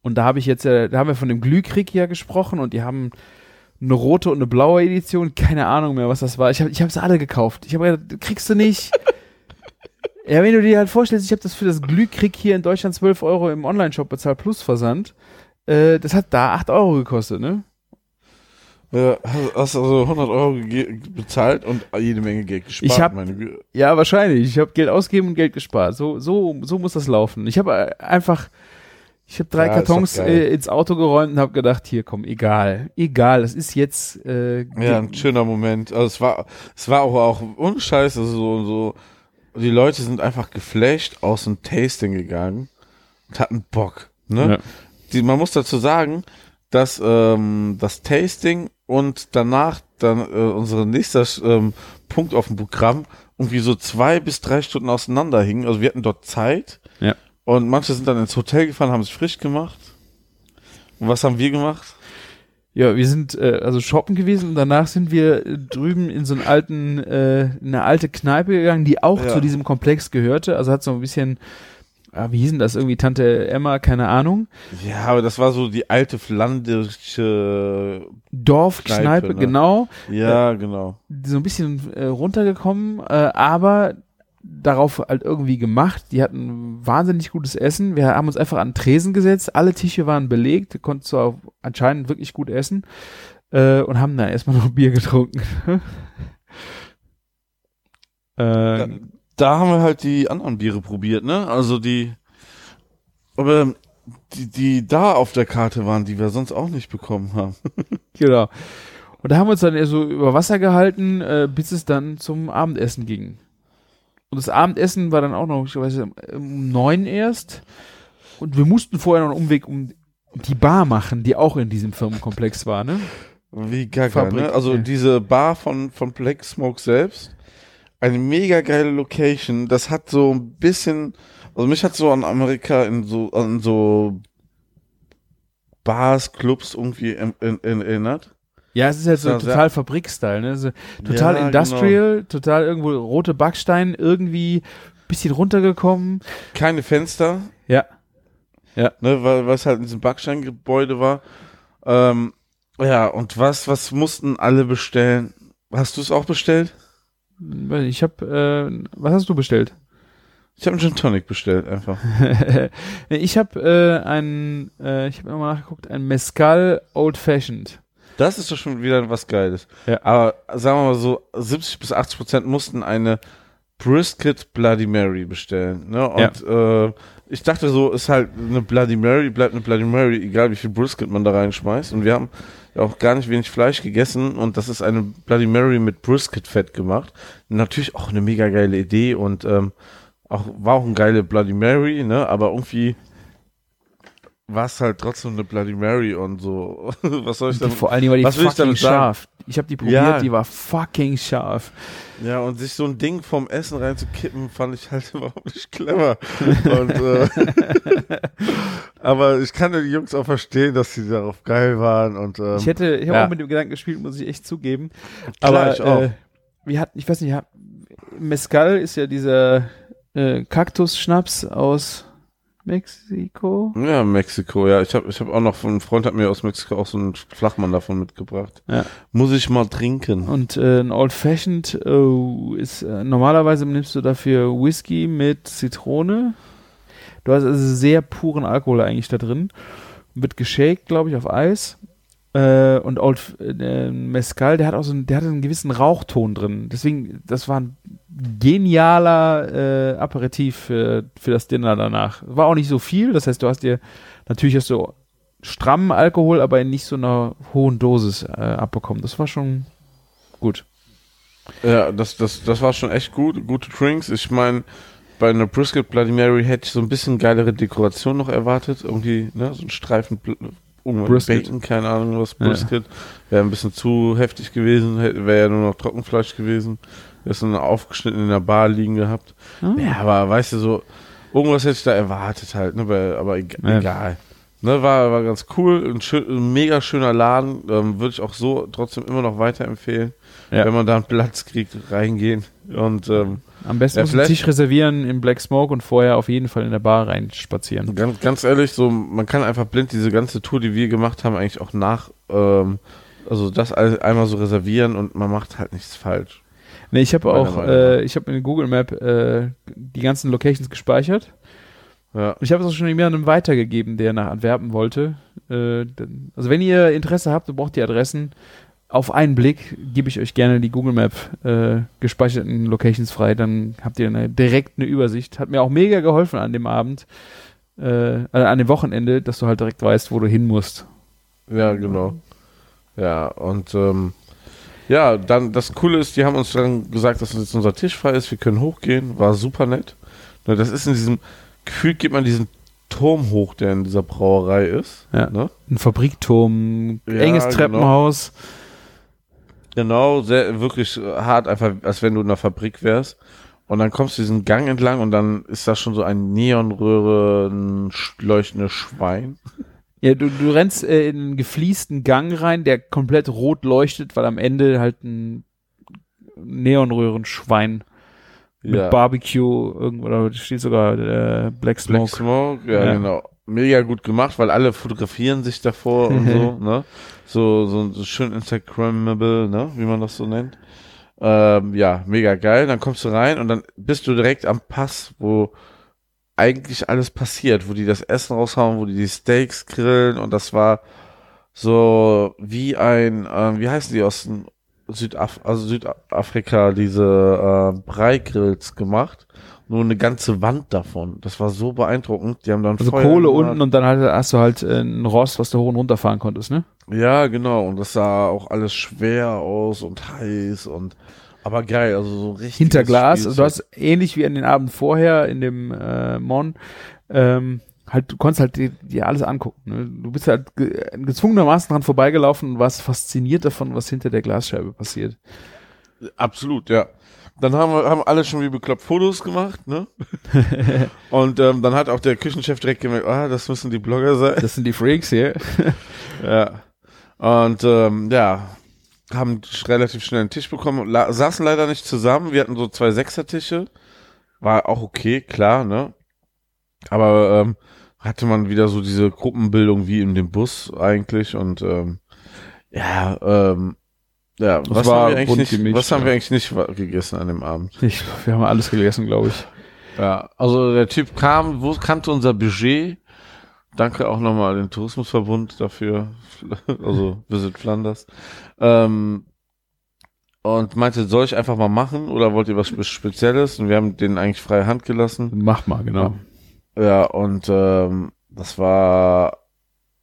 Und da habe ich jetzt, äh, da haben wir von dem Glühkrieg ja gesprochen und die haben eine rote und eine blaue Edition, keine Ahnung mehr, was das war. Ich habe ich hab sie alle gekauft. Ich habe gedacht, kriegst du nicht. [LAUGHS] ja, wenn du dir halt vorstellst, ich habe das für das Glühkrieg hier in Deutschland 12 Euro im Online-Shop bezahlt plus Versand. Äh, das hat da 8 Euro gekostet, ne? Ja, hast also 100 Euro bezahlt und jede Menge Geld gespart. Ich hab-. Ja, wahrscheinlich. Ich habe Geld ausgegeben und Geld gespart. So, so, so muss das laufen. Ich habe äh, einfach, ich habe drei Ja, Kartons äh, ins Auto geräumt und habe gedacht, hier komm, egal, egal. Das ist jetzt. Äh, Ja, ein schöner Moment. Also es war, es war auch, auch ohne Scheiß, also so, so, die Leute sind einfach geflasht aus dem Tasting gegangen und hatten Bock. Ne? Ja. Die, man muss dazu sagen, dass ähm, das Tasting und danach dann äh, unser nächster ähm, Punkt auf dem Programm irgendwie so zwei bis drei Stunden auseinander hingen. Also wir hatten dort Zeit Ja. und manche sind dann ins Hotel gefahren, haben sich frisch gemacht. Und was haben wir gemacht? Ja, wir sind äh, also shoppen gewesen und danach sind wir äh, drüben in so einen alten, äh, in eine alte Kneipe gegangen, die auch Ja. zu diesem Komplex gehörte. Also hat so ein bisschen, ah, wie hieß denn das irgendwie, Tante Emma, keine Ahnung. Ja, aber das war so die alte flandische Dorfkneipe, Kneipe, ne? genau. Ja, genau. so ein bisschen äh, runtergekommen, äh, aber darauf halt irgendwie gemacht. Die hatten wahnsinnig gutes Essen. Wir haben uns einfach an Tresen gesetzt. Alle Tische waren belegt. Wir konnten zwar anscheinend wirklich gut essen äh, und haben dann erstmal [LAUGHS] noch Bier getrunken. [LAUGHS] Da, äh, da haben wir halt die anderen Biere probiert, ne? Also die, aber die, die da auf der Karte waren, die wir sonst auch nicht bekommen haben. [LAUGHS] genau. Und da haben wir uns dann eher so über Wasser gehalten, äh, bis es dann zum Abendessen ging. Und das Abendessen war dann auch noch, ich weiß nicht, um neun erst. Und wir mussten vorher noch einen Umweg um die Bar machen, die auch in diesem Firmenkomplex war, ne? Wie gaga, Fabrik, ne? Also ja. diese Bar von, von Black Smoke selbst, eine mega geile Location. Das hat so ein bisschen, also mich hat so an Amerika in so, an so Bars, Clubs irgendwie in, in, in, erinnert. Ja, es ist halt so Ja, total Fabrikstyle, ne? So, total Ja, genau. industrial, total irgendwo rote Backstein, irgendwie bisschen runtergekommen. Keine Fenster, Ja. ne, weil was halt in diesem Backsteingebäude war. Ähm, ja, und was, was mussten alle bestellen? Hast du es auch bestellt? Ich hab, äh, was hast du bestellt? Ich habe einen Gin Tonic bestellt, einfach. [LAUGHS] ich habe äh, ein, äh, ich habe nochmal nachgeguckt, ein Mezcal Old Fashioned. Das ist doch schon wieder was Geiles. Ja. Aber sagen wir mal so, 70 bis 80 Prozent mussten eine Brisket Bloody Mary bestellen. Ne? Und äh, ich dachte so, ist halt eine Bloody Mary, bleibt eine Bloody Mary, egal wie viel Brisket man da reinschmeißt. Und wir haben ja auch gar nicht wenig Fleisch gegessen und das ist eine Bloody Mary mit Brisket-Fett gemacht. Natürlich auch eine mega geile Idee und ähm, auch, war auch eine geile Bloody Mary, ne? Aber irgendwie war es halt trotzdem eine Bloody Mary und so. [LAUGHS] Was soll ich Die, damit vor Dingen war die was will ich fucking damit sagen? scharf. Ich habe die probiert, Ja. die war fucking scharf. Ja, und sich so ein Ding vom Essen reinzukippen, fand ich halt [LAUGHS] überhaupt nicht clever. Und, äh, [LAUGHS] aber ich kann die Jungs auch verstehen, dass sie darauf geil waren. Und, ähm, Ich hätte, ich habe ja. auch mit dem Gedanken gespielt, muss ich echt zugeben. Klar, Aber ich auch. Äh, wir hatten, ich weiß nicht, ja, Mezcal ist ja dieser äh, Kaktusschnaps aus Mexiko. ja, Mexiko, ja. Ich habe ich hab auch noch, von- ein Freund hat mir aus Mexiko auch so einen Flachmann davon mitgebracht. Ja. Muss ich mal trinken. Und äh, ein Old Fashioned äh, ist äh, normalerweise nimmst du dafür Whisky mit Zitrone. Du hast also sehr puren Alkohol eigentlich da drin. Wird geshakt, glaube ich, auf Eis. Äh, und Old äh, Mezcal, der hat auch so einen, der hat einen gewissen Rauchton drin. Deswegen, das war ein genialer äh, Aperitif für, für das Dinner danach. War auch nicht so viel, das heißt, du hast dir, natürlich hast du strammen Alkohol, aber in nicht so einer hohen Dosis äh, abbekommen. Das war schon gut. Ja, das, das, das war schon echt gut. Gute Drinks. Ich meine, bei einer Brisket Bloody Mary hätte ich so ein bisschen geilere Dekoration noch erwartet. Irgendwie, ne, so ein Streifen Brisket. Bacon, keine Ahnung was, Ja. Brisket. Wäre ein bisschen zu heftig gewesen, wäre ja nur noch Trockenfleisch gewesen. Das dann aufgeschnitten in der Bar liegen gehabt. Ah. Ja, aber weißt du, so, irgendwas hätte ich da erwartet halt, ne, weil, aber eg Ja. egal. Ne, war, war ganz cool, ein, schön, ein mega schöner Laden, ähm, würde ich auch so trotzdem immer noch weiterempfehlen. Ja. Wenn man da einen Platz kriegt, reingehen. Und ähm, Am besten Ja, muss einen Tisch reservieren im Black Smoke und vorher auf jeden Fall in der Bar reinspazieren. Ganz, ganz ehrlich, so man kann einfach blind diese ganze Tour, die wir gemacht haben, eigentlich auch nach, ähm, also das einmal so reservieren und man macht halt nichts falsch. Nee, ich habe auch, äh, ich habe in Google Map äh, die ganzen Locations gespeichert. Ja, ich habe es auch schon jemandem weitergegeben, der nach Antwerpen wollte. Äh, also wenn ihr Interesse habt und braucht die Adressen, auf einen Blick gebe ich euch gerne die Google Map äh, gespeicherten Locations frei, dann habt ihr eine, direkt eine Übersicht. Hat mir auch mega geholfen an dem Abend, äh, äh, an dem Wochenende, dass du halt direkt weißt, wo du hin musst. ja, genau. Ja, und ähm, ja, dann das Coole ist, die haben uns dann gesagt, dass jetzt unser Tisch frei ist, wir können hochgehen, war super nett. Ne, Das ist in diesem, gefühlt geht man diesen Turm hoch, der in dieser Brauerei ist. Ja. Ne? Ein Fabrikturm, Ja, enges genau. Treppenhaus. Genau, sehr, wirklich hart, einfach als wenn du in einer Fabrik wärst. Und dann kommst du diesen Gang entlang und dann ist da schon so ein Neonröhren leuchtendes Schwein. Ja, du, du rennst äh, in einen gefliesten Gang rein, der komplett rot leuchtet, weil am Ende halt ein Neonröhrenschwein mit Ja. Barbecue irgendwo, oder steht sogar äh, Black Smoke. Black Smoke, ja, Ja. genau. Mega gut gemacht, weil alle fotografieren sich davor und so, ne? So, so, so schön Instagrammable, ne? Wie man das so nennt. Ähm, ja, mega geil. Dann kommst du rein und dann bist du direkt am Pass, wo eigentlich alles passiert, wo die das Essen raushauen, wo die die Steaks grillen und das war so wie ein, ähm, wie heißen die aus dem Südaf also Südafrika, diese äh, Breigrills gemacht. Nur eine ganze Wand davon. Das war so beeindruckend. Die haben dann Also Feuer Kohle gemacht. unten und dann halt, hast du halt äh, ein Rost, was du hoch und runter fahren konntest, ne? Ja, genau. Und das sah auch alles schwer aus und heiß und aber geil. Also so richtig. Hinter Glas. Also du hast ähnlich wie an den Abend vorher in dem äh, Mon, ähm, halt, du konntest halt dir, dir alles angucken. Ne? Du bist halt ge gezwungenermaßen dran vorbeigelaufen und warst fasziniert davon, was hinter der Glasscheibe passiert. Absolut, ja. Dann haben wir haben alle schon wie bekloppt Fotos gemacht, ne? [LAUGHS] und ähm, dann hat auch der Küchenchef direkt gemerkt, ah, das müssen die Blogger sein. Das sind die Freaks hier. [LAUGHS] Ja. Und ähm, ja, haben relativ schnell einen Tisch bekommen, la saßen leider nicht zusammen. Wir hatten so zwei Sechsertische. War auch okay, klar, ne? Aber ähm, hatte man wieder so diese Gruppenbildung wie in dem Bus eigentlich und ähm, ja, ähm, ja, was war haben wir eigentlich nicht, gemischt, was haben ja. wir eigentlich nicht gegessen an dem Abend? Ich, wir haben alles gegessen, glaube ich. Ja, also der Typ kam, wo kannte unser Budget. Danke auch nochmal den Tourismusverbund dafür, [LAUGHS] also Visit Flanders. Ähm, und meinte, soll ich einfach mal machen oder wollt ihr was Spe- Spezielles? Und wir haben denen eigentlich freie Hand gelassen. Mach mal, genau. Ja, und ähm, das war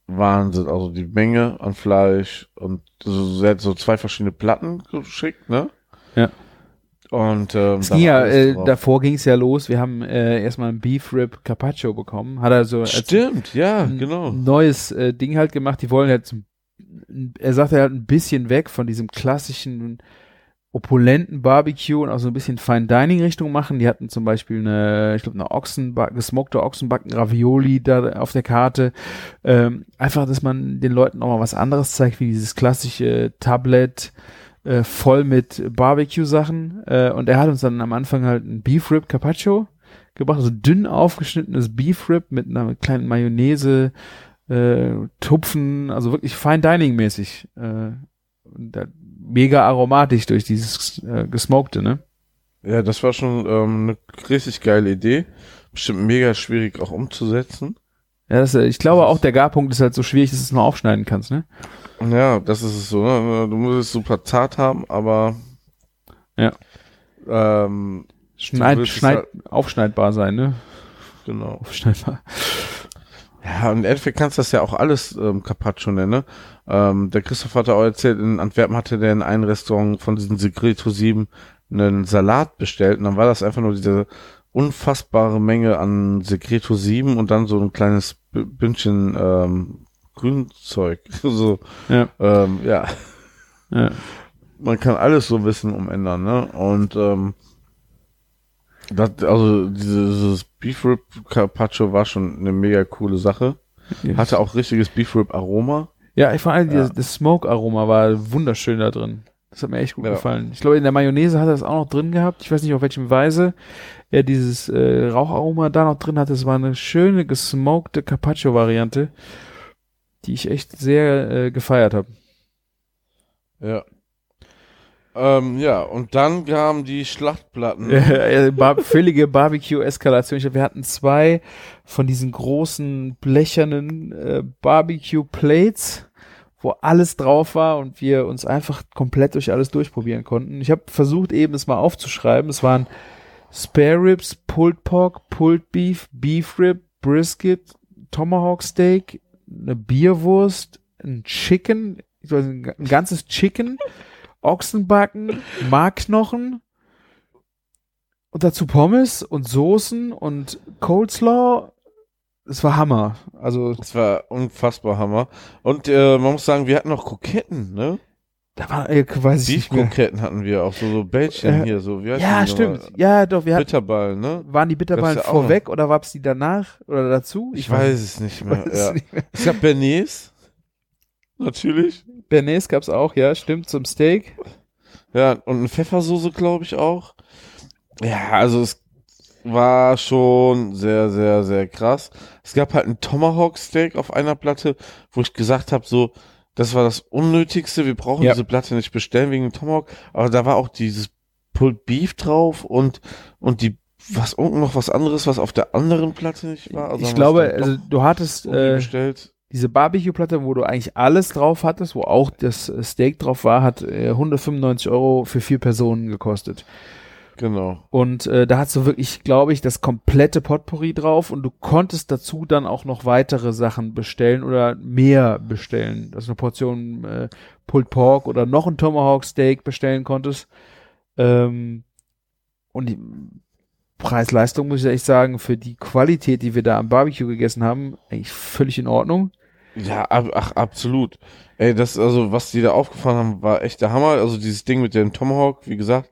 Wahnsinn. Also die Menge an Fleisch und so, sie hat so zwei verschiedene Platten geschickt, ne? Ja. Und ähm, ging ja, äh, davor ging es ja los. Wir haben äh, erstmal ein Beef Rib Carpaccio bekommen. Hat er so Stimmt, ja, ein genau. neues äh, Ding halt gemacht. Die wollen halt, so, er sagt er halt ein bisschen weg von diesem klassischen opulenten Barbecue und auch so ein bisschen Fine Dining Richtung machen. Die hatten zum Beispiel eine, ich glaube, eine Ochsenback, gesmokte Ochsenbacken Ravioli da auf der Karte. Ähm, einfach, dass man den Leuten auch mal was anderes zeigt, wie dieses klassische Tablet äh, voll mit Barbecue-Sachen. Äh, und er hat uns dann am Anfang halt ein Beef Rib Carpaccio gebracht, also dünn aufgeschnittenes Beef Rib mit einer kleinen Mayonnaise, äh, Tupfen, also wirklich Fine Dining mäßig. Äh, mega aromatisch durch dieses äh, gesmokte, ne? Ja, das war schon ähm, eine richtig geile Idee. Bestimmt mega schwierig auch umzusetzen. Ja, das, äh, ich glaube auch der Garpunkt ist halt so schwierig, dass du es nur aufschneiden kannst, ne? Ja, das ist es so. Ne? Du musst es super zart haben, aber Ja. ähm, Schneid, schneid, halt- aufschneidbar sein, ne? genau. Aufschneidbar. Ja, und im Endeffekt kannst du das ja auch alles ähm, Carpaccio nennen. Ne? Ähm, der Christoph hat auch erzählt, in Antwerpen hatte der in einem Restaurant von diesen Segreto 7 einen Salat bestellt und dann war das einfach nur diese unfassbare Menge an Segreto 7 und dann so ein kleines Bündchen ähm, Grünzeug. [LAUGHS] so, Ja. ähm, ja. Ja. Man kann alles so wissen umändern, ne? Und ähm, das, also dieses Beef Rib Carpaccio war schon eine mega coole Sache. Hatte auch richtiges Beef Rib Aroma. Ja, vor allem Ja. das, das Smoke-Aroma war wunderschön da drin. Das hat mir echt gut Ja. gefallen. Ich glaube, in der Mayonnaise hat er das auch noch drin gehabt. Ich weiß nicht, auf welchem Weise er dieses äh, Raucharoma da noch drin hatte. Es war eine schöne, gesmokte Carpaccio-Variante, die ich echt sehr äh, gefeiert habe. Ja. Ähm, ja, und dann kamen die Schlachtplatten. [LAUGHS] Äh, bar völlige Barbecue-Eskalation. Ich glaub, wir hatten zwei von diesen großen blechernen äh, Barbecue-Plates, wo alles drauf war und wir uns einfach komplett durch alles durchprobieren konnten. Ich habe versucht, eben es mal aufzuschreiben. Es waren Spare Ribs, Pulled Pork, Pulled Beef, Beef Rib, Brisket, Tomahawk Steak, eine Bierwurst, ein Chicken, nicht, ein ganzes Chicken, Ochsenbacken, Markknochen, und dazu Pommes und Soßen und Coleslaw. Es war Hammer. Also, Das war unfassbar Hammer. Und äh, man muss sagen, wir hatten noch Kroketten, ne? Da war, äh, weiß ich nicht mehr. Beef-Kroketten hatten wir auch, so, so Bällchen Äh, hier, so, wie heißt Ja, die nochmal? stimmt. Ja, doch, wir hatten, Bitterball, ne? waren die Bitterballen ja vorweg oder gab's die danach oder dazu? Ich weiß es nicht mehr. weiß es Ja. nicht mehr. Es gab Bernays. Natürlich. Bernays gab's auch, ja, stimmt, zum Steak. Ja, und eine Pfeffersoße, glaube ich, auch. Ja, also es war schon sehr, sehr, sehr krass. Es gab halt ein Tomahawk Steak auf einer Platte, wo ich gesagt habe, so, das war das Unnötigste. Wir brauchen Ja. diese Platte nicht bestellen wegen dem Tomahawk. Aber da war auch dieses Pulled Beef drauf und, und die, was, und noch was anderes, was auf der anderen Platte nicht war. Also ich glaube, also du hattest äh, bestellt. diese Barbecue-Platte, wo du eigentlich alles drauf hattest, wo auch das äh, Steak drauf war, hat äh, 195 Euro für vier Personen gekostet. Genau. Und äh, da hast du wirklich, glaube ich, das komplette Potpourri drauf und du konntest dazu dann auch noch weitere Sachen bestellen oder mehr bestellen. Dass du eine Portion äh, Pulled Pork oder noch ein Tomahawk Steak bestellen konntest. Ähm, und die Preis-Leistung, muss ich echt sagen, für die Qualität, die wir da am Barbecue gegessen haben, eigentlich völlig in Ordnung. Ja, ab, ach, absolut. Ey, das, also, was die da aufgefahren haben, war echt der Hammer. Also, dieses Ding mit dem Tomahawk, wie gesagt,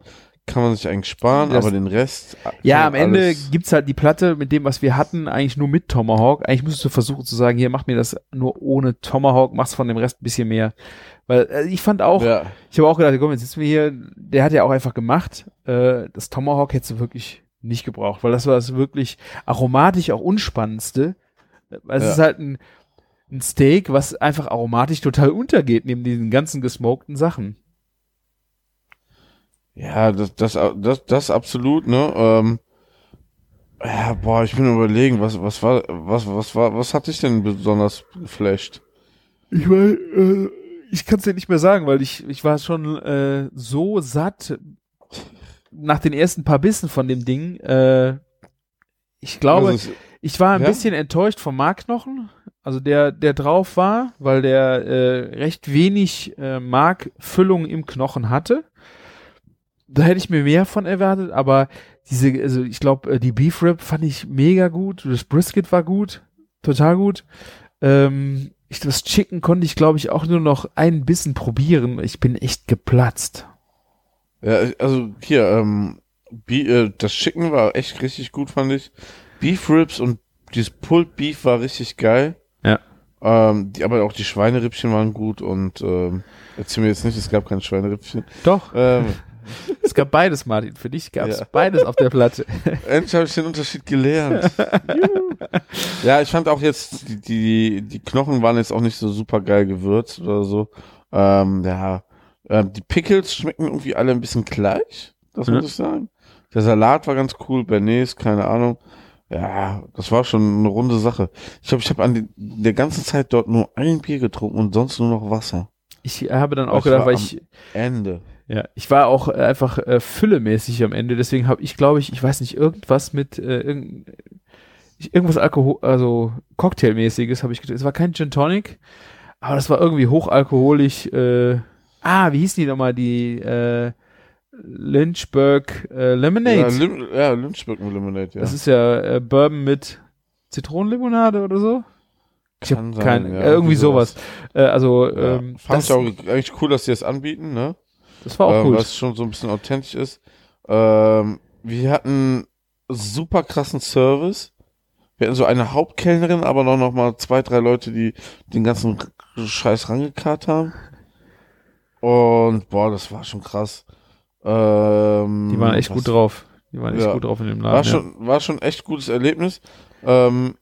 kann man sich eigentlich sparen, Das- aber den Rest. Ja, kann am Ende alles- gibt's halt die Platte mit dem, was wir hatten, eigentlich nur mit Tomahawk. Eigentlich müsstest du versuchen zu sagen, hier, mach mir das nur ohne Tomahawk, mach's von dem Rest ein bisschen mehr. Weil äh, ich fand auch, Ja, ich habe auch gedacht, komm, jetzt sitzen wir hier, der hat ja auch einfach gemacht. Äh, das Tomahawk hättest du wirklich nicht gebraucht, weil das war das wirklich aromatisch auch unspannendste. Weil es Ja. ist halt ein, ein Steak, was einfach aromatisch total untergeht, neben diesen ganzen gesmokten Sachen. Ja, das, das, das, das absolut, ne, ähm, ja, boah, ich bin überlegen, was, was war, was, was war, was hat dich denn besonders geflasht? Ich meine, äh, ich kann es dir nicht mehr sagen, weil ich, ich war schon äh, so satt nach den ersten paar Bissen von dem Ding. Äh, ich glaube, Also es- ich war ein ja? bisschen enttäuscht vom Markknochen, also der, der drauf war, weil der äh, recht wenig äh, Markfüllung im Knochen hatte. Da hätte ich mir mehr von erwartet, aber diese, also ich glaube, äh, die Beef Rib fand ich mega gut, das Brisket war gut, total gut. Ähm, ich, das Chicken konnte ich, glaube ich, auch nur noch einen Bissen probieren. Ich bin echt geplatzt. Ja, also hier, ähm, Bi äh, das Chicken war echt richtig gut, fand ich. Beef Ribs und dieses Pulled Beef war richtig geil. Ja. Ähm, die, aber auch die Schweinerippchen waren gut und ähm, erzähl mir jetzt nicht, es gab keine Schweinerippchen. Doch, Ähm, [LAUGHS] es gab beides, Martin. Für dich gab es Ja. beides auf der Platte. [LAUGHS] endlich habe ich den Unterschied gelernt. Ja, ich fand auch jetzt, die, die, die Knochen waren jetzt auch nicht so super geil gewürzt oder so. Ähm, ja, ähm, die Pickles schmecken irgendwie alle ein bisschen gleich, das Ja. muss ich sagen. Der Salat war ganz cool, Bernays, keine Ahnung. Ja, das war schon eine runde Sache. Ich glaube, ich habe an die, der ganzen Zeit dort nur ein Bier getrunken und sonst nur noch Wasser. Ich habe dann auch ich gedacht, weil ich, Ende. Ja, ich war auch äh, einfach äh, füllemäßig am Ende. Deswegen habe ich, glaube ich, ich weiß nicht, irgendwas mit äh, irgend, irgendwas Alkohol, also Cocktailmäßiges habe ich getrunken. Es war kein Gin Tonic, aber das war irgendwie hochalkoholisch. Äh, ah, wie hieß die nochmal? Die äh, Lynchburg äh, Lemonade. Ja, Lim ja Lynchburg Lemonade, ja. Das ist ja äh, Bourbon mit Zitronenlimonade oder so. Ich Kann sein, kein, ja, irgendwie sowas. Äh, also Ja. ähm, Fand das, ich auch eigentlich cool, dass sie das anbieten, ne? Das war auch ähm, cool. Was schon so ein bisschen authentisch ist. Ähm, wir hatten super krassen Service. Wir hatten so eine Hauptkellnerin, aber noch, noch mal zwei, drei Leute, die den ganzen Scheiß rangekarrt haben. Und boah, das war schon krass. Ähm, Die waren echt was- gut drauf. Die waren echt Ja. gut drauf in dem Laden. War ja. schon, war schon echt gutes Erlebnis. Ähm,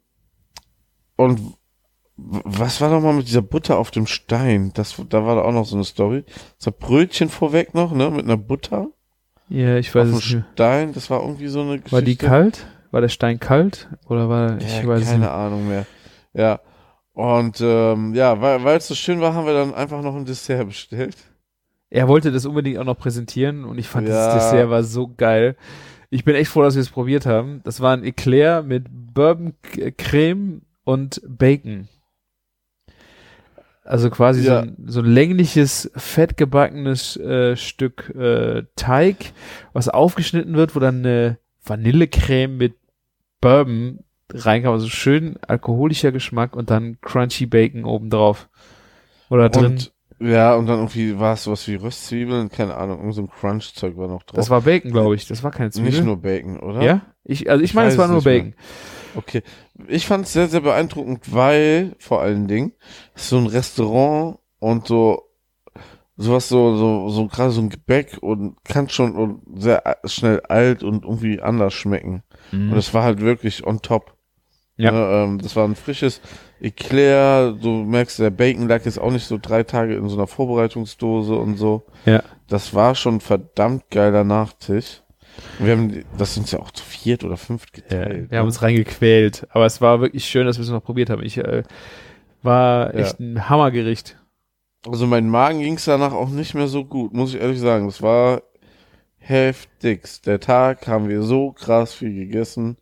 und was war noch mal mit dieser Butter auf dem Stein? Das, da war da auch noch so eine Story. Das Brötchen vorweg noch, ne, mit einer Butter Ja, ich weiß auf es nicht. Stein. Das war irgendwie so eine Geschichte. War die kalt? War der Stein kalt? Oder war, ich Ja, weiß keine nicht. Ahnung mehr. Ja. Und ähm, ja, weil es so schön war, haben wir dann einfach noch ein Dessert bestellt. Er wollte das unbedingt auch noch präsentieren und ich fand Ja. das Dessert war so geil. Ich bin echt froh, dass wir es probiert haben. Das war ein Eclair mit Bourbon Creme und Bacon. Also quasi so, Ja. ein, so ein längliches, fettgebackenes äh, Stück äh, Teig, was aufgeschnitten wird, wo dann eine Vanillecreme mit Bourbon reinkam. Also schön alkoholischer Geschmack und dann crunchy Bacon obendrauf. Oder drin. Und ja, und dann irgendwie war es sowas wie Röstzwiebeln, keine Ahnung, irgend so ein Crunch-Zeug war noch drauf. das war Bacon, glaube ich. Das war keine Zwiebel. nicht nur Bacon, oder? Ja? Ich, also ich, Ich meine, es war nur nicht mehr. Bacon. Okay. Ich fand es sehr, sehr beeindruckend, weil, vor allen Dingen, so ein Restaurant und so, sowas so, so, so gerade so ein Gebäck und kann schon und sehr schnell alt und irgendwie anders schmecken. Und es war halt wirklich on top. Ja. Ne, ähm, das war ein frisches Eclair. Du merkst, der Bacon lag jetzt auch nicht so drei Tage in so einer Vorbereitungsdose und so. Ja. Das war schon ein verdammt geiler Nachtisch. Und wir haben, das sind ja auch zu viert oder fünft Ja, geteilt. wir haben uns reingequält. Aber es war wirklich schön, dass wir es noch probiert haben. Ich äh, war Ja. echt ein Hammergericht. Also mein Magen ging's danach auch nicht mehr so gut, muss ich ehrlich sagen. Das war heftigst. Der Tag haben wir so krass viel gegessen.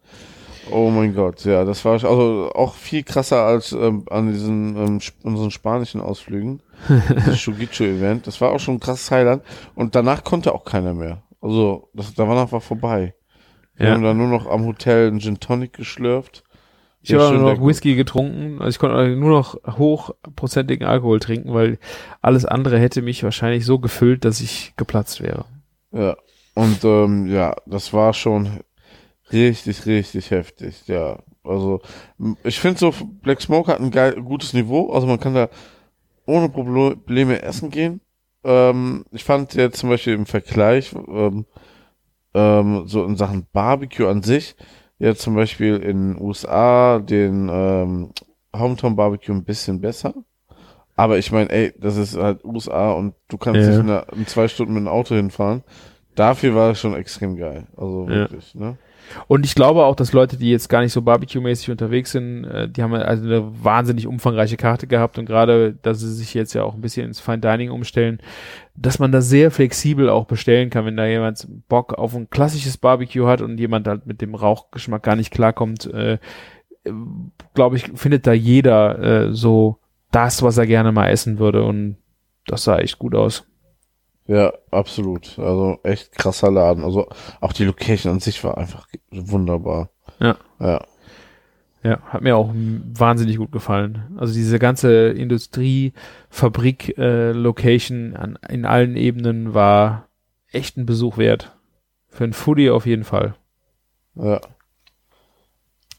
Oh mein Gott, ja, das war also auch viel krasser als ähm, an diesen ähm, sp- unseren spanischen Ausflügen. [LAUGHS] das Shugicho-Event. Das war auch schon ein krasses Highlight. Und danach konnte auch keiner mehr. Also, das, danach war vorbei. Wir Ja. haben dann nur noch am Hotel einen Gin Tonic geschlürft. Ich habe nur noch Whisky getrunken. Also ich konnte nur noch hochprozentigen Alkohol trinken, weil alles andere hätte mich wahrscheinlich so gefüllt, dass ich geplatzt wäre. Ja. Und ähm, ja, das war schon richtig, richtig heftig. Ja, also ich finde so, Black Smoke hat ein geil, gutes Niveau. Also man kann da ohne Probleme essen gehen. Ähm, ich fand jetzt zum Beispiel im Vergleich ähm, ähm, so in Sachen Barbecue an sich, jetzt zum Beispiel in den USA den ähm, Hometown Barbecue ein bisschen besser. Aber ich meine, ey, das ist halt USA und du kannst Ja. dich in, einer- in zwei Stunden mit dem Auto hinfahren. Dafür war es schon extrem geil. Also Ja. wirklich, ne? Und ich glaube auch, dass Leute, die jetzt gar nicht so Barbecue-mäßig unterwegs sind, äh, die haben also eine wahnsinnig umfangreiche Karte gehabt und gerade, dass sie sich jetzt ja auch ein bisschen ins Fine Dining umstellen, dass man da sehr flexibel auch bestellen kann, wenn da jemand Bock auf ein klassisches Barbecue hat und jemand halt mit dem Rauchgeschmack gar nicht klarkommt, äh, glaube ich, findet da jeder äh, so das, was er gerne mal essen würde und das sah echt gut aus. Ja, absolut. Also echt krasser Laden. Also auch die Location an sich war einfach wunderbar. Ja. Ja. Ja, hat mir auch wahnsinnig gut gefallen. Also diese ganze Industrie-Fabrik-Location an in allen Ebenen war echt ein Besuch wert. Für ein Foodie auf jeden Fall. Ja.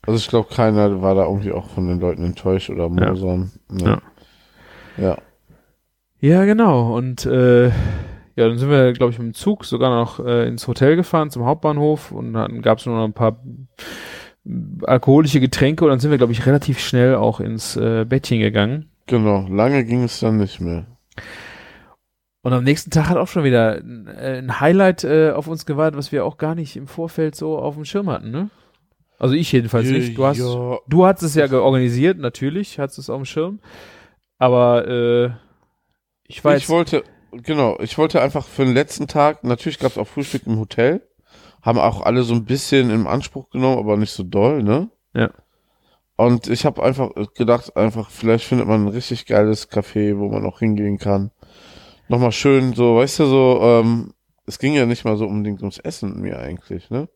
Also ich glaube, keiner war da irgendwie auch von den Leuten enttäuscht oder Ja. mosam. Ja. Ja. ja. Ja, genau. Und äh, ja, dann sind wir, glaube ich, mit dem Zug sogar noch äh, ins Hotel gefahren, zum Hauptbahnhof. Und dann gab es nur noch ein paar alkoholische Getränke. Und dann sind wir, glaube ich, relativ schnell auch ins äh, Bettchen gegangen. Genau. Lange ging es dann nicht mehr. Und am nächsten Tag hat auch schon wieder ein, äh, Highlight äh, auf uns gewartet, was wir auch gar nicht im Vorfeld so auf dem Schirm hatten, ne? Also ich jedenfalls nicht. Du hast, Ja, du hast es ja organisiert, natürlich, hast es auf dem Schirm. Aber äh, ich war ich wollte, genau, ich wollte einfach für den letzten Tag, natürlich gab es auch Frühstück im Hotel, haben auch alle so ein bisschen in Anspruch genommen, aber nicht so doll, ne? Ja. Und ich habe einfach gedacht, einfach, vielleicht findet man ein richtig geiles Café, wo man auch hingehen kann. Nochmal schön so, weißt du, so, ähm, es ging ja nicht mal so unbedingt ums Essen mir eigentlich, ne?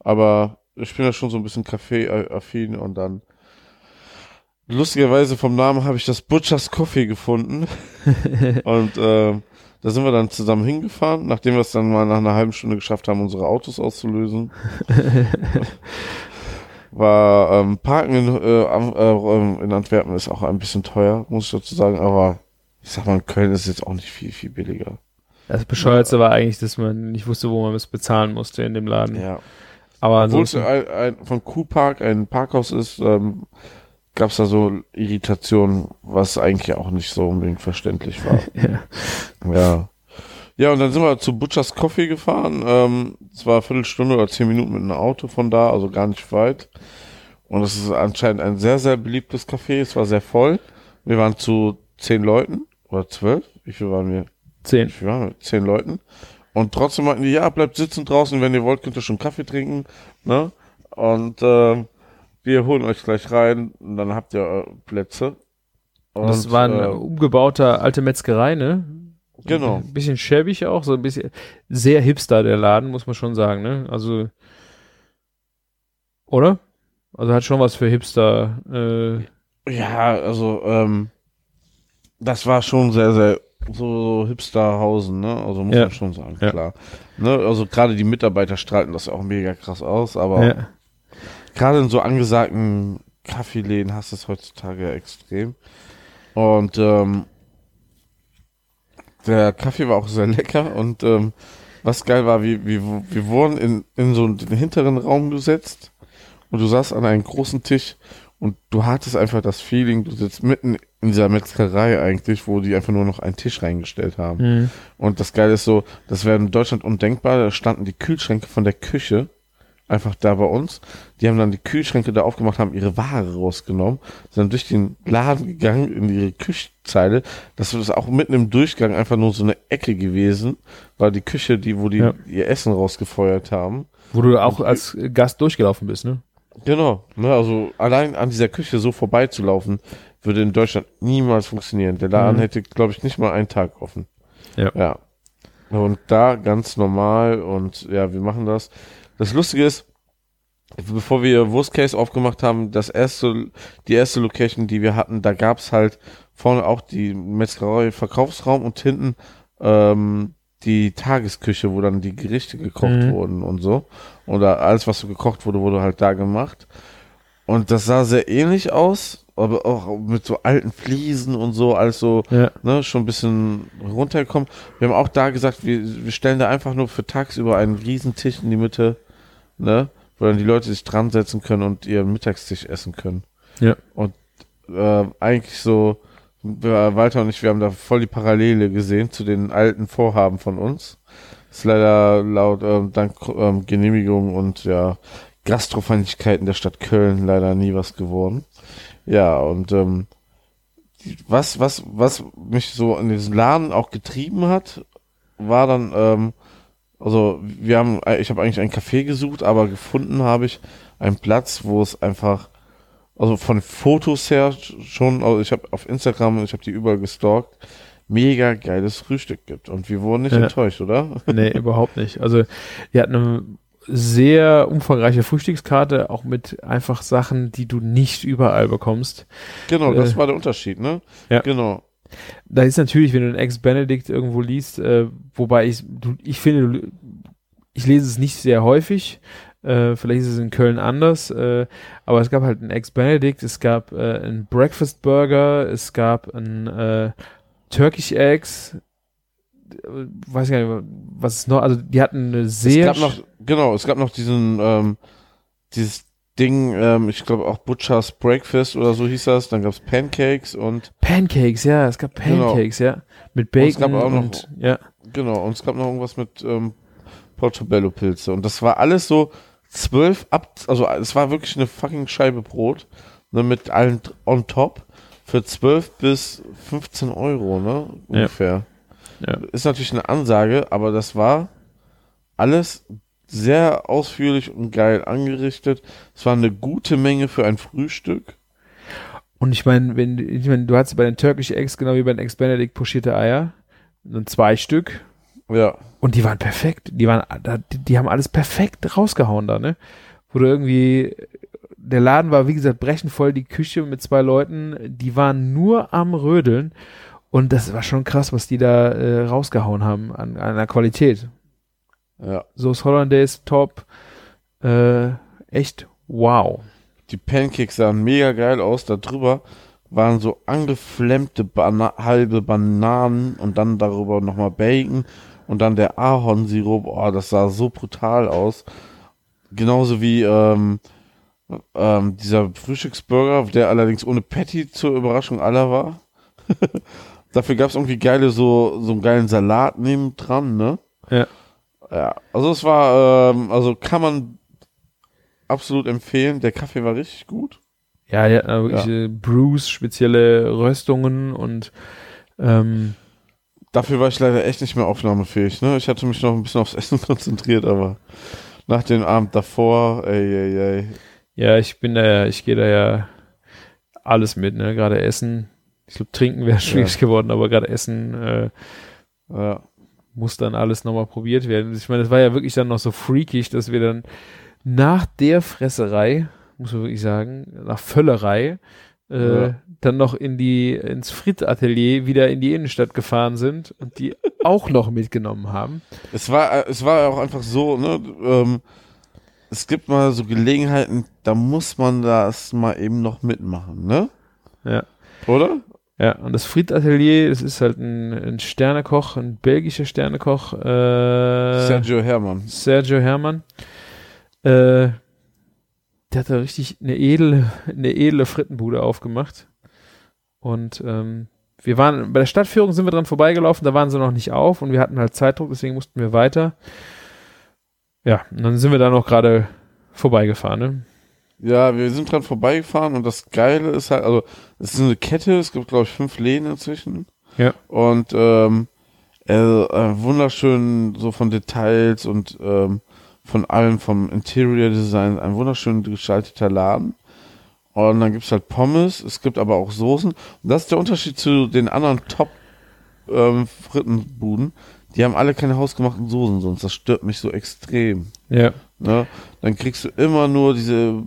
Aber ich bin ja schon so ein bisschen Kaffee-affin und dann lustigerweise vom Namen habe ich das Butchers Coffee gefunden. [LAUGHS] und äh, da sind wir dann zusammen hingefahren, nachdem wir es dann mal nach einer halben Stunde geschafft haben, unsere Autos auszulösen. [LAUGHS] War ähm, Parken in, äh, äh, in Antwerpen ist auch ein bisschen teuer, muss ich dazu sagen, aber ich sag mal, in Köln ist es jetzt auch nicht viel, viel billiger. Das Bescheuerste war eigentlich, dass man nicht wusste, wo man es bezahlen musste in dem Laden. Ja. Aber Obwohl es ein, ein, von Q-Park ein Parkhaus ist, ähm, gab es da so Irritationen, was eigentlich auch nicht so unbedingt verständlich war. [LAUGHS] ja. Ja. Ja, und dann sind wir zu Butchers Coffee gefahren. Ähm, es war eine Viertelstunde oder zehn Minuten mit einem Auto von da, also gar nicht weit. Und es ist anscheinend ein sehr, sehr beliebtes Café. Es war sehr voll. Wir waren zu zehn Leuten oder zwölf. Wie viel waren wir? zehn. Wie viel waren wir? Zehn Leuten. Und trotzdem meinten die, ja, bleibt sitzen draußen. Wenn ihr wollt, könnt ihr schon Kaffee trinken. Ne? Und ähm, wir holen euch gleich rein und dann habt ihr äh, Plätze. Und, das war eine äh, umgebauter alte Metzgerei, ne? Genau. Ein bisschen schäbig auch, so ein bisschen sehr hipster der Laden, muss man schon sagen, ne? Also oder? Also hat schon was für Hipster. Äh, Ja, also ähm, das war schon sehr, sehr so, so Hipsterhausen, ne? Also muss Ja. man schon sagen, Ja. klar. Ne? Also gerade die Mitarbeiter strahlten das auch mega krass aus, aber ja. Gerade in so angesagten Kaffeeläden hast du es heutzutage ja extrem. Und ähm, der Kaffee war auch sehr [LAUGHS] lecker und ähm, was geil war, wir, wir, wir wurden in, in so einen hinteren Raum gesetzt und du saßt an einem großen Tisch und du hattest einfach das Feeling, du sitzt mitten in dieser Metzgerei eigentlich, wo die einfach nur noch einen Tisch reingestellt haben. Mhm. Und das Geile ist so, das wäre in Deutschland undenkbar, da standen die Kühlschränke von der Küche einfach da bei uns. Die haben dann die Kühlschränke da aufgemacht, haben ihre Ware rausgenommen, sind durch den Laden gegangen in ihre Küchenzeile. Das ist auch mitten im Durchgang einfach nur so eine Ecke gewesen, weil die Küche, die, wo die Ja. ihr Essen rausgefeuert haben. Wo du auch als Gast durchgelaufen bist, ne? Genau, ne, also allein an dieser Küche so vorbeizulaufen, würde in Deutschland niemals funktionieren. Der Laden Mhm. hätte, glaube ich, nicht mal einen Tag offen. Ja. Ja. Und da ganz normal und ja, wir machen das. Das Lustige ist, bevor wir Worst Case aufgemacht haben, das erste, die erste Location, die wir hatten, da gab's halt vorne auch die Metzgerei Verkaufsraum und hinten ähm, die Tagesküche, wo dann die Gerichte gekocht Mhm. wurden und so. Oder alles, was so gekocht wurde, wurde halt da gemacht. Und das sah sehr ähnlich aus, aber auch mit so alten Fliesen und so, alles so, Ja. ne, schon ein bisschen runtergekommen. Wir haben auch da gesagt, wir, wir stellen da einfach nur für tagsüber einen riesen Tisch in die Mitte, ne, wo dann die Leute sich dran setzen können und ihren Mittagstisch essen können. Ja. Und äh, eigentlich so, Walter und ich, wir haben da voll die Parallele gesehen zu den alten Vorhaben von uns. Ist leider laut ähm, dank ähm, Genehmigung und ja Gastrofeindlichkeiten der Stadt Köln leider nie was geworden. Ja, und ähm, was, was, was mich so in diesen Laden auch getrieben hat, war dann, ähm, also wir haben, ich habe eigentlich ein Café gesucht, aber gefunden habe ich einen Platz, wo es einfach, also von Fotos her schon, also ich habe auf Instagram, ich habe die überall gestalkt, mega geiles Frühstück gibt. Und wir wurden nicht Ja. enttäuscht, oder? [LAUGHS] Nee, überhaupt nicht. Also, die hatten eine sehr umfangreiche Frühstückskarte, auch mit einfach Sachen, die du nicht überall bekommst. Genau, das Äh. war der Unterschied, ne? Ja. Genau. Da ist natürlich, wenn du den Ex-Benedict irgendwo liest, äh, wobei ich, du, ich finde, ich lese es nicht sehr häufig, äh, vielleicht ist es in Köln anders, äh, aber es gab halt einen Ex-Benedict, es gab äh, einen Breakfast Burger, es gab einen äh, Turkish Eggs, äh, weiß gar nicht, was ist noch, also die hatten eine sehr es gab noch, genau, es gab noch diesen, ähm, dieses Ding, ähm, ich glaube auch Butcher's Breakfast oder so hieß das, dann gab's Pancakes und Pancakes, ja, es gab Genau. Pancakes, ja, mit Und es Bacon gab auch noch- und, ja, genau, und es gab noch irgendwas mit ähm, Portobello-Pilze und das war alles so zwölf ab, also es war wirklich eine fucking Scheibe Brot, ne, mit allen on top für 12 bis 15 Euro, ne, ungefähr. Ja. Ist natürlich eine Ansage, aber das war alles sehr ausführlich und geil angerichtet. Es war eine gute Menge für ein Frühstück. Und ich meine, wenn ich meine, du hattest bei den Turkish Eggs genau wie bei den Ex Benedict pochierte Eier, dann zwei Stück Ja, und die waren perfekt. Die waren, die, die haben alles perfekt rausgehauen da, ne? Wo du irgendwie der Laden war, wie gesagt, brechenvoll, die Küche mit zwei Leuten, die waren nur am Rödeln. Und das war schon krass, was die da äh, rausgehauen haben an, an der Qualität. Ja. Soße Hollandaise, top. Äh, echt wow. Die Pancakes sahen mega geil aus. Da drüber waren so angeflammte Bana halbe Bananen und dann darüber nochmal Bacon und dann der Ahornsirup. Oh, das sah so brutal aus. Genauso wie ähm, ähm, dieser Frühstücksburger, der allerdings ohne Patty zur Überraschung aller war. [LAUGHS] Dafür gab es irgendwie geile, so, so einen geilen Salat neben dran, ne? Ja. Ja, also es war, ähm, also kann man absolut empfehlen. Der Kaffee war richtig gut. Ja, die hatten wirklich äh, Brews, spezielle Röstungen und ähm, Dafür war ich leider echt nicht mehr aufnahmefähig, ne? Ich hatte mich noch ein bisschen aufs Essen [LAUGHS] konzentriert, aber nach dem Abend davor, ey, ey, ey. ja, ich bin da ja, ich gehe da ja alles mit, ne? Gerade Essen. Ich glaube, trinken wäre [LAUGHS] schwierig geworden, aber gerade Essen äh, Ja. Muss dann alles nochmal probiert werden. Ich meine, es war ja wirklich dann noch so freakig, dass wir dann nach der Fresserei, muss man wirklich sagen, nach Völlerei, äh, Ja. dann noch in die, ins Frit-Atelier wieder in die Innenstadt gefahren sind und die auch noch mitgenommen haben. Es war, äh, es war auch einfach so, ne? Ähm, es gibt mal so Gelegenheiten, da muss man das mal eben noch mitmachen, ne? Ja. Oder? Ja, und das Frit-Atelier, das ist halt ein, ein Sternekoch, ein belgischer Sternekoch, äh, Sergio Hermann. Sergio Hermann. Äh, der hat da richtig eine edle, eine edle Frittenbude aufgemacht. Und ähm, wir waren, bei der Stadtführung sind wir dran vorbeigelaufen, da waren sie noch nicht auf und wir hatten halt Zeitdruck, deswegen mussten wir weiter. Ja, und dann sind wir da noch gerade vorbeigefahren, ne? Ja, wir sind dran vorbeigefahren und das Geile ist halt, also es ist eine Kette, es gibt glaube ich fünf Läden inzwischen. Ja. Und ähm, äh, äh, wunderschön so von Details und ähm, von allem vom Interior Design, ein wunderschön gestalteter Laden. Und dann gibt's halt Pommes, es gibt aber auch Soßen. Und das ist der Unterschied zu den anderen Top ähm, Frittenbuden. Die haben alle keine hausgemachten Soßen, sonst das stört mich so extrem. Ja. Ne? Dann kriegst du immer nur diese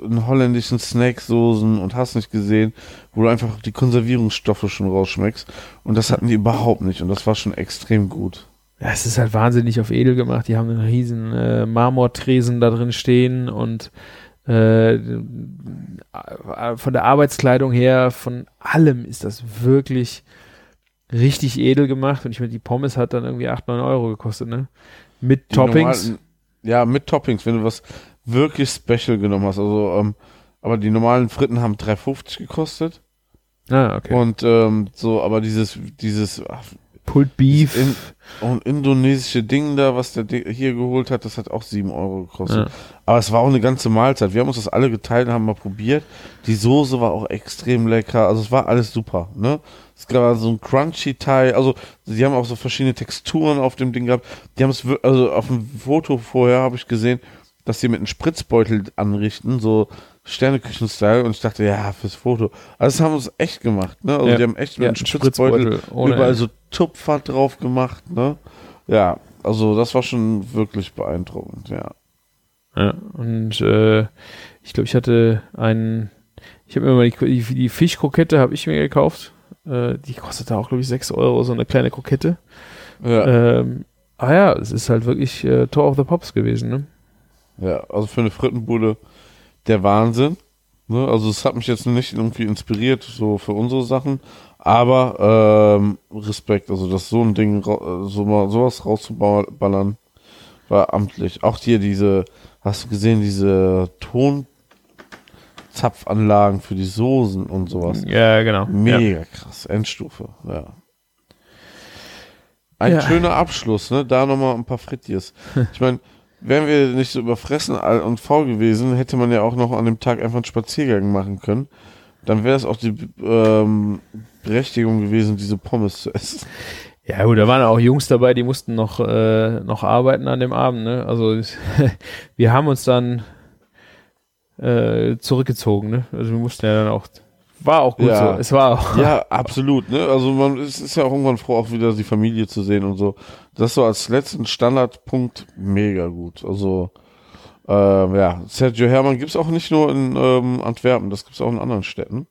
f- holländischen Snacksoßen und hast nicht gesehen, wo du einfach die Konservierungsstoffe schon rausschmeckst. Und das hatten die überhaupt nicht und das war schon extrem gut. Ja, es ist halt wahnsinnig auf edel gemacht. Die haben einen riesen äh, Marmortresen da drin stehen und äh, äh, von der Arbeitskleidung her, von allem ist das wirklich richtig edel gemacht. Und ich meine, die Pommes hat dann irgendwie 8, 9 Euro gekostet, ne? Mit Die Toppings. normalen- ja, mit Toppings, wenn du was wirklich special genommen hast. Also, ähm, aber die normalen Fritten haben 3,50 gekostet. Ah, okay. Und ähm, so, aber dieses, dieses ach, Pulled Beef. in, und indonesische Ding da, was der hier geholt hat, das hat auch 7 Euro gekostet. Ja. Aber es war auch eine ganze Mahlzeit. Wir haben uns das alle geteilt, haben mal probiert. Die Soße war auch extrem lecker. Also es war alles super. Ne? Es gab so ein crunchy Teil. Also sie haben auch so verschiedene Texturen auf dem Ding gehabt. Die haben es, also auf dem Foto vorher habe ich gesehen, dass sie mit einem Spritzbeutel anrichten, so Sterneküchen-Style. Und ich dachte, ja, fürs Foto. Also das haben sie echt gemacht. Ne? Also Ja. die haben echt mit Ja, einem Spritzbeutel, Spritzbeutel überall so Tupfer drauf gemacht. Ne? Ja, also das war schon wirklich beeindruckend, ja. Ja, und äh, ich glaube, ich hatte einen, ich habe mir mal die, die, die Fischkrokette habe ich mir gekauft. Äh, die kostete auch, glaube ich, 6 Euro, so eine kleine Krokette. Ja. Ähm, ah ja, es ist halt wirklich äh, Tor of the Pops gewesen, ne? Ja, also für eine Frittenbude der Wahnsinn. Ne? Also es hat mich jetzt nicht irgendwie inspiriert, so für unsere Sachen, aber ähm, Respekt, also dass so ein Ding, so mal sowas rauszuballern, war amtlich. Auch hier diese, hast du gesehen, diese Tonzapfanlagen für die Soßen und sowas. Ja, genau. Ja. Mega krass, Endstufe, ja. Ein Ja. schöner Abschluss, ne? Da nochmal ein paar Frittiers. [LAUGHS] Ich meine, wären wir nicht so überfressen und faul gewesen, hätte man ja auch noch an dem Tag einfach einen Spaziergang machen können. Dann wäre es auch die ähm, Berechtigung gewesen, diese Pommes zu essen. Ja, gut, da waren auch Jungs dabei, die mussten noch, äh, noch arbeiten an dem Abend, ne? Also [LAUGHS] wir haben uns dann äh, zurückgezogen, ne? Also wir mussten ja dann auch. War auch gut Ja. so. Es war auch. Ja, absolut, ne? Also man es ist ja auch irgendwann froh, auch wieder die Familie zu sehen und so. Das so als letzten Standardpunkt mega gut. Also Ähm, ja, Sergio Hermann gibt's auch nicht nur in ähm, Antwerpen, das gibt's auch in anderen Städten.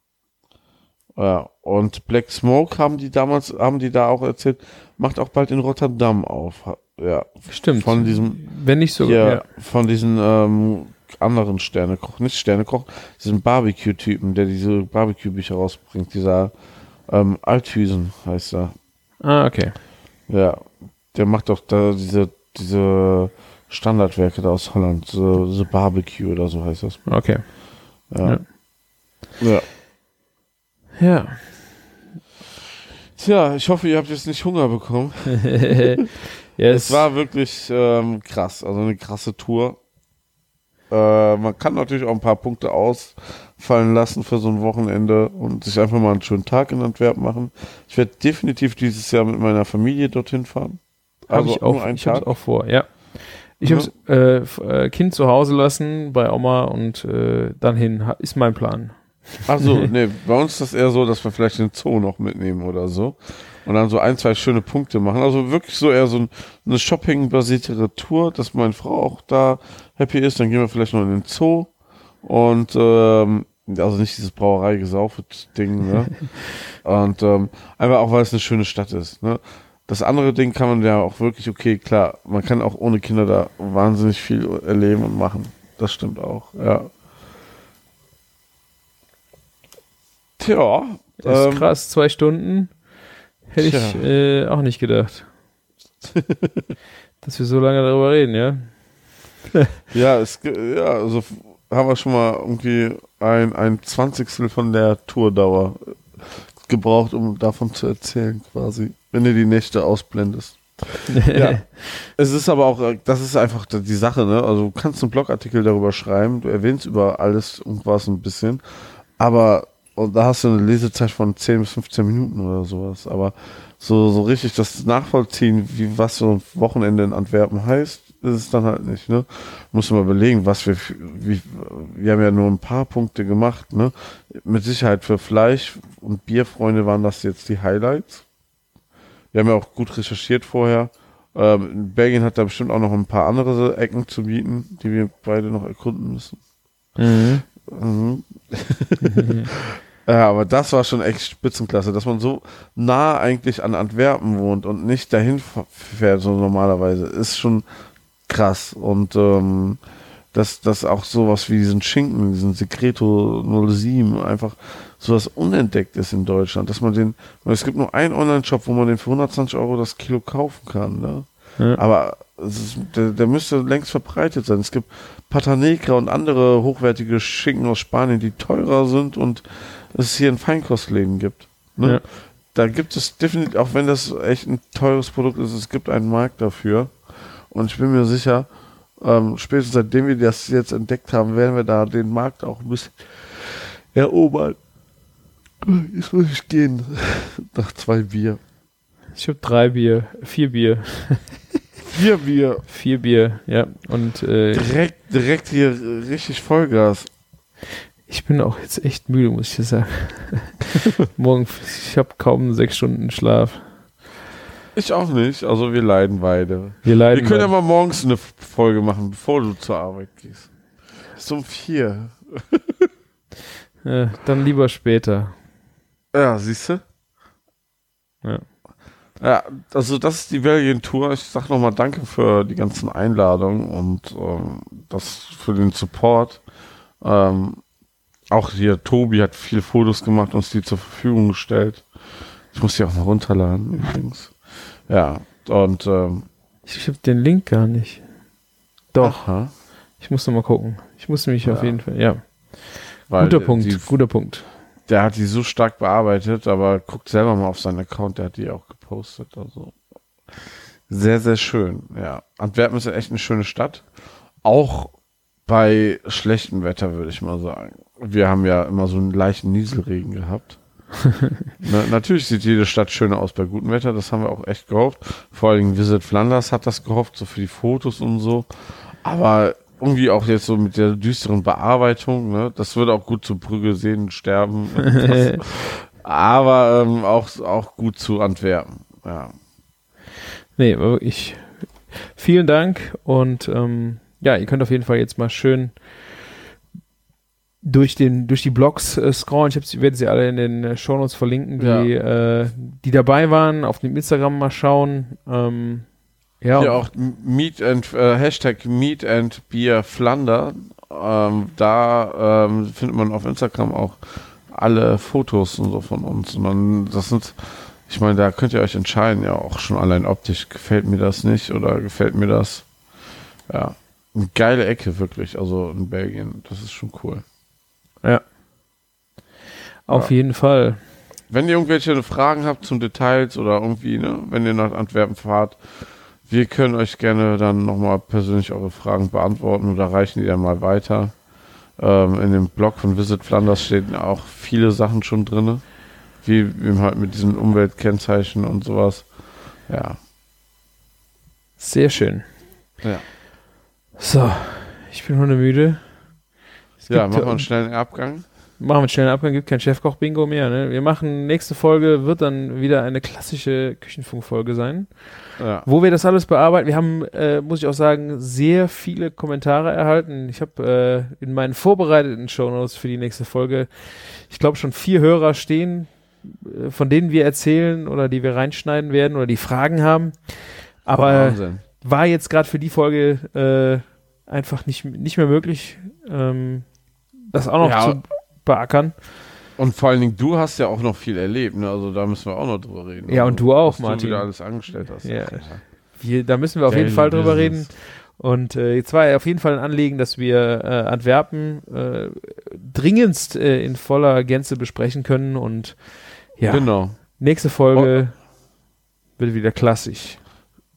Ja, und Black Smoke haben die damals, haben die da auch erzählt, macht auch bald in Rotterdam auf. Ja, Stimmt. von diesem, Wenn nicht so, ja, ja. von diesen ähm, anderen Sternekoch, nicht Sternekoch, diesen Barbecue-Typen, der diese Barbecue-Bücher rausbringt, dieser ähm, Althüsen heißt er. Ah, okay. Ja, der macht doch da diese, diese Standardwerke da aus Holland, so, so Barbecue oder so heißt das. Okay. Ja. ja. Ja. Tja, ich hoffe, ihr habt jetzt nicht Hunger bekommen. [LAUGHS] ja, Es war wirklich ähm, krass, also eine krasse Tour. Äh, man kann natürlich auch ein paar Punkte ausfallen lassen für so ein Wochenende und sich einfach mal einen schönen Tag in Antwerpen machen. Ich werde definitiv dieses Jahr mit meiner Familie dorthin fahren. Habe Also ich auch, ich hab's Tag. auch vor, ja. Ich Ja. hab's äh, f- äh, Kind zu Hause lassen bei Oma und äh, dann hin. Ist mein Plan. Achso, [LAUGHS] nee, bei uns ist das eher so, dass wir vielleicht den Zoo noch mitnehmen oder so. Und dann so ein, zwei schöne Punkte machen. Also wirklich so eher so ein, eine Shopping-basiertere Tour, dass meine Frau auch da happy ist. Dann gehen wir vielleicht noch in den Zoo. Und ähm, also nicht dieses Brauerei-Gesaufet-Ding, ne? [LAUGHS] Und ähm, einfach auch, weil es eine schöne Stadt ist, ne? Das andere Ding kann man ja auch wirklich, okay, klar, man kann auch ohne Kinder da wahnsinnig viel erleben und machen. Das stimmt auch, ja. Tja, Das ist ähm, krass, zwei Stunden. Hätte ich äh, auch nicht gedacht. [LAUGHS] Dass wir so lange darüber reden, ja? [LAUGHS] Ja, es, ja, also haben wir schon mal irgendwie ein, ein Zwanzigstel von der Tourdauer gebraucht, um davon zu erzählen, quasi, wenn du die Nächte ausblendest. [LAUGHS] Ja. Es ist aber auch, äh, das ist einfach die Sache, ne? Also du kannst einen Blogartikel darüber schreiben, du erwähnst über alles und was ein bisschen, aber und da hast du eine Lesezeit von 10 bis 15 Minuten oder sowas. Aber so, so richtig das Nachvollziehen, wie was so ein Wochenende in Antwerpen heißt, ist es dann halt nicht, ne? Muss mal überlegen, was wir, wie, wir haben ja nur ein paar Punkte gemacht, ne? Mit Sicherheit für Fleisch und Bierfreunde waren das jetzt die Highlights. Wir haben ja auch gut recherchiert vorher. Ähm, Belgien hat da bestimmt auch noch ein paar andere Ecken zu bieten, die wir beide noch erkunden müssen. Mhm. Mhm. [LAUGHS] [LAUGHS] ja, aber das war schon echt Spitzenklasse, dass man so nah eigentlich an Antwerpen wohnt und nicht dahin fährt, so normalerweise, ist schon krass. Und ähm, dass das auch sowas wie diesen Schinken, diesen Secreto 07, einfach sowas unentdeckt ist in Deutschland, dass man den, es gibt nur einen Online-Shop, wo man den für 120 Euro das Kilo kaufen kann, ne? Ja. Aber ist, der, der müsste längst verbreitet sein. Es gibt Pata Negra und andere hochwertige Schinken aus Spanien, die teurer sind und es hier in Feinkostläden gibt. Ne? Ja. Da gibt es definitiv, auch wenn das echt ein teures Produkt ist, es gibt einen Markt dafür. Und ich bin mir sicher, ähm, spätestens seitdem wir das jetzt entdeckt haben, werden wir da den Markt auch ein bisschen erobern. Jetzt muss ich gehen. [LAUGHS] Nach zwei Bier. Ich habe drei Bier, vier Bier, Vier Bier. vier Bier, ja. Und äh, Direkt, direkt hier richtig Vollgas. Ich bin auch jetzt echt müde, muss ich dir sagen. [LAUGHS] Morgen, ich habe kaum sechs Stunden Schlaf. Ich auch nicht. Also wir leiden beide. Wir leiden. wir können ja beide. mal morgens eine Folge machen, bevor du zur Arbeit gehst. Ist um vier. [LAUGHS] äh, dann lieber später. Ja, siehst du? Ja. Ja, also das ist die Belgien-Tour. Ich sag nochmal danke für die ganzen Einladungen und ähm, das für den Support. Ähm, auch hier Tobi hat viele Fotos gemacht, uns die zur Verfügung gestellt. Ich muss die auch mal runterladen übrigens. Ja, und ähm, Ich, habe den Link gar nicht. Doch, aha, ich muss noch mal gucken. Ich muss mich auf Ja. jeden Fall, ja. weil Guter Punkt, Die, guter Punkt. der hat die so stark bearbeitet, aber guckt selber mal auf seinen Account, der hat die auch gepostet. Also sehr, sehr schön. Ja, Antwerpen ist echt eine schöne Stadt. Auch bei schlechtem Wetter, würde ich mal sagen. Wir haben ja immer so einen leichten Nieselregen gehabt. [LAUGHS] Na, natürlich sieht jede Stadt schöner aus bei gutem Wetter, das haben wir auch echt gehofft. Vor allen Dingen Visit Flanders hat das gehofft, so für die Fotos und so. Aber irgendwie auch jetzt so mit der düsteren Bearbeitung, ne? Das würde auch gut zu Brügge sehen, sterben. [LAUGHS] Aber ähm, auch, auch gut zu Antwerpen. Ja. Nee, ich. Vielen Dank und ähm, ja, ihr könnt auf jeden Fall jetzt mal schön durch den durch die Blogs äh, scrollen. Ich, werde sie alle in den äh, Shownotes verlinken, die äh, die dabei waren. Auf dem Instagram mal schauen. Ähm, ja, Hier auch Meet and äh, Hashtag Meet and Beer Flander. Ähm, da ähm, findet man auf Instagram auch alle Fotos und so von uns. Und dann, das sind, ich meine, da könnt ihr euch entscheiden, ja auch schon allein optisch, gefällt mir das nicht oder gefällt mir das. Ja, eine geile Ecke wirklich, also in Belgien, das ist schon cool. Ja. Auf Ja. jeden Fall. Wenn ihr irgendwelche Fragen habt zum Details oder irgendwie, ne, wenn ihr nach Antwerpen fahrt, wir können euch gerne dann nochmal persönlich eure Fragen beantworten oder reichen die dann mal weiter. Ähm, in dem Blog von Visit Flanders stehen auch viele Sachen schon drin, wie eben halt mit diesen Umweltkennzeichen und sowas. Ja. Sehr schön. Ja, So, ich bin hundemüde. Ja machen wir einen schnellen Abgang. Machen wir einen schnellen Abgang, gibt kein Chefkoch-Bingo mehr. Ne? Wir machen, nächste Folge wird dann wieder eine klassische Küchenfunkfolge sein, Ja. wo wir das alles bearbeiten. Wir haben, äh, muss ich auch sagen, sehr viele Kommentare erhalten. Ich habe äh, in meinen vorbereiteten Shownotes für die nächste Folge, ich glaube schon vier Hörer stehen, äh, von denen wir erzählen oder die wir reinschneiden werden oder die Fragen haben. Aber Wahnsinn. war jetzt gerade für die Folge äh, einfach nicht, nicht mehr möglich, ähm, das auch noch Ja. zu beackern. Und vor allen Dingen, du hast ja auch noch viel erlebt, ne? Also da müssen wir auch noch drüber reden. Ja, also, und du auch, was Martin. du wieder alles angestellt hast. Ja. Wir, da müssen wir auf Geile jeden Fall drüber reden. Business. Und äh, jetzt war ja auf jeden Fall ein Anliegen, dass wir äh, Antwerpen äh, dringendst äh, in voller Gänze besprechen können. Und ja, Genau. nächste Folge wird wieder klassisch.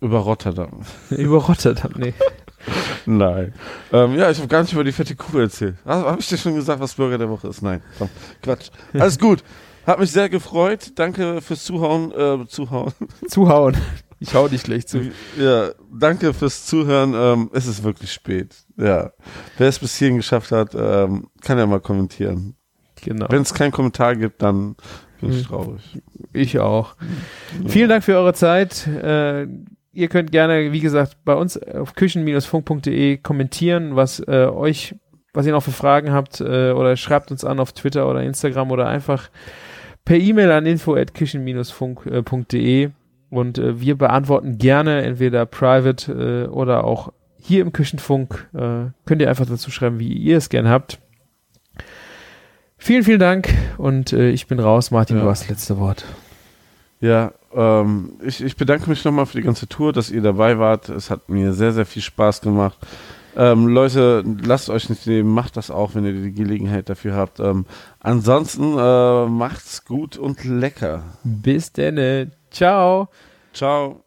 Über Rotterdam. Über Rotterdam, nee. [LAUGHS] [LAUGHS] Nein. Ähm, ja, ich habe gar nicht über die fette Kuh erzählt. Habe hab ich dir schon gesagt, was Bürger der Woche ist? Nein, komm, Quatsch. Alles gut. Hat mich sehr gefreut. Danke fürs Zuhauen. Äh, Zuhauen. Zuhauen. Ich hau dich gleich zu. Ja, danke fürs Zuhören. Ähm, es ist wirklich spät. Ja. Wer es bis hierhin geschafft hat, ähm, kann ja mal kommentieren. Genau. Wenn es keinen Kommentar gibt, dann bin ich Hm. traurig. Ich auch. Vielen Dank für eure Zeit. Äh, ihr könnt gerne, wie gesagt, bei uns auf küchen-funk.de kommentieren, was äh, euch, was ihr noch für Fragen habt, äh, oder schreibt uns an auf Twitter oder Instagram oder einfach per E-Mail an info@küchen-funk.de und äh, wir beantworten gerne entweder private äh, oder auch hier im Küchenfunk. Äh, könnt ihr einfach dazu schreiben, wie ihr es gern habt. Vielen, vielen Dank und äh, ich bin raus. Martin, Ja. du hast das letzte Wort. Ja, ähm, ich, ich bedanke mich nochmal für die ganze Tour, dass ihr dabei wart. Es hat mir sehr, sehr viel Spaß gemacht. Ähm, Leute, lasst euch nicht nehmen, macht das auch, wenn ihr die Gelegenheit dafür habt. Ähm, ansonsten äh, macht's gut und lecker. Bis denne. Ciao. Ciao.